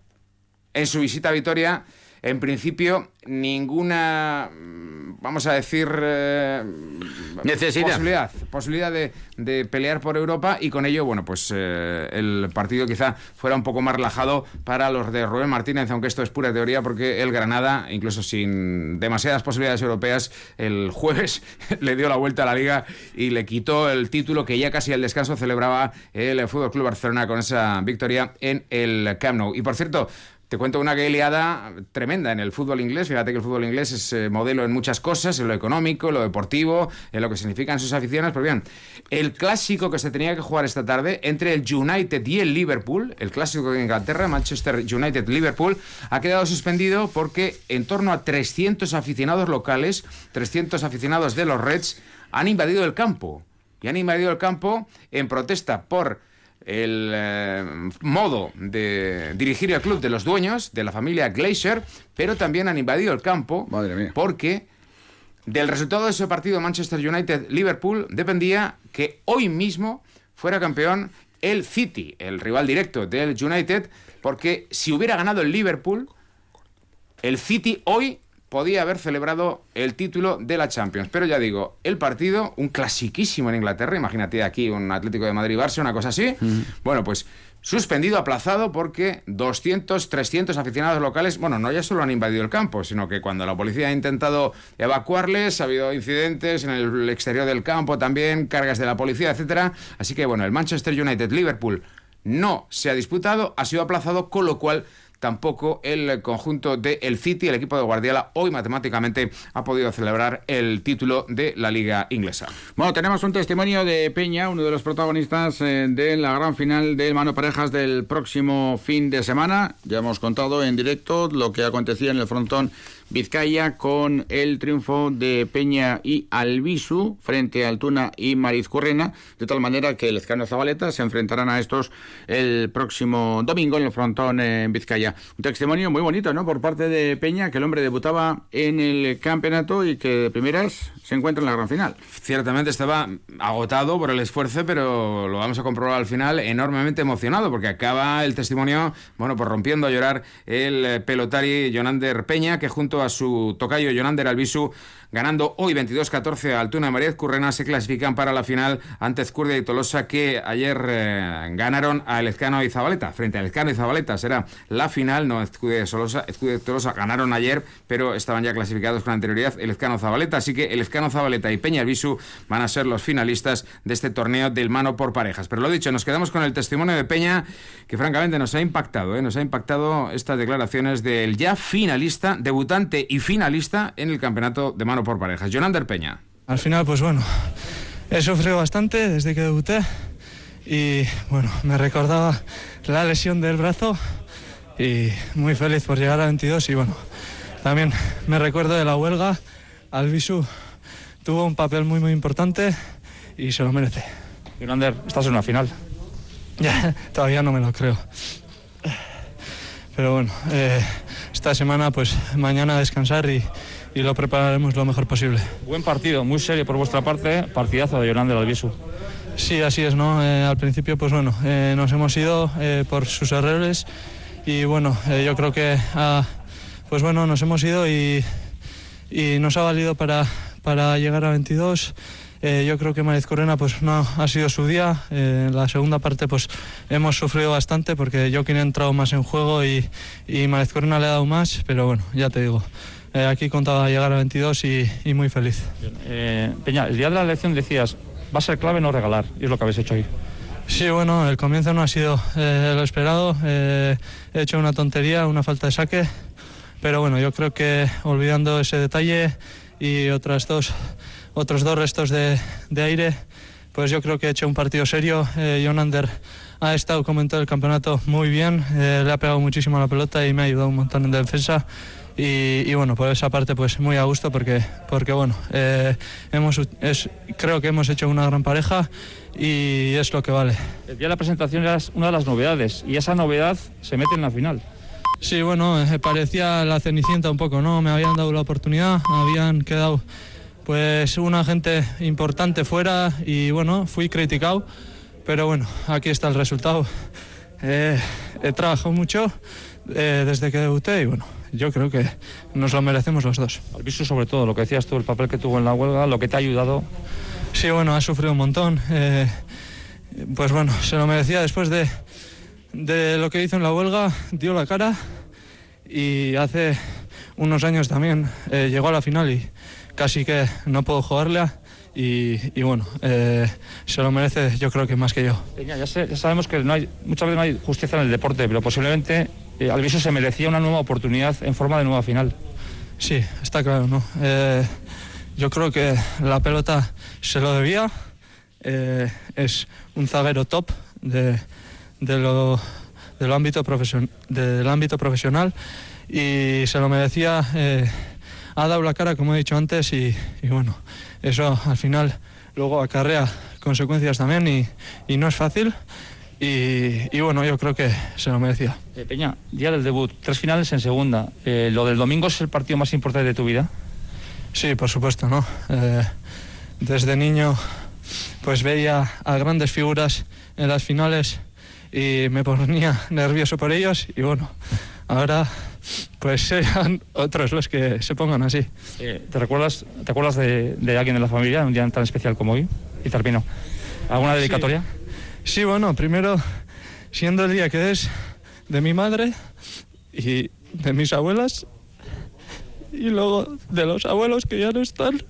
en su visita a Vitoria en principio, ninguna, vamos a decir, eh, necesidad. Posibilidad, posibilidad de, pelear por Europa y con ello, bueno, pues eh, el partido quizá fuera un poco más relajado para los de Rubén Martínez, aunque esto es pura teoría, porque el Granada, incluso sin demasiadas posibilidades europeas, el jueves le dio la vuelta a la liga y le quitó el título que ya casi al descanso celebraba el Fútbol Club Barcelona con esa victoria en el Camp Nou. Y por cierto, te cuento una liada tremenda en el fútbol inglés. Fíjate que el fútbol inglés es eh, modelo en muchas cosas, en lo económico, en lo deportivo, en lo que significan sus aficiones. Pero bien, el clásico que se tenía que jugar esta tarde entre el United y el Liverpool, el clásico de Inglaterra, Manchester United-Liverpool, ha quedado suspendido porque en torno a 300 aficionados locales, 300 aficionados de los Reds, han invadido el campo. Y han invadido el campo en protesta por el eh, modo de dirigir el club de los dueños, de la familia Glacier, pero también han invadido el campo porque del resultado de ese partido Manchester United-Liverpool dependía que hoy mismo fuera campeón el City, el rival directo del United, porque si hubiera ganado el Liverpool, el City hoy podía haber celebrado el título de la Champions. Pero ya digo, el partido, un clasiquísimo en Inglaterra, imagínate aquí un Atlético de Madrid-Barça, una cosa así. Bueno, pues suspendido, aplazado, porque 200, 300 aficionados locales, bueno, no ya solo han invadido el campo, sino que cuando la policía ha intentado evacuarles, ha habido incidentes en el exterior del campo también, cargas de la policía, etcétera. Así que bueno, el Manchester United-Liverpool no se ha disputado, ha sido aplazado, con lo cual tampoco el conjunto de el City, el equipo de Guardiola, hoy matemáticamente ha podido celebrar el título de la Liga Inglesa. Bueno, tenemos un testimonio de Peña, uno de los protagonistas eh, de la gran final del Mano Parejas del próximo fin de semana. Ya hemos contado en directo lo que acontecía en el frontón Vizcaya con el triunfo de Peña y Albisu frente a Altuna y Marizcurrena, de tal manera que el Ezcano Zabaleta se enfrentarán a estos el próximo domingo en el frontón en Vizcaya. Un testimonio muy bonito, ¿no? Por parte de Peña, que el hombre debutaba en el campeonato y que de primeras se encuentra en la gran final. Ciertamente estaba agotado por el esfuerzo, pero lo vamos a comprobar al final, enormemente emocionado, porque acaba el testimonio, bueno, pues rompiendo a llorar el pelotari Jonander Peña, que junto a su tocayo Jonander Albisu ganando hoy 22-14 a Altuna y María Currena, se clasifican para la final ante Ezcurdia y Tolosa, que ayer eh, ganaron a Elezcano y Zabaleta. Frente a Elezcano y Zabaleta será la final. no Ezcude Solosa, Ezcude Tolosa ganaron ayer, pero estaban ya clasificados con anterioridad el Ezcano Zabaleta, así que el Ezcano Zabaleta y Peña Albisu van a ser los finalistas de este torneo del mano por parejas. Pero lo dicho, nos quedamos con el testimonio de Peña, que francamente nos ha impactado, ¿eh? nos ha impactado estas declaraciones del ya finalista, debutante y finalista en el campeonato de mano por parejas. Jonander Peña. Al final, pues bueno, he sufrido bastante desde que debuté y bueno, me recordaba la lesión del brazo y muy feliz por llegar a 22 y bueno, también me recuerdo de la huelga, Albisu tuvo un papel muy muy importante y se lo merece. Jonander, estás en una final. Ya, todavía no me lo creo. Pero bueno, eh, esta semana pues mañana a descansar y, y lo prepararemos lo mejor posible. Buen partido, muy serio por vuestra parte, partidazo de Jonander Albisu. Sí, así es, ¿no? Eh, al principio, pues bueno, eh, nos hemos ido eh, por sus errores y bueno, eh, yo creo que ah, pues bueno, nos hemos ido y, y nos ha valido para, para llegar a 22. Eh, yo creo que Mariz Corena pues no ha sido su día. Eh, en la segunda parte pues hemos sufrido bastante porque Joaquín ha entrado más en juego y, y Mariz Corena le ha dado más, pero bueno, ya te digo. Eh, aquí contaba llegar a 22 y, y muy feliz. Eh, Peña, el día de la elección decías, va a ser clave no regalar, y es lo que habéis hecho hoy. Sí, bueno, el comienzo no ha sido eh, lo esperado. Eh, he hecho una tontería, una falta de saque, pero bueno, yo creo que olvidando ese detalle y otras dos, otros dos restos de, de aire, pues yo creo que he hecho un partido serio. Eh, John Ander ha estado como en todo el campeonato muy bien, eh, le ha pegado muchísimo a la pelota y me ha ayudado un montón en defensa. Y, y bueno, por esa parte pues muy a gusto porque, porque bueno, eh, hemos, es, creo que hemos hecho una gran pareja y es lo que vale. El día de la presentación era una de las novedades, y esa novedad se mete en la final. Sí, bueno, eh, parecía la cenicienta un poco, ¿no? Me habían dado la oportunidad, habían quedado pues una gente importante fuera y bueno, fui criticado, pero bueno, aquí está el resultado. Eh, he trabajado mucho eh, desde que debuté y bueno, yo creo que nos lo merecemos los dos. Albisu sobre todo, lo que decías tú, el papel que tuvo en la huelga, lo que te ha ayudado. Sí, bueno, ha sufrido un montón. eh, pues bueno, se lo merecía después de, de lo que hizo en la huelga, dio la cara y hace unos años también eh, llegó a la final y casi que no puedo jugarla y, y bueno, eh, se lo merece yo creo que más que yo. Peña, ya, sé- ya sabemos que no hay, muchas veces no hay justicia en el deporte, pero posiblemente eh, Albisu se merecía una nueva oportunidad en forma de nueva final. Sí, está claro, ¿no? Eh, yo creo que la pelota se lo debía. eh, es un zaguero top de, de lo, del, ámbito profesion- del ámbito profesional y se lo merecía. eh, ha dado la cara, como he dicho antes, y, y bueno, eso al final luego acarrea consecuencias también y, y no es fácil. Y, y bueno, yo creo que se lo merecía. Eh, Peña, día del debut, tres finales en segunda. Eh, ¿Lo del domingo es el partido más importante de tu vida? Sí, por supuesto, ¿no? Eh, desde niño pues veía a grandes figuras en las finales y me ponía nervioso por ellos y bueno, ahora pues sean otros los que se pongan así. ¿Te recuerdas, te acuerdas de, de alguien de la familia en un día tan especial como hoy? Y termino. ¿Alguna dedicatoria? Sí, bueno, primero siendo el día que es de mi madre y de mis abuelas y luego de los abuelos que ya no están.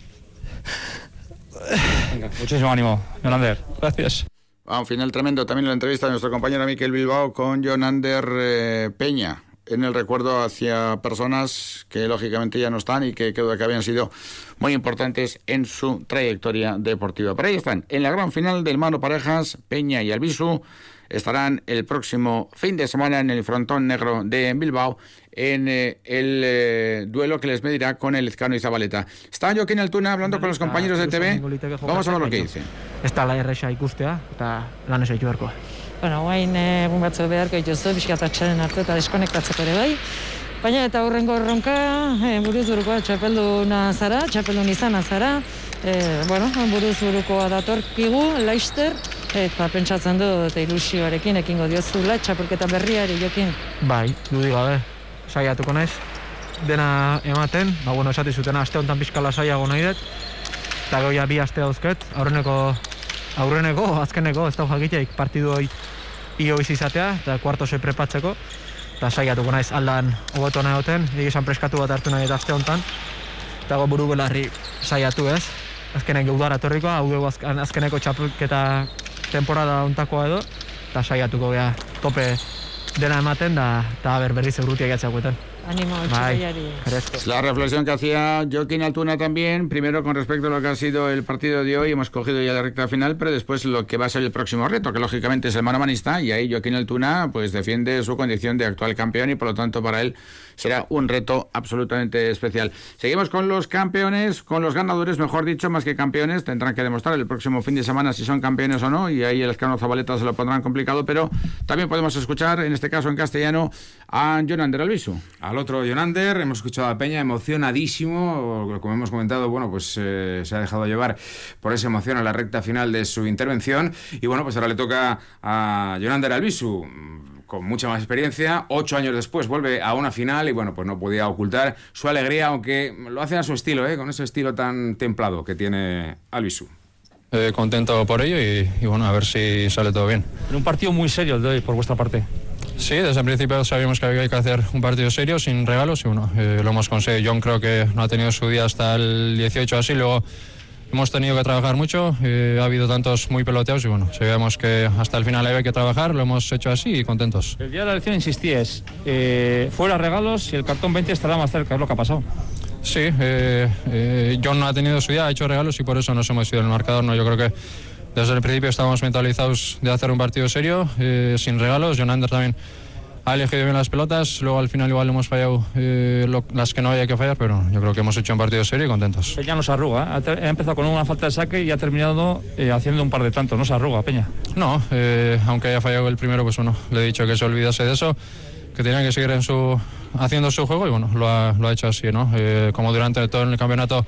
Venga, muchísimo ánimo, Yolander. Gracias. A un final tremendo también la entrevista de nuestro compañero Miquel Bilbao con Jonander eh, Peña en el recuerdo hacia personas que lógicamente ya no están y que creo que habían sido muy importantes en su trayectoria deportiva. Pero ahí están, en la gran final del mano parejas, Peña y Albisu estarán el próximo fin de semana en el frontón negro de Bilbao en eh, el eh, duelo que les medirá con el Ezcano y Zabaleta. Está Joaquín Altuna hablando con los compañeros de TV. Vamos a ver lo que dice. Da la erresa ikustea, eta lan ez. Bueno, guain egun batzuk beharko dituzu, biskatatxaren hartu eta deskonektatzeko ere bai. Baina eta hurrengo erronka, e, buruz burukoa txapelduna zara, txapeldun izana zara, e, bueno, buruz burukoa datorkigu, laister, eta pentsatzen du eta ilusioarekin ekingo diozula, txapelketa berriari jokin. Bai, dudi gabe, saiatuko naiz. Dena ematen, ba, bueno, esati zutena aste honetan pixka lasaiago nahi dut. Eta gero ja bi aste dauzket, aurreneko, aurreneko, azkeneko, ez da jakiteik partidu hoi io bizi izatea, eta kuarto se prepatzeko. eta saiatuko naiz aldan hobeto nahi duten, egizan preskatu bat hartu nahi eta aste honetan, eta go buru belarri saiatu ez, azkenek udara etorriko, hau dugu azken, azkeneko txapelketa temporada ontakoa edo, eta saiatuko gea tope dena ematen da, eta ber berriz eurrutiak jatzakoetan. Ánimo. La reflexión que hacía Joaquín Altuna también, primero con respecto a lo que ha sido el partido de hoy, hemos cogido ya la recta final, pero después lo que va a ser el próximo reto, que lógicamente es el manomanista, y ahí Joaquín Altuna pues defiende su condición de actual campeón y por lo tanto para él será un reto absolutamente especial. Seguimos con los campeones, con los ganadores, mejor dicho, más que campeones, tendrán que demostrar el próximo fin de semana si son campeones o no, y ahí el escano Zabaleta se lo pondrán complicado, pero también podemos escuchar, en este caso en castellano, a Jonander Albisu. Al otro Jonander, hemos escuchado a Peña emocionadísimo, como hemos comentado, bueno, pues eh, se ha dejado llevar por esa emoción a la recta final de su intervención y bueno, pues ahora le toca a Jonander Albisu con mucha más experiencia, ocho años después vuelve a una final y bueno, pues no podía ocultar su alegría, aunque lo hace a su estilo, ¿eh? con ese estilo tan templado que tiene Albisu. Eh, contento por ello y, y bueno, a ver si sale todo bien. En un partido muy serio el de hoy por vuestra parte. Sí, desde el principio sabíamos que había que hacer un partido serio, sin regalos, y bueno, eh, lo hemos conseguido. John creo que no ha tenido su día hasta el 18 así, luego hemos tenido que trabajar mucho, eh, ha habido tantos muy peloteados y bueno, sabíamos que hasta el final había que trabajar, lo hemos hecho así y contentos. El día de la elección insistíes, eh, fuera regalos y el cartón 20 estará más cerca, es lo que ha pasado. Sí, eh, eh, John no ha tenido su día, ha hecho regalos y por eso nos hemos ido del marcador. No, yo creo que desde el principio estábamos mentalizados de hacer un partido serio, eh, sin regalos. John Ander también ha elegido bien las pelotas, luego al final igual hemos fallado eh, lo- las que no había que fallar, pero yo creo que hemos hecho un partido serio y contentos. Peña no se arruga, ¿eh? ha, empezado con una falta de saque y ha terminado eh, haciendo un par de tantos, no se arruga Peña. No, eh, aunque haya fallado el primero, pues bueno, le he dicho que se olvidase de eso, que tenía que seguir en su, haciendo su juego y bueno, lo ha, lo ha hecho así, ¿no? Eh, como durante todo el campeonato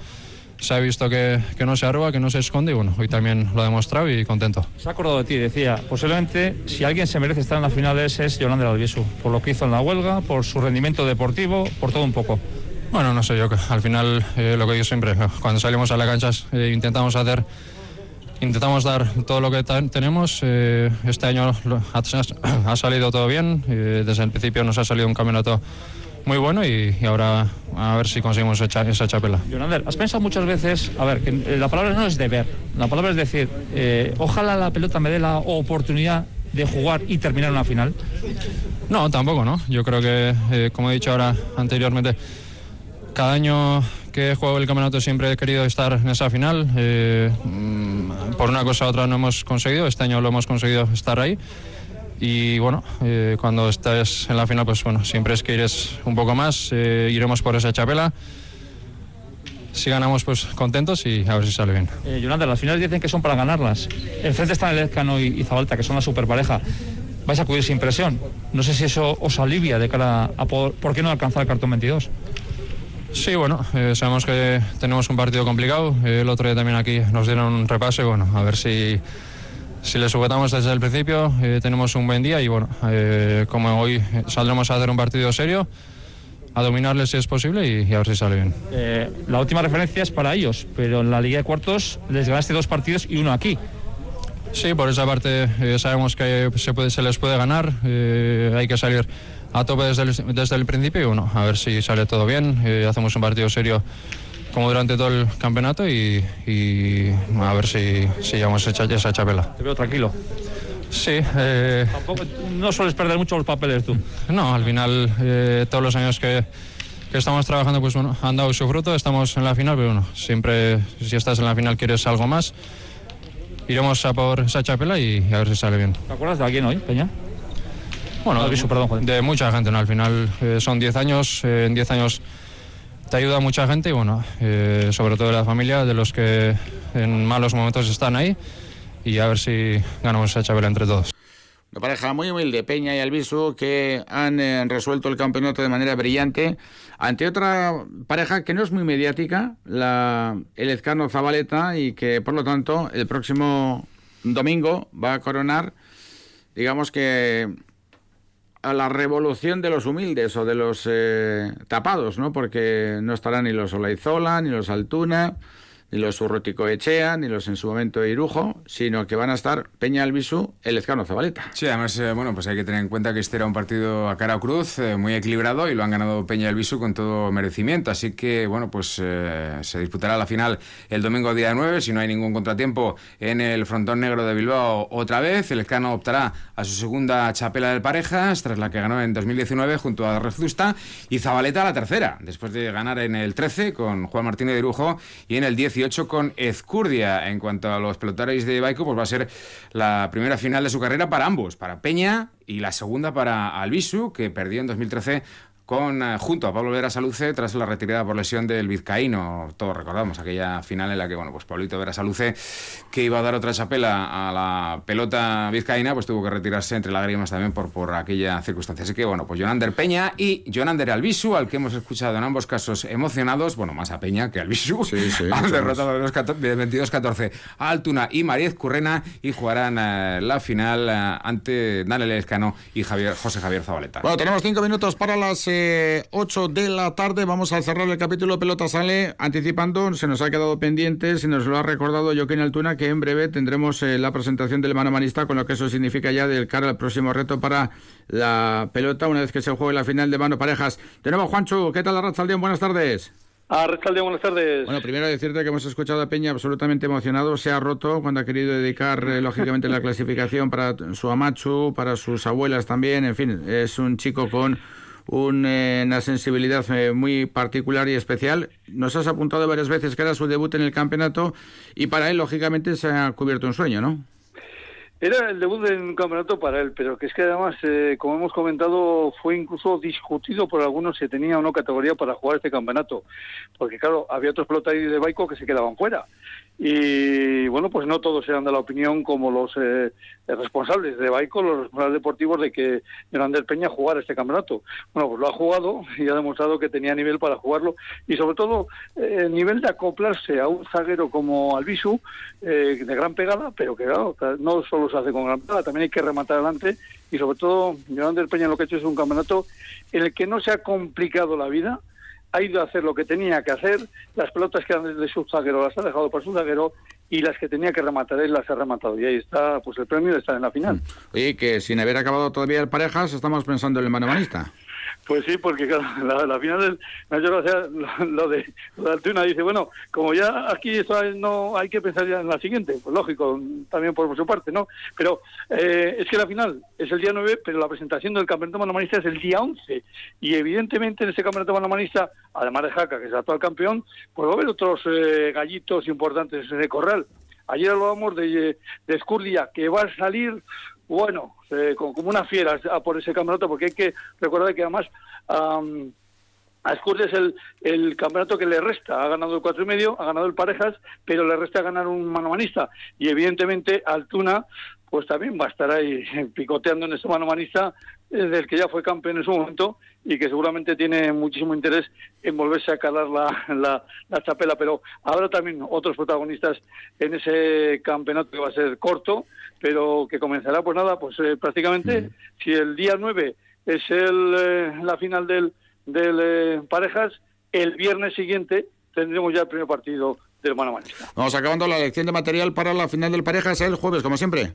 se ha visto que, que no se arruga, que no se esconde y bueno, hoy también lo ha demostrado y contento. Se ha acordado de ti, decía, posiblemente si alguien se merece estar en las finales es Yolanda Albisu, por lo que hizo en la huelga, por su rendimiento deportivo, por todo un poco. Bueno, no sé, yo al final eh, lo que digo siempre, cuando salimos a la cancha eh, intentamos hacer, intentamos dar todo lo que tenemos. eh, este año ha, ha salido todo bien, eh, desde el principio nos ha salido un campeonato muy bueno y, y ahora a ver si conseguimos esa, esa chapela. Yonander, ¿has pensado muchas veces, a ver, que eh, la palabra no es deber, la palabra es decir, eh, ojalá la pelota me dé la oportunidad de jugar y terminar una final? No, tampoco, ¿no? Yo creo que, eh, como he dicho ahora anteriormente, cada año que juego el campeonato siempre he querido estar en esa final. eh, mm, por una cosa u otra no hemos conseguido, este año lo hemos conseguido estar ahí. Y bueno, eh, cuando estés en la final, pues bueno, siempre es que ires un poco más, eh, iremos por esa chapela. Si ganamos, pues contentos y a ver si sale bien. Eh, Yonander, las finales dicen que son para ganarlas. Enfrente están el Ezcano y, y Zabalta, que son la superpareja. Vais a acudir sin presión. No sé si eso os alivia de cara a poder, ¿por qué no alcanzar el cartón 22? Sí, bueno, eh, sabemos que tenemos un partido complicado. El otro día también aquí nos dieron un repaso y bueno, a ver si, si le sujetamos desde el principio. eh, tenemos un buen día y bueno, eh, como hoy saldremos a hacer un partido serio, a dominarles si es posible y, y a ver si sale bien. Eh, la última referencia es para ellos, pero en la Liga de Cuartos les ganaste dos partidos y uno aquí. Sí, por esa parte sabemos que se, puede, se les puede ganar, hay que salir a tope desde el, desde el principio y bueno, a ver si sale todo bien, hacemos un partido serio como durante todo el campeonato y, y a ver si, si llevamos esa, esa chapela. Te veo tranquilo. Sí. eh, Tampoco, no sueles perder mucho los papeles tú. no, al final eh, todos los años que, que estamos trabajando pues bueno, han dado su fruto, estamos en la final, pero bueno, siempre si estás en la final quieres algo más. Iremos a por esa chapela y a ver si sale bien. ¿Te acuerdas de alguien hoy, Peña? Bueno, Alviso, perdón, de mucha gente, ¿no? Al final eh, son 10 años, eh, en 10 años te ayuda mucha gente y bueno, eh, sobre todo de la familia, de los que en malos momentos están ahí y a ver si ganamos esa chavela entre todos. Una pareja muy humilde, Peña y Albisu, que han eh, resuelto el campeonato de manera brillante ante otra pareja que no es muy mediática, la, el Ezcano Zabaleta, y que por lo tanto el próximo domingo va a coronar, digamos que a la revolución de los humildes o de los eh, tapados, ¿no? Porque no estarán ni los Olaizola ni los Altuna, ni los Urrutico Echea, ni los en su momento Irujo, sino que van a estar Peña Albisu, el Ezcano Zabaleta. Sí, además, eh, bueno, pues hay que tener en cuenta que este era un partido a cara o cruz, eh, muy equilibrado, y lo han ganado Peña Albisu con todo merecimiento. Así que, bueno, pues eh, se disputará la final el domingo día 9, si no hay ningún contratiempo en el frontón negro de Bilbao otra vez. El Ezcano optará a su segunda chapela del Parejas, tras la que ganó en 2019 junto a Rezusta, y Zabaleta la tercera, después de ganar en el 13 con Juan Martínez de Irujo y en el 18 con Ezcurdia. En cuanto a los pelotaris de Baico, pues va a ser la primera final de su carrera para ambos, para Peña y la segunda para Albisu, que perdió en 2013 con, eh, junto a Pablo Vera Saluce tras la retirada por lesión del vizcaíno. Todos recordamos aquella final en la que, bueno, pues Pablito Vera Saluce, que iba a dar otra chapela a la pelota vizcaína, pues tuvo que retirarse entre lágrimas también por, por aquella circunstancia. Así que, bueno, pues Jonander Peña y Jonander Albisu, al que hemos escuchado en ambos casos emocionados, bueno, más a Peña que Albisu, Sí, sí, han derrotado de los 14 de 22-14 a Altuna y Mariez Currena y jugarán eh, la final eh, ante Daniel Escano y Javier, José Javier Zabaleta. Bueno, tenemos cinco minutos para las eh, 8 de la tarde. Vamos a cerrar el capítulo Pelota Sale anticipando. Se nos ha quedado pendiente, se nos lo ha recordado Joaquín Altuna, que en breve tendremos eh, la presentación del manomanista, con lo que eso significa ya del cara al próximo reto para la pelota, una vez que se juegue la final de mano parejas. De nuevo, Juancho, ¿qué tal la? Buenas tardes. A Recaldeón, buenas tardes. Bueno, primero decirte que hemos escuchado a Peña absolutamente emocionado. Se ha roto cuando ha querido dedicar, eh, lógicamente, la clasificación para su Amachu, para sus abuelas también. En fin, es un chico con un, eh, una sensibilidad eh, muy particular y especial. Nos has apuntado varias veces que era su debut en el campeonato y para él, lógicamente, se ha cubierto un sueño, ¿no? Era el debut de un campeonato para él, pero que es que además, eh, como hemos comentado, fue incluso discutido por algunos si tenía o no categoría para jugar este campeonato. Porque claro, había otros pelotaris de Baico que se quedaban fuera. Y bueno, pues no todos eran de la opinión como los eh, responsables de Baico, los responsables deportivos de que Hernández Peña jugara este campeonato. Bueno, pues lo ha jugado y ha demostrado que tenía nivel para jugarlo y sobre todo eh, el nivel de acoplarse a un zaguero como Albisu, eh, de gran pegada, pero que claro, no solo se hace con gran pegada, también hay que rematar adelante y sobre todo Hernández Peña lo que ha hecho es un campeonato en el que no se ha complicado la vida, ha ido a hacer lo que tenía que hacer, las pelotas que eran de su zaguero las ha dejado para su zaguero y las que tenía que rematar él las ha rematado. Y ahí está pues el premio de estar en la final. Oye, que sin haber acabado todavía el parejas, estamos pensando en el manomanista. Pues sí, porque claro, la, la final me ha hecho lo, de, lo Altuna. Dice, bueno, como ya aquí esto no hay que pensar ya en la siguiente, pues lógico, también por su parte, ¿no? Pero eh, es que la final es el día 9, pero la presentación del campeonato manomanista es el día 11. Y evidentemente en ese campeonato manomanista, además de Jaca, que es el actual campeón, pues va a haber otros eh, gallitos importantes en el corral. Ayer hablábamos de, de Escurdia, que va a salir bueno, eh, con- como una fiera a por ese campeonato, porque hay que recordar que además am, a Escurdia es el, el campeonato que le resta. Ha ganado el cuatro y medio, ha ganado el parejas, pero le resta ganar un manomanista. Y evidentemente Altuna, pues también va a estar ahí picoteando en ese manomanista eh, del que ya fue campeón en su momento y que seguramente tiene muchísimo interés en volverse a calar la, la, la chapela. Pero habrá también otros protagonistas en ese campeonato que va a ser corto, pero que comenzará, pues nada, pues eh, prácticamente, si el día 9 es el, eh, la final del, del eh, parejas, el viernes siguiente tendremos ya el primer partido del manomanista. Vamos acabando la lección de material para la final del parejas el jueves, como siempre.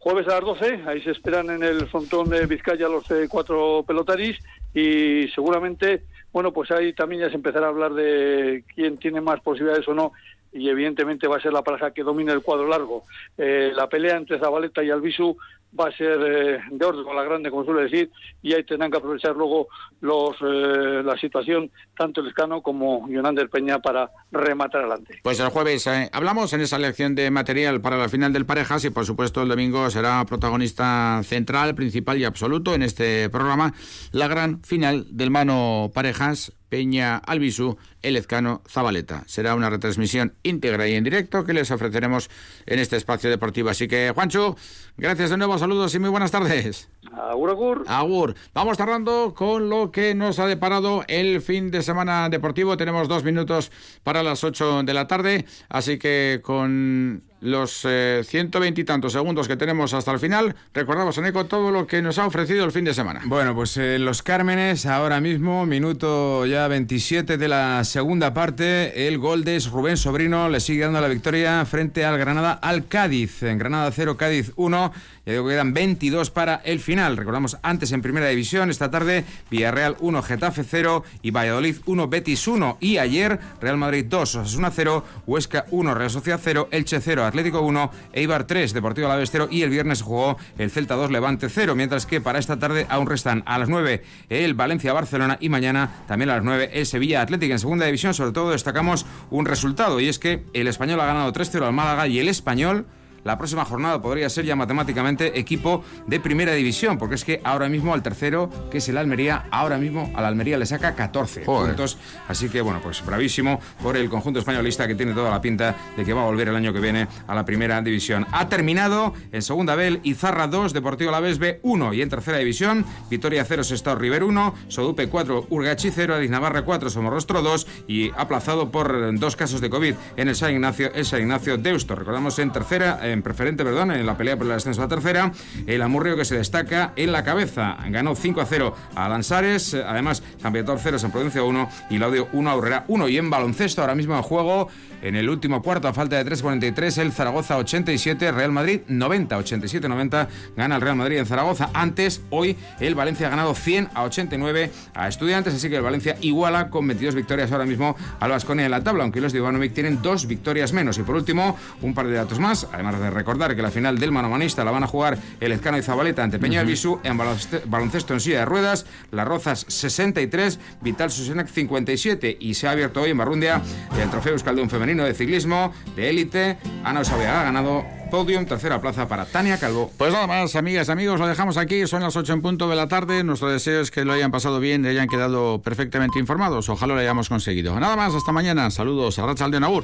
Jueves a las 12, ahí se esperan en el frontón de Vizcaya los eh, cuatro pelotaris y seguramente, bueno, pues ahí también ya se empezará a hablar de quién tiene más posibilidades o no y evidentemente va a ser la pareja que domine el cuadro largo. Eh, la pelea entre Zabaleta y Albisu va a ser eh, de orden con la grande, como suele decir, y ahí tendrán que aprovechar luego los, eh, la situación, tanto el Escano como Yonander Peña, para rematar adelante. Pues el jueves eh, hablamos en esa lección de material para la final del parejas y por supuesto el domingo será protagonista central, principal y absoluto en este programa la gran final del mano parejas Peña Albisu, El Ezcano Zabaleta. Será una retransmisión íntegra y en directo que les ofreceremos en este espacio deportivo. Así que Juancho, gracias de nuevo, saludos y muy buenas tardes. Agur, agur. Agur. Vamos cerrando con lo que nos ha deparado el fin de semana deportivo. Tenemos dos minutos para las ocho de la tarde, así que con los eh, ciento veintitantos segundos que tenemos hasta el final, recordamos, Eneco, todo lo que nos ha ofrecido el fin de semana. Bueno, pues en Los Cármenes, ahora mismo, minuto ya 27 de la segunda parte, el gol de Rubén Sobrino le sigue dando la victoria frente al Granada al Cádiz. En Granada 0, Cádiz 1. Ya digo que quedan 22 para el final. Recordamos antes en Primera División, esta tarde, Villarreal 1, Getafe 0 y Valladolid 1, Betis 1. Y ayer, Real Madrid 2, Osasuna 0, Huesca 1, Real Sociedad 0, Elche 0, Atlético 1, Eibar 3, Deportivo Alavés 0 y el viernes jugó el Celta 2, Levante 0, mientras que para esta tarde aún restan a las 9 el Valencia-Barcelona y mañana también a las 9 el Sevilla Atlético. En segunda división sobre todo destacamos un resultado y es que el español ha ganado 3-0 al Málaga y el español la próxima jornada podría ser ya matemáticamente equipo de primera división, porque es que ahora mismo al tercero, que es el Almería, ahora mismo al Almería le saca 14 puntos. Así que bueno, pues bravísimo por el conjunto españolista que tiene toda la pinta de que va a volver el año que viene a la primera división. Ha terminado en segunda B, Izarra 2, Deportivo Alavés B 1 y en tercera división, Vitoria 0, Sestao River 1, Sodupe 4, Urgachi 0, Adiz Navarra 4, Somorrostro 2 y aplazado por dos casos de COVID en el San Ignacio, el San Ignacio Deusto. Recordamos en tercera, en preferente, perdón, en la pelea por el ascenso a la tercera. El Amurrio que se destaca en la cabeza. Ganó 5 a 0 a Lanzares. Además, Campeonato 0, San Prudencia 1 y Laudio 1 a Urrera 1. Y en baloncesto, ahora mismo en juego, en el último cuarto, a falta de 3.43, el Zaragoza 87, Real Madrid 90, 87-90. Gana el Real Madrid en Zaragoza. Antes, hoy, el Valencia ha ganado 100 a 89 a Estudiantes. Así que el Valencia iguala con 22 victorias ahora mismo al Vasconia en la tabla, aunque los de Ivanovic tienen dos victorias menos. Y por último, un par de datos más, además de recordar que la final del manomanista la van a jugar el Ezcano y Zabaleta ante Peña Bisú en baloncesto en silla de ruedas, Las Rozas 63, Vital Susenac 57 y se ha abierto hoy en Barrundia el trofeo Euskaldun femenino de ciclismo de élite. Ana Osabiaga ha ganado podium, tercera plaza para Tania Calvo. Pues nada más, amigas, amigos, lo dejamos aquí. Son las 8 en punto de la tarde. Nuestro deseo es que lo hayan pasado bien y hayan quedado perfectamente informados. Ojalá lo hayamos conseguido. Nada más, hasta mañana. Saludos a Rachel de Naur.